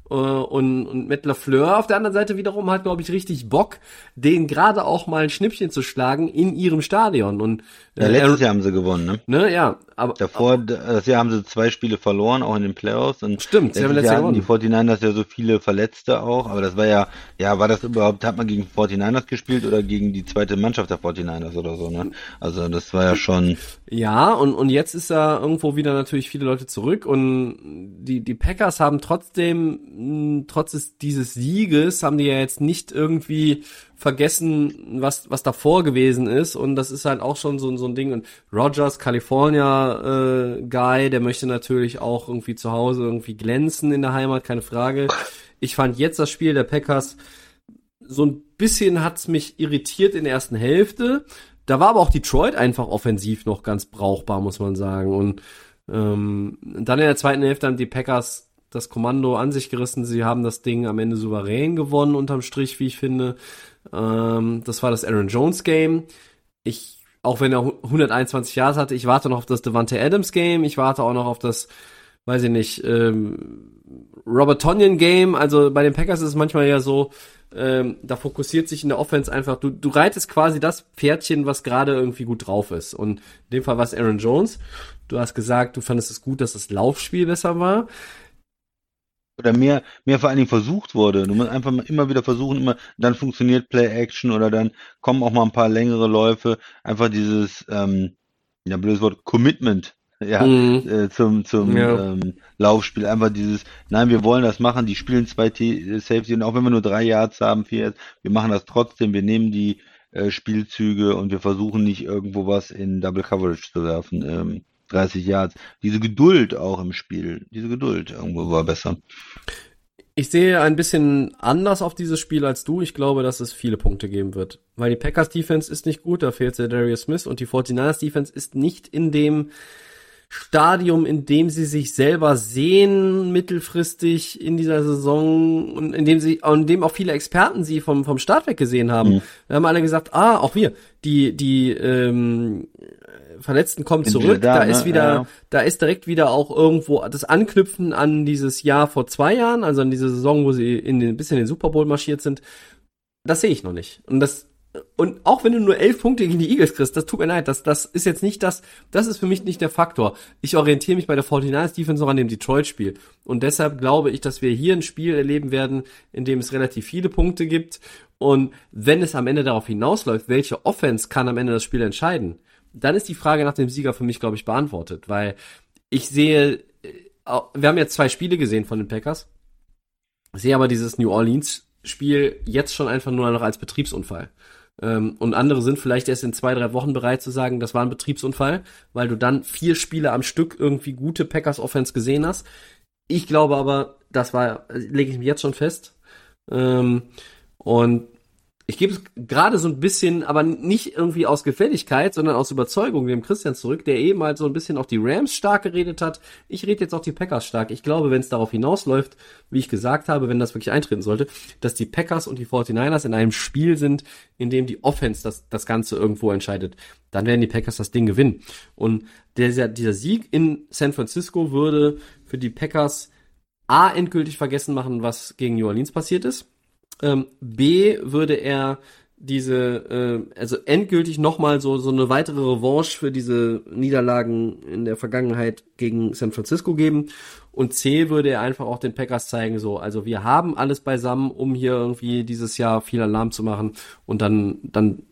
Äh, und, und Matt LaFleur auf der anderen Seite wiederum hat, glaube ich, richtig Bock, den gerade auch mal ein Schnippchen zu schlagen in ihrem Stadion. Und ja, letztes Jahr haben sie gewonnen, ne? Ne, ja. Aber, Davor, aber, das Jahr haben sie zwei Spiele verloren, auch in den Playoffs. Und stimmt, sie haben letztes Jahr gewonnen. Die 49ers ja so viele Verletzte auch, aber das war ja, ja, war das überhaupt, hat man gegen 49ers gespielt oder gegen die zweite Mannschaft der 49ers oder so, ne? Also das war ja schon. Ja, und, und jetzt ist da irgendwo wieder natürlich viele Leute zurück und die, die Packers haben trotzdem, trotz dieses Sieges, haben die ja jetzt nicht irgendwie vergessen, was, was davor gewesen ist. Und das ist halt auch schon so, so ein Ding. Und Rogers, California äh, Guy, der möchte natürlich auch irgendwie zu Hause irgendwie glänzen in der Heimat, keine Frage. Ich fand jetzt das Spiel der Packers so ein bisschen hat's mich irritiert in der ersten Hälfte. Da war aber auch Detroit einfach offensiv noch ganz brauchbar, muss man sagen. Und ähm, dann in der zweiten Hälfte haben die Packers das Kommando an sich gerissen. Sie haben das Ding am Ende souverän gewonnen, unterm Strich, wie ich finde. Ähm, das war das Aaron Jones Game. Ich, auch wenn er 121 Jahre hatte, ich warte noch auf das Devante Adams Game. Ich warte auch noch auf das, weiß ich nicht, ähm, Robert Tonyan Game. Also bei den Packers ist es manchmal ja so, ähm, da fokussiert sich in der Offense einfach, du, du reitest quasi das Pferdchen, was gerade irgendwie gut drauf ist. Und in dem Fall war es Aaron Jones. Du hast gesagt, du fandest es gut, dass das Laufspiel besser war. Oder mehr, mehr vor allen Dingen versucht wurde. Du musst einfach immer wieder versuchen, immer, dann funktioniert Play Action oder dann kommen auch mal ein paar längere Läufe. Einfach dieses, ähm, ja, blödes Wort, Commitment ja, mhm. äh, zum, zum ja. ähm, Laufspiel. Einfach dieses, nein, wir wollen das machen, die spielen zwei T Safety und auch wenn wir nur drei Yards haben, vier Yards, wir machen das trotzdem, wir nehmen die äh, Spielzüge und wir versuchen nicht irgendwo was in Double Coverage zu werfen. Ähm, 30 Yards. Diese Geduld auch im Spiel, diese Geduld irgendwo war besser. Ich sehe ein bisschen anders auf dieses Spiel als du. Ich glaube, dass es viele Punkte geben wird. Weil die Packers Defense ist nicht gut, da fehlt der Darius Smith und die 49ers Defense ist nicht in dem Stadium, in dem sie sich selber sehen, mittelfristig in dieser Saison und in dem sie, in dem auch viele Experten sie vom, vom Start weg gesehen haben. Mhm. Wir haben alle gesagt, ah, auch wir, die, die, ähm, Verletzten kommen zurück, da, da, ist ne? wieder, ja. da ist direkt wieder auch irgendwo das Anknüpfen an dieses Jahr vor zwei Jahren, also an diese Saison, wo sie in den, bis in den Super Bowl marschiert sind. Das sehe ich noch nicht. Und das und auch wenn du nur elf Punkte gegen die Eagles kriegst, das tut mir leid, das, das ist jetzt nicht das, das ist für mich nicht der Faktor. Ich orientiere mich bei der 49ers Defense noch an dem Detroit-Spiel. Und deshalb glaube ich, dass wir hier ein Spiel erleben werden, in dem es relativ viele Punkte gibt. Und wenn es am Ende darauf hinausläuft, welche Offense kann am Ende das Spiel entscheiden, dann ist die Frage nach dem Sieger für mich, glaube ich, beantwortet. Weil ich sehe, äh, wir haben jetzt zwei Spiele gesehen von den Packers. sehe aber dieses New Orleans Spiel jetzt schon einfach nur noch als Betriebsunfall. Ähm, und andere sind vielleicht erst in zwei, drei Wochen bereit zu sagen, das war ein Betriebsunfall, weil du dann vier Spiele am Stück irgendwie gute Packers Offense gesehen hast. Ich glaube aber, das war, lege ich mich jetzt schon fest. Ähm, und ich gebe es gerade so ein bisschen, aber nicht irgendwie aus Gefälligkeit, sondern aus Überzeugung dem Christian zurück, der eben halt so ein bisschen auch die Rams stark geredet hat. Ich rede jetzt auch die Packers stark. Ich glaube, wenn es darauf hinausläuft, wie ich gesagt habe, wenn das wirklich eintreten sollte, dass die Packers und die 49ers in einem Spiel sind, in dem die Offense das, das Ganze irgendwo entscheidet, dann werden die Packers das Ding gewinnen. Und dieser, dieser Sieg in San Francisco würde für die Packers A endgültig vergessen machen, was gegen New Orleans passiert ist ähm, B würde er diese, äh, also endgültig nochmal so, so eine weitere Revanche für diese Niederlagen in der Vergangenheit gegen San Francisco geben. Und C würde er einfach auch den Packers zeigen, so, also wir haben alles beisammen, um hier irgendwie dieses Jahr viel Alarm zu machen. Und dann, dann,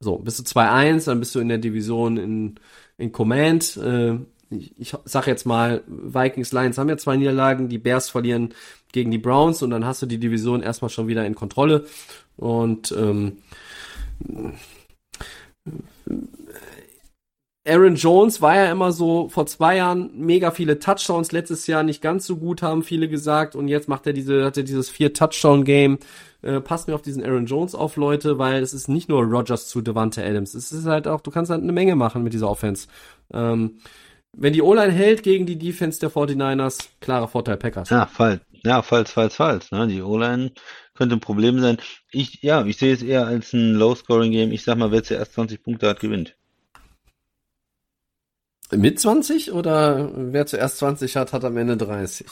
so, bist du 2-1, dann bist du in der Division in, in Command. Äh, ich, ich sag jetzt mal, Vikings, Lions haben ja zwei Niederlagen, die Bears verlieren gegen die Browns und dann hast du die Division erstmal schon wieder in Kontrolle. Und ähm, Aaron Jones war ja immer so vor zwei Jahren mega viele Touchdowns, letztes Jahr nicht ganz so gut, haben viele gesagt. Und jetzt macht er diese, hat er dieses vier Touchdown Game. Äh, passt mir auf diesen Aaron Jones auf, Leute, weil es ist nicht nur Rogers zu Devante Adams. Es ist halt auch, du kannst halt eine Menge machen mit dieser Offense. Ähm, wenn die O-Line hält gegen die Defense der 49ers, klarer Vorteil Packers. Ja, Fall. Ja, falls, falls, falls. Ne? Die O-Line könnte ein Problem sein. Ich, ja, ich sehe es eher als ein Low-Scoring-Game. Ich sag mal, wer zuerst 20 Punkte hat, gewinnt. Mit 20 oder wer zuerst 20 hat, hat am Ende 30?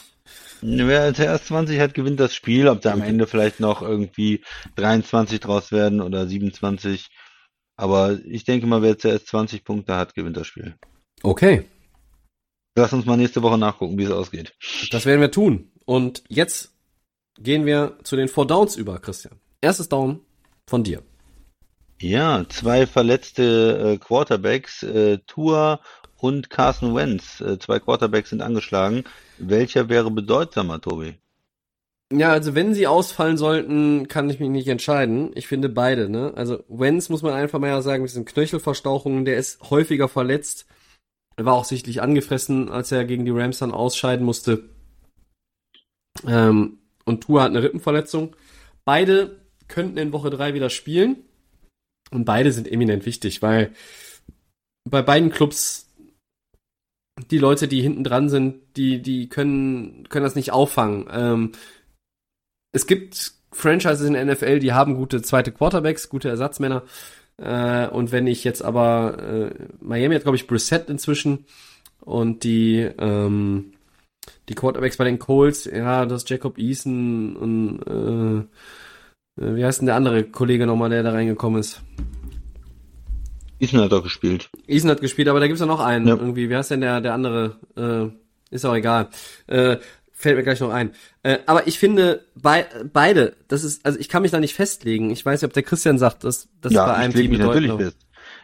Wer zuerst 20 hat, gewinnt das Spiel. Ob da am Ende vielleicht noch irgendwie 23 draus werden oder 27. Aber ich denke mal, wer zuerst 20 Punkte hat, gewinnt das Spiel. Okay. Lass uns mal nächste Woche nachgucken, wie es ausgeht. Das werden wir tun. Und jetzt gehen wir zu den Four Downs über, Christian. Erstes Down von dir. Ja, zwei verletzte äh, Quarterbacks, äh, Tua und Carson Wentz. Äh, zwei Quarterbacks sind angeschlagen. Welcher wäre bedeutsamer, Tobi? Ja, also wenn sie ausfallen sollten, kann ich mich nicht entscheiden. Ich finde beide, ne? Also Wentz muss man einfach mal ja sagen, mit diesen Knöchelverstauchungen, der ist häufiger verletzt. Er war auch sichtlich angefressen, als er gegen die Rams dann ausscheiden musste. Ähm, und Tua hat eine Rippenverletzung. Beide könnten in Woche 3 wieder spielen. Und beide sind eminent wichtig, weil bei beiden Clubs die Leute, die hinten dran sind, die, die können, können das nicht auffangen. Ähm, es gibt Franchises in der NFL, die haben gute zweite Quarterbacks, gute Ersatzmänner. Äh, und wenn ich jetzt aber äh, Miami hat, glaube ich, Brissett inzwischen und die ähm, die Quarterbacks bei den Colts, ja, das Jacob Eason und äh, äh, wie heißt denn der andere Kollege nochmal, der da reingekommen ist? Eason hat doch gespielt. Eason hat gespielt, aber da gibt's ja noch einen. Ja. Irgendwie, wie heißt denn der, der andere? Äh, ist auch egal. Äh, fällt mir gleich noch ein. Äh, aber ich finde, bei, beide, das ist, also ich kann mich da nicht festlegen. Ich weiß nicht, ob der Christian sagt, dass das ja, bei einem Team mich natürlich fest.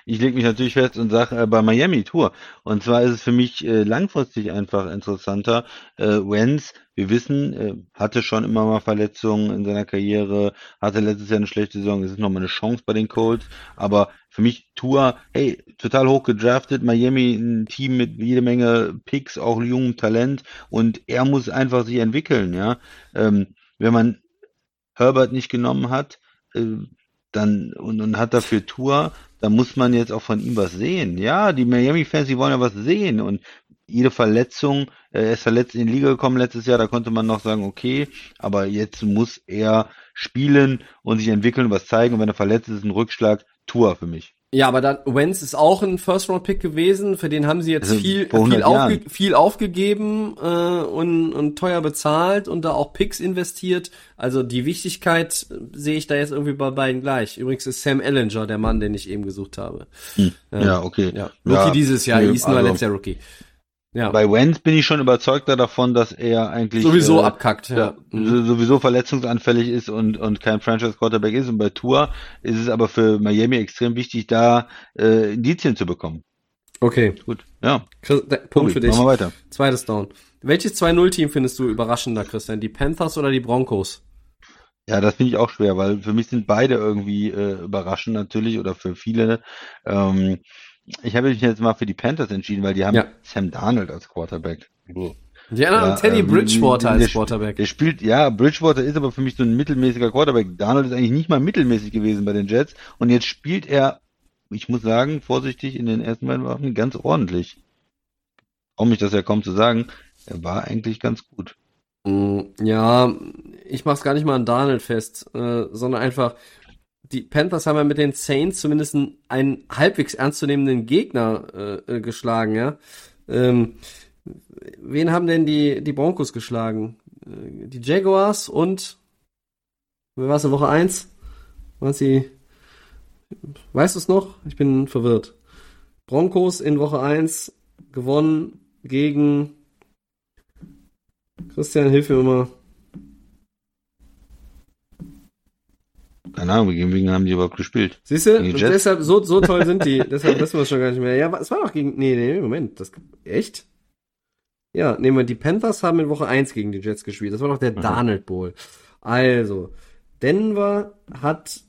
Ich lege mich natürlich fest und sage äh, bei Miami Tour. Und zwar ist es für mich äh, langfristig einfach interessanter. Äh, Wenz, wir wissen, äh, hatte schon immer mal Verletzungen in seiner Karriere, hatte letztes Jahr eine schlechte Saison. Es ist nochmal eine Chance bei den Colts. Aber für mich Tour, hey, total hoch gedraftet. Miami ein Team mit jede Menge Picks, auch jungem Talent. Und er muss einfach sich entwickeln, ja. Ähm, wenn man Herbert nicht genommen hat, äh, dann und, und hat dafür Tour, da muss man jetzt auch von ihm was sehen. Ja, die Miami-Fans, die wollen ja was sehen und jede Verletzung, äh, er ist verletzt in die Liga gekommen letztes Jahr, da konnte man noch sagen, okay, aber jetzt muss er spielen und sich entwickeln und was zeigen und wenn er verletzt ist, ist ein Rückschlag, Tour für mich. Ja, aber dann Wenz ist auch ein First-Round-Pick gewesen, für den haben sie jetzt Also viel, vor 100 viel, aufge viel aufgegeben äh, und, und teuer bezahlt und da auch Picks investiert. Also die Wichtigkeit äh, sehe ich da jetzt irgendwie bei beiden gleich. Übrigens ist Sam Ellinger der Mann, den ich eben gesucht habe. Hm. Ja, okay. Ja, Rookie dieses Jahr, nee, Easton war also letztes Jahr Rookie. Ja, Bei Wenz bin ich schon überzeugter davon, dass er eigentlich sowieso äh, abkackt. Ja. Mhm. so- sowieso verletzungsanfällig ist und, und kein Franchise-Quarterback ist. Und bei Tour ist es aber für Miami extrem wichtig, da äh, Indizien zu bekommen. Okay, Gut, ja. Chris, der Punkt Tobi, für dich. Machen wir weiter. Zweites Down. Welches 2-0-Team findest du überraschender, Christian? Die Panthers oder die Broncos? Ja, das finde ich auch schwer, weil für mich sind beide irgendwie äh, überraschend natürlich oder für viele. Ähm, ich habe mich jetzt mal für die Panthers entschieden, weil die haben Ja. Sam Darnold als Quarterback. Die anderen haben Teddy ähm, Bridgewater der als sp- Quarterback. Der spielt, ja, Bridgewater ist aber für mich so ein mittelmäßiger Quarterback. Darnold ist eigentlich nicht mal mittelmäßig gewesen bei den Jets und jetzt spielt er, ich muss sagen, vorsichtig in den ersten beiden Wochen ganz ordentlich. Traue mich das ja kaum zu sagen. Er war eigentlich ganz gut. Mm, Ja, ich mach's gar nicht mal an Darnold fest, äh, sondern einfach, die Panthers haben ja mit den Saints zumindest einen, halbwegs ernstzunehmenden Gegner äh, äh, geschlagen, ja. Ähm, wen haben denn die, die Broncos geschlagen? Äh, Die Jaguars und wer war's in Woche 1? Waren sie Weißt du es noch? Ich bin verwirrt. Broncos in Woche 1 gewonnen gegen Christian, hilf mir mal. Keine Ahnung, gegen wen haben die überhaupt gespielt? Siehst du? Deshalb, so, so toll sind die. Deshalb wissen wir es schon gar nicht mehr. Ja, es war doch gegen. Nee, nee, Moment. Das, echt? Ja, nehmen wir die Panthers haben in Woche 1 gegen die Jets gespielt. Das war doch der Mhm. Darnold Bowl. Also, Denver hat.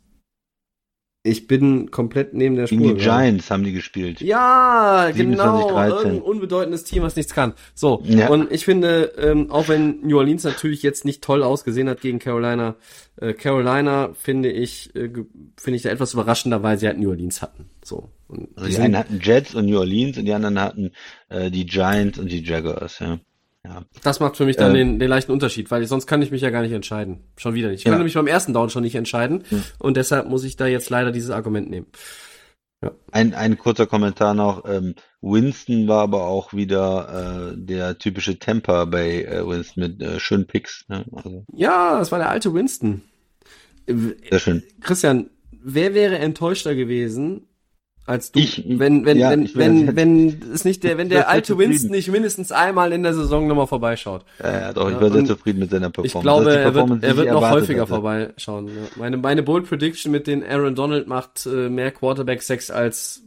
Ich bin komplett neben der Spur. Gegen die. Giants haben die gespielt. Ja, 27, genau. 13. Irgendein unbedeutendes Team, was nichts kann. So, Ja. und ich finde, ähm, auch wenn New Orleans natürlich jetzt nicht toll ausgesehen hat gegen Carolina, äh, Carolina finde ich, äh, finde ich da etwas überraschender, weil sie halt New Orleans hatten. So. Und Also die einen hatten Jets und New Orleans und die anderen hatten äh, die Giants und die Jaguars, ja. Ja. das macht für mich dann äh, den, den leichten Unterschied, weil sonst kann ich mich ja gar nicht entscheiden. Schon wieder nicht. Ich Ja. kann nämlich beim ersten Down schon nicht entscheiden Hm. und deshalb muss ich da jetzt leider dieses Argument nehmen. Ein, ein kurzer Kommentar noch. Ähm, Winston war aber auch wieder äh, der typische Temper bei äh, Winston mit äh, schönen Picks. Ne? Also, Ja, das war der alte Winston. Sehr schön. Christian, wer wäre enttäuschter gewesen als du, Ich- wenn wenn ja, wenn ich wenn wenn es nicht der wenn der alte. Winston nicht mindestens einmal in der Saison nochmal vorbeischaut. Ja, ja, doch, ich war sehr zufrieden mit seiner Performance. Ich glaube, die er wird, er wird noch häufiger hatte. vorbeischauen. Ja. Meine meine Bold Prediction mit den Aaron Donald macht äh, mehr Quarterback Sex als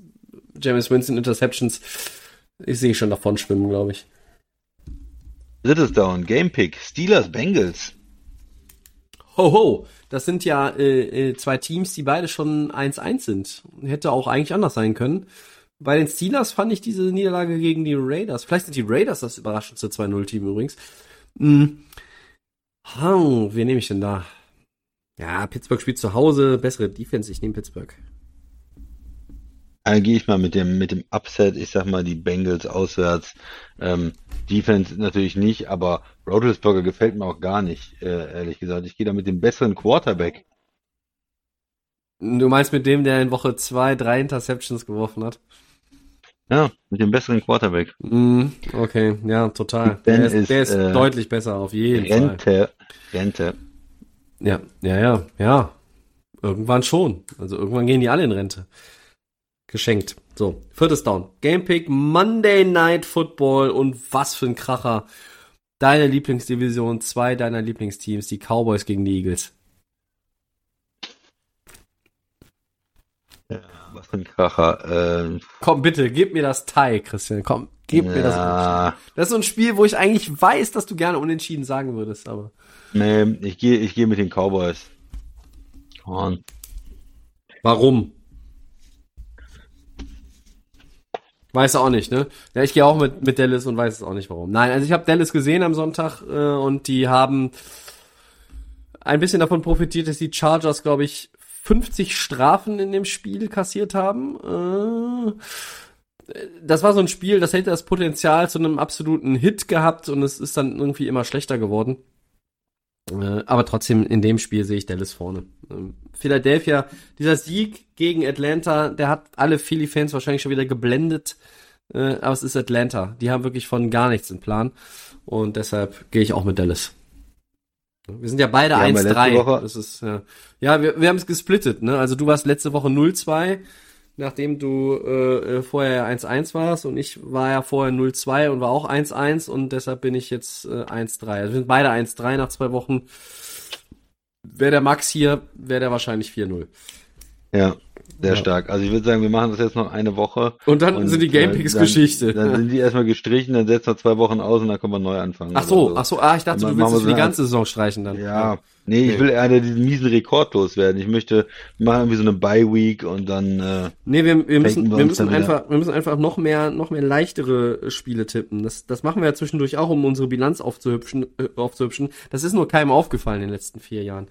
James Winston Interceptions. Ich sehe schon davon schwimmen, glaube ich. Drittes Down, Game Pick, Steelers, Bengals. Ho ho, das sind ja äh, äh, zwei Teams, die beide schon 1-1 sind. Hätte auch eigentlich anders sein können. Bei den Steelers fand ich diese Niederlage gegen die Raiders. Vielleicht sind die Raiders das überraschendste 2-0-Team übrigens. Hm. Hm, wen nehme ich denn da? Ja, Pittsburgh spielt zu Hause, bessere Defense, ich nehme Pittsburgh. Da gehe ich mal mit dem, mit dem Upset, ich sag mal, die Bengals auswärts. Ähm, Defense natürlich nicht, aber Roethlisberger gefällt mir auch gar nicht, äh, ehrlich gesagt. Ich gehe da mit dem besseren Quarterback. Du meinst mit dem, der in Woche zwei drei Interceptions geworfen hat? Ja, mit dem besseren Quarterback. Mm, okay, ja, total. Ben Der ist, ist, der ist äh, deutlich besser, auf jeden Fall. Rente, Rente. Ja, ja, ja, ja. Irgendwann schon. Also irgendwann gehen die alle in Rente. Geschenkt. So, viertes Down. Gamepick, Monday Night Football und was für ein Kracher. Deine Lieblingsdivision, zwei deiner Lieblingsteams, die Cowboys gegen die Eagles. Was für ein Kracher. Äh, Komm, bitte, gib mir das Tie, Christian. Komm, gib mir das. ja, Das ist so ein Spiel, wo ich eigentlich weiß, dass du gerne unentschieden sagen würdest, aber. nee, ich gehe, ich gehe mit den Cowboys. Come on. Warum? Weiß auch nicht, ne? Ja, ich gehe auch mit, mit Dallas und weiß es auch nicht warum. Nein, also ich habe Dallas gesehen am Sonntag äh, und die haben ein bisschen davon profitiert, dass die Chargers, glaube ich, 50 Strafen in dem Spiel kassiert haben. Äh, das war so ein Spiel, das hätte das Potenzial zu einem absoluten Hit gehabt und es ist dann irgendwie immer schlechter geworden. Äh, aber trotzdem, in dem Spiel sehe ich Dallas vorne. Ähm, Philadelphia, dieser Sieg gegen Atlanta, der hat alle Philly-Fans wahrscheinlich schon wieder geblendet. Äh, aber es ist Atlanta. Die haben wirklich von gar nichts im Plan. Und deshalb gehe ich auch mit Dallas. Wir sind ja beide Die haben wir letzte 1-3. Woche- Das ist, ja, ja wir, wir haben es gesplittet. Ne? Also du warst letzte Woche 0-2, nachdem du äh, äh, vorher 1-1 warst. Und ich war ja vorher 0-2 und war auch 1-1. Und deshalb bin ich jetzt äh, 1-3. Also wir sind beide 1-3 nach zwei Wochen. Wäre der Max hier, wäre der wahrscheinlich 4-0. Ja, sehr Ja. stark. Also ich würde sagen, wir machen das jetzt noch eine Woche. Und dann sind die Gamepicks dann- Geschichte. Dann sind die erstmal gestrichen, dann setzen wir zwei Wochen aus und dann können wir neu anfangen. Ach oder so, ach so, ah, ich dachte, Dann du willst es für die so ganze Saison streichen dann. Ja, nee, ich will einer diesen miesen Rekord loswerden. Ich möchte machen irgendwie so eine Bye-Week und dann, äh, Nee, wir, wir müssen, wir wir müssen wieder- einfach, wir müssen einfach noch mehr, noch mehr leichtere äh, Spiele tippen. Das, das machen wir ja zwischendurch auch, um unsere Bilanz aufzuhübschen, äh, aufzuhübschen. Das ist nur keinem aufgefallen in den letzten vier Jahren.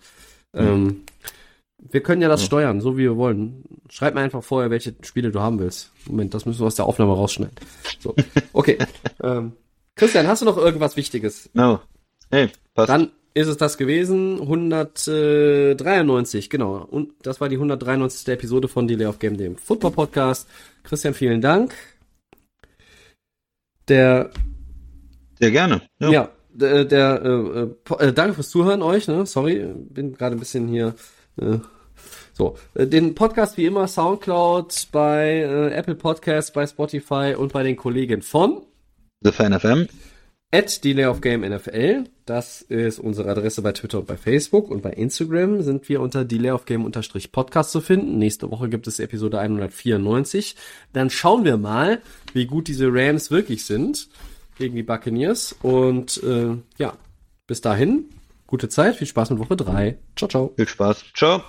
Ähm, wir können ja das steuern, so wie wir wollen. Schreib mir einfach vorher, welche Spiele du haben willst. Moment, das müssen wir aus der Aufnahme rausschneiden. So, okay. ähm, Christian, hast du noch irgendwas Wichtiges? no. Hey, passt. Dann ist es das gewesen. 193, genau. Und das war die 193. Episode von Delay of Game, dem Football Podcast. Christian, vielen Dank. Der, Sehr gerne. Ja. ja, der, der äh, äh, äh, danke fürs Zuhören euch, ne? Sorry, bin gerade ein bisschen hier. Äh, so, äh, den Podcast wie immer Soundcloud bei äh, Apple Podcasts, bei Spotify und bei den Kollegen von The Fan FM. At Delay of Game NFL. Das ist unsere Adresse bei Twitter und bei Facebook. Und bei Instagram sind wir unter Delay of Game unterstrich Podcast zu finden. Nächste Woche gibt es Episode 194. Dann schauen wir mal, wie gut diese Rams wirklich sind gegen die Buccaneers. Und äh, ja, bis dahin, gute Zeit, viel Spaß mit Woche 3. Ciao, ciao. Viel Spaß. Ciao.